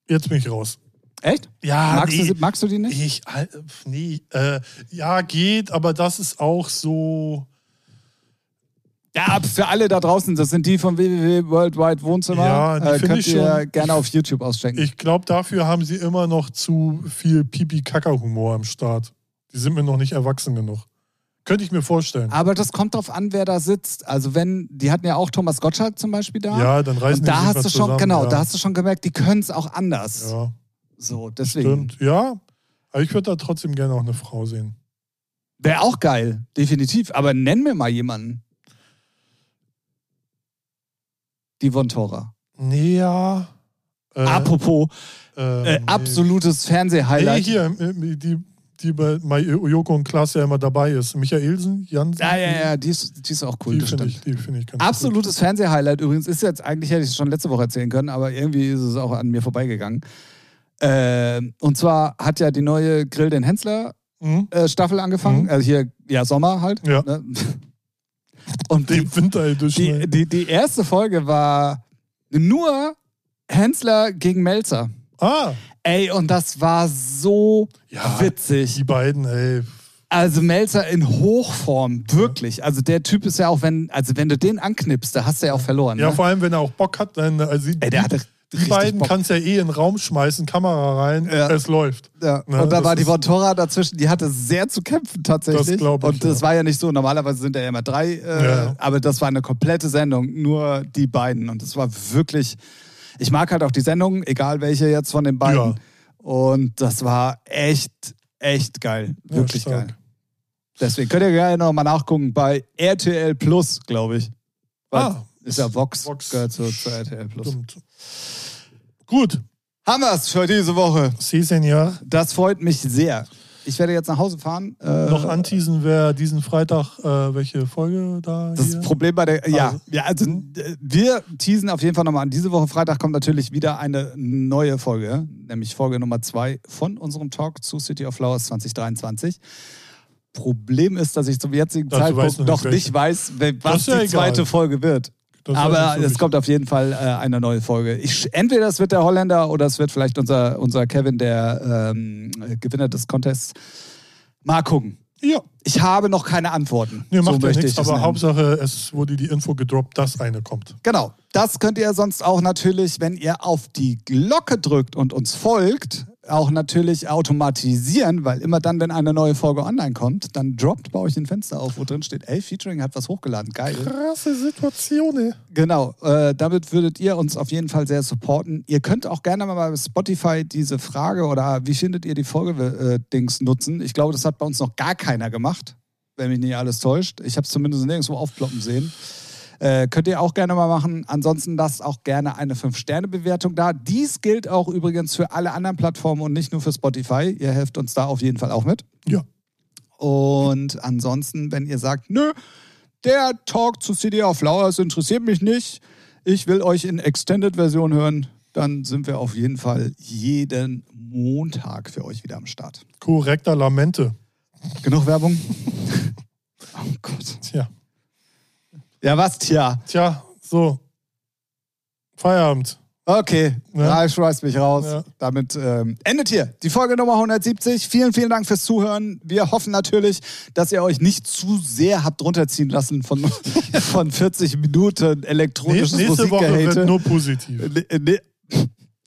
[SPEAKER 2] Jetzt bin ich raus.
[SPEAKER 1] Echt?
[SPEAKER 2] Ja,
[SPEAKER 1] magst,
[SPEAKER 2] nee,
[SPEAKER 1] du, magst du die nicht?
[SPEAKER 2] ich, äh, nee, äh, ja, geht, aber das ist auch so.
[SPEAKER 1] Ja, für alle da draußen, das sind die von www Worldwide Wohnzimmer.
[SPEAKER 2] Ja, die
[SPEAKER 1] äh, könnt
[SPEAKER 2] ich
[SPEAKER 1] ihr
[SPEAKER 2] schon-
[SPEAKER 1] gerne auf YouTube auschecken.
[SPEAKER 2] Ich glaube, dafür haben sie immer noch zu viel Pipi-Kaka-Humor am Start. Die sind mir noch nicht erwachsen genug. Könnte ich mir vorstellen.
[SPEAKER 1] Aber das kommt drauf an, wer da sitzt. Also wenn, die hatten ja auch Thomas Gottschalk zum Beispiel da.
[SPEAKER 2] Ja, dann reißen
[SPEAKER 1] Und
[SPEAKER 2] die
[SPEAKER 1] da
[SPEAKER 2] sich
[SPEAKER 1] hast du schon,
[SPEAKER 2] zusammen,
[SPEAKER 1] genau,
[SPEAKER 2] ja.
[SPEAKER 1] da hast du schon gemerkt, die können es auch anders.
[SPEAKER 2] Ja,
[SPEAKER 1] So, deswegen.
[SPEAKER 2] stimmt. Ja, aber ich würde da trotzdem gerne auch eine Frau sehen.
[SPEAKER 1] Wäre auch geil, definitiv. Aber nenn mir mal jemanden. Die Von Tora.
[SPEAKER 2] Nee, ja. Äh,
[SPEAKER 1] Apropos,
[SPEAKER 2] ähm,
[SPEAKER 1] äh,
[SPEAKER 2] nee.
[SPEAKER 1] absolutes
[SPEAKER 2] Nee,
[SPEAKER 1] Fernsehhighlight.
[SPEAKER 2] hier, äh, die, die bei Joko und Klaas ja immer dabei ist. Michaelsen, Jansen.
[SPEAKER 1] ja, ja, ja, die ist, die ist auch cool,
[SPEAKER 2] Die finde ich, die find ich ganz
[SPEAKER 1] Absolutes Fernsehhighlight übrigens ist jetzt, eigentlich hätte ich es schon letzte Woche erzählen können, aber irgendwie ist es auch an mir vorbeigegangen. Ähm, und zwar hat ja die neue Grill den Hensler.
[SPEAKER 2] Mhm.
[SPEAKER 1] äh, Staffel angefangen.
[SPEAKER 2] Mhm.
[SPEAKER 1] Also hier, ja, Sommer halt.
[SPEAKER 2] Ja.
[SPEAKER 1] Ne? Und die,
[SPEAKER 2] Die Winter
[SPEAKER 1] die, die, die erste Folge war nur Hensler gegen Melzer.
[SPEAKER 2] Ah,
[SPEAKER 1] Ey, und das war so
[SPEAKER 2] Ja,
[SPEAKER 1] witzig.
[SPEAKER 2] die beiden, ey.
[SPEAKER 1] Also Melzer in Hochform, wirklich. Also der Typ ist ja auch, wenn, also wenn du den anknippst, da hast du ja auch verloren.
[SPEAKER 2] Ja,
[SPEAKER 1] ne?
[SPEAKER 2] vor allem, wenn er auch Bock hat, dann, also
[SPEAKER 1] Ey, der hatte
[SPEAKER 2] die beiden
[SPEAKER 1] Bock.
[SPEAKER 2] kannst ja eh in den Raum schmeißen, Kamera rein,
[SPEAKER 1] Ja.
[SPEAKER 2] es läuft.
[SPEAKER 1] Ja.
[SPEAKER 2] Ne,
[SPEAKER 1] und da war die Vontora dazwischen, die hatte sehr zu kämpfen tatsächlich.
[SPEAKER 2] Das glaub ich,
[SPEAKER 1] und das
[SPEAKER 2] ja.
[SPEAKER 1] war ja nicht so, normalerweise sind ja immer drei, äh,
[SPEAKER 2] Ja.
[SPEAKER 1] aber das war eine komplette Sendung, nur die beiden. Und das war wirklich, ich mag halt auch die Sendung, egal welche jetzt von den beiden. Und das war echt, echt geil. Wirklich geil. Deswegen könnt ihr gerne nochmal nachgucken bei RTL Plus, glaube ich. Weil
[SPEAKER 2] Ah,
[SPEAKER 1] ist ja Vox,
[SPEAKER 2] Vox.
[SPEAKER 1] gehört zu, zu RTL Plus.
[SPEAKER 2] Stimmt. Gut,
[SPEAKER 1] Haben wir's für diese Woche.
[SPEAKER 2] Sie, Senior.
[SPEAKER 1] Das freut mich sehr. Ich werde jetzt nach Hause fahren. Äh,
[SPEAKER 2] Noch anteasen, wer diesen Freitag, äh, welche Folge da
[SPEAKER 1] Das
[SPEAKER 2] hier?
[SPEAKER 1] Problem bei der, ja,
[SPEAKER 2] Also.
[SPEAKER 1] ja, also äh, wir teasen auf jeden Fall nochmal an. Diese Woche Freitag kommt natürlich wieder eine neue Folge, nämlich Folge Nummer zwei von unserem Talk zu City of Flowers 2023. Problem ist, dass ich zum jetzigen
[SPEAKER 2] Dass du
[SPEAKER 1] Zeitpunkt
[SPEAKER 2] weißt noch
[SPEAKER 1] noch
[SPEAKER 2] nicht,
[SPEAKER 1] nicht weiß, was die
[SPEAKER 2] egal.
[SPEAKER 1] zweite Folge wird.
[SPEAKER 2] Das
[SPEAKER 1] Aber
[SPEAKER 2] so
[SPEAKER 1] es kommt auf jeden Fall äh, eine neue Folge. Ich, entweder es wird der Holländer oder es wird vielleicht unser, unser Kevin, der ähm, Gewinner des Contests. Mal gucken.
[SPEAKER 2] Ja,
[SPEAKER 1] Ich habe noch keine Antworten.
[SPEAKER 2] nee, macht ja
[SPEAKER 1] möchte
[SPEAKER 2] nichts, aber
[SPEAKER 1] nennen.
[SPEAKER 2] Hauptsache, es wurde die Info gedroppt, dass eine kommt.
[SPEAKER 1] Genau. Das könnt ihr sonst auch natürlich, wenn ihr auf die Glocke drückt und uns folgt, auch natürlich automatisieren, weil immer dann, wenn eine neue Folge online kommt, dann droppt bei euch ein Fenster auf, wo drin steht, ey, Featuring hat was hochgeladen. Geil.
[SPEAKER 2] Krasse Situation, ey.
[SPEAKER 1] Genau, äh, damit würdet ihr uns auf jeden Fall sehr supporten. Ihr könnt auch gerne mal bei Spotify diese Frage oder wie findet ihr die Folge-Dings nutzen. Ich glaube, das hat bei uns noch gar keiner gemacht, wenn mich nicht alles täuscht. Ich habe es zumindest nirgendwo aufploppen sehen. Äh, könnt ihr auch gerne mal machen. Ansonsten lasst auch gerne eine 5-Sterne-Bewertung da. Dies gilt auch übrigens für alle anderen Plattformen und nicht nur für Spotify. Ihr helft uns da auf jeden Fall auch mit.
[SPEAKER 2] Ja.
[SPEAKER 1] Und ansonsten, wenn ihr sagt, nö, der Talk zu City of Flowers interessiert mich nicht, ich will euch in Extended-Version hören, dann sind wir auf jeden Fall jeden Montag für euch wieder am Start.
[SPEAKER 2] Korrekter Lamente.
[SPEAKER 1] Genug Werbung? oh Gott.
[SPEAKER 2] Tja.
[SPEAKER 1] Ja, was? Tja.
[SPEAKER 2] Tja, so. Feierabend.
[SPEAKER 1] Okay,
[SPEAKER 2] Ja.
[SPEAKER 1] ja. ich schmeiß mich raus.
[SPEAKER 2] Ja.
[SPEAKER 1] Damit ähm, endet hier die Folge Nummer 170. Vielen, vielen Dank fürs Zuhören. Wir hoffen natürlich, dass ihr euch nicht zu sehr habt runterziehen lassen von, von 40 Minuten elektronisches
[SPEAKER 2] Nächste Woche wird
[SPEAKER 1] Musikgehate.
[SPEAKER 2] nur positiv.
[SPEAKER 1] Nee, nee.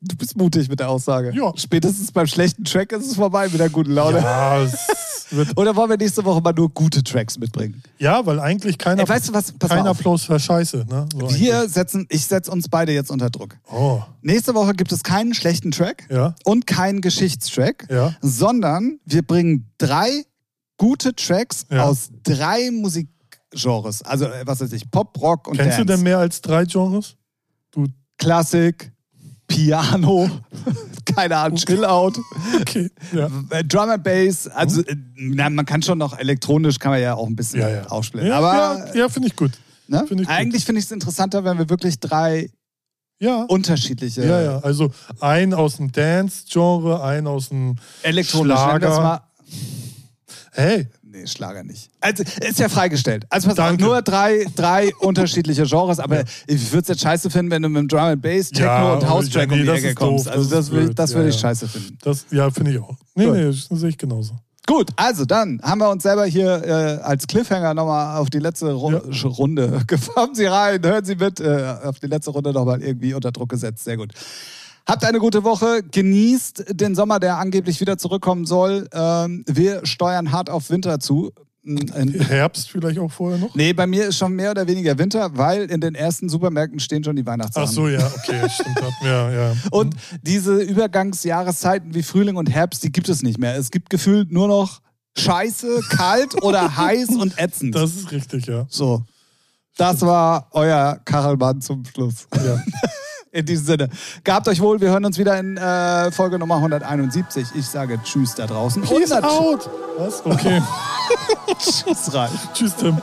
[SPEAKER 1] Du bist mutig mit der Aussage.
[SPEAKER 2] Ja.
[SPEAKER 1] Spätestens beim schlechten Track ist es vorbei mit der guten Laune.
[SPEAKER 2] Ja, Wird-
[SPEAKER 1] Oder wollen wir nächste Woche mal nur gute Tracks mitbringen?
[SPEAKER 2] Ja, weil eigentlich keiner,
[SPEAKER 1] Ey, weißt du was? Pass
[SPEAKER 2] kein
[SPEAKER 1] mal auf.
[SPEAKER 2] Applaus für Scheiße. Ne? So
[SPEAKER 1] Wir setzen, ich setze uns beide jetzt unter Druck.
[SPEAKER 2] eigentlich. Oh,
[SPEAKER 1] Nächste Woche gibt es keinen schlechten Track
[SPEAKER 2] ja,
[SPEAKER 1] und keinen Geschichtstrack,
[SPEAKER 2] ja.
[SPEAKER 1] sondern wir bringen drei gute Tracks
[SPEAKER 2] Ja.
[SPEAKER 1] aus drei Musikgenres. Also, äh, was weiß ich, Pop, Rock und
[SPEAKER 2] Kennst
[SPEAKER 1] Dance.
[SPEAKER 2] du denn mehr als drei Genres?
[SPEAKER 1] Klassik, Piano, keine Ahnung, Chill-Out,
[SPEAKER 2] Okay. Ja.
[SPEAKER 1] äh, Drum and Bass. Also, äh, na, man kann schon noch elektronisch, kann man ja auch ein bisschen
[SPEAKER 2] Ja, ja.
[SPEAKER 1] aufspielen.
[SPEAKER 2] Ja,
[SPEAKER 1] Aber
[SPEAKER 2] ja, ja finde ich gut.
[SPEAKER 1] ne?
[SPEAKER 2] find ich
[SPEAKER 1] eigentlich finde ich es interessanter, wenn wir wirklich drei
[SPEAKER 2] Ja.
[SPEAKER 1] unterschiedliche
[SPEAKER 2] Ja, ja. Also ein aus dem Dance-Genre, ein aus dem
[SPEAKER 1] elektronisch
[SPEAKER 2] Schlager. Hey,
[SPEAKER 1] Nee, Schlager nicht. Also, ist ja freigestellt. Also, pass auf, nur drei, drei unterschiedliche Genres, aber
[SPEAKER 2] Ja.
[SPEAKER 1] ich würde es jetzt scheiße finden, wenn du mit dem Drum and Bass, Techno
[SPEAKER 2] Ja,
[SPEAKER 1] und House Track
[SPEAKER 2] ja, nee,
[SPEAKER 1] um die Ecke kommst.
[SPEAKER 2] doof,
[SPEAKER 1] also,
[SPEAKER 2] das
[SPEAKER 1] das, das
[SPEAKER 2] Ja,
[SPEAKER 1] würde ich scheiße finden.
[SPEAKER 2] das ja, finde ich auch. Nee,
[SPEAKER 1] Gut.
[SPEAKER 2] nee, das sehe ich genauso.
[SPEAKER 1] Gut, also dann haben wir uns selber hier äh, als Cliffhanger nochmal auf die letzte Ru
[SPEAKER 2] Ja.
[SPEAKER 1] Runde gefahren. Sie rein, hören Sie mit, äh, auf die letzte Runde nochmal irgendwie unter Druck gesetzt. Sehr gut. Habt eine gute Woche, genießt den Sommer, der angeblich wieder zurückkommen soll. Ähm, wir steuern hart auf Winter zu. In,
[SPEAKER 2] Herbst vielleicht auch vorher noch?
[SPEAKER 1] Nee, bei mir ist schon mehr oder weniger Winter, weil in den ersten Supermärkten stehen schon die Weihnachtssachen.
[SPEAKER 2] Ach so, ja, okay, stimmt. Wir, ja.
[SPEAKER 1] Und diese Übergangsjahreszeiten wie Frühling und Herbst, die gibt es nicht mehr. Es gibt gefühlt nur noch Scheiße, kalt oder heiß und ätzend.
[SPEAKER 2] Das ist richtig, ja.
[SPEAKER 1] so. Das war euer Kachelmann zum Schluss.
[SPEAKER 2] ja.
[SPEAKER 1] In diesem Sinne. Gehabt euch wohl. Wir hören uns wieder in äh, Folge Nummer 171. Ich sage Tschüss da draußen.
[SPEAKER 2] Peace out! Was? Okay.
[SPEAKER 1] Tschüss rein.
[SPEAKER 2] Tschüss, Tim.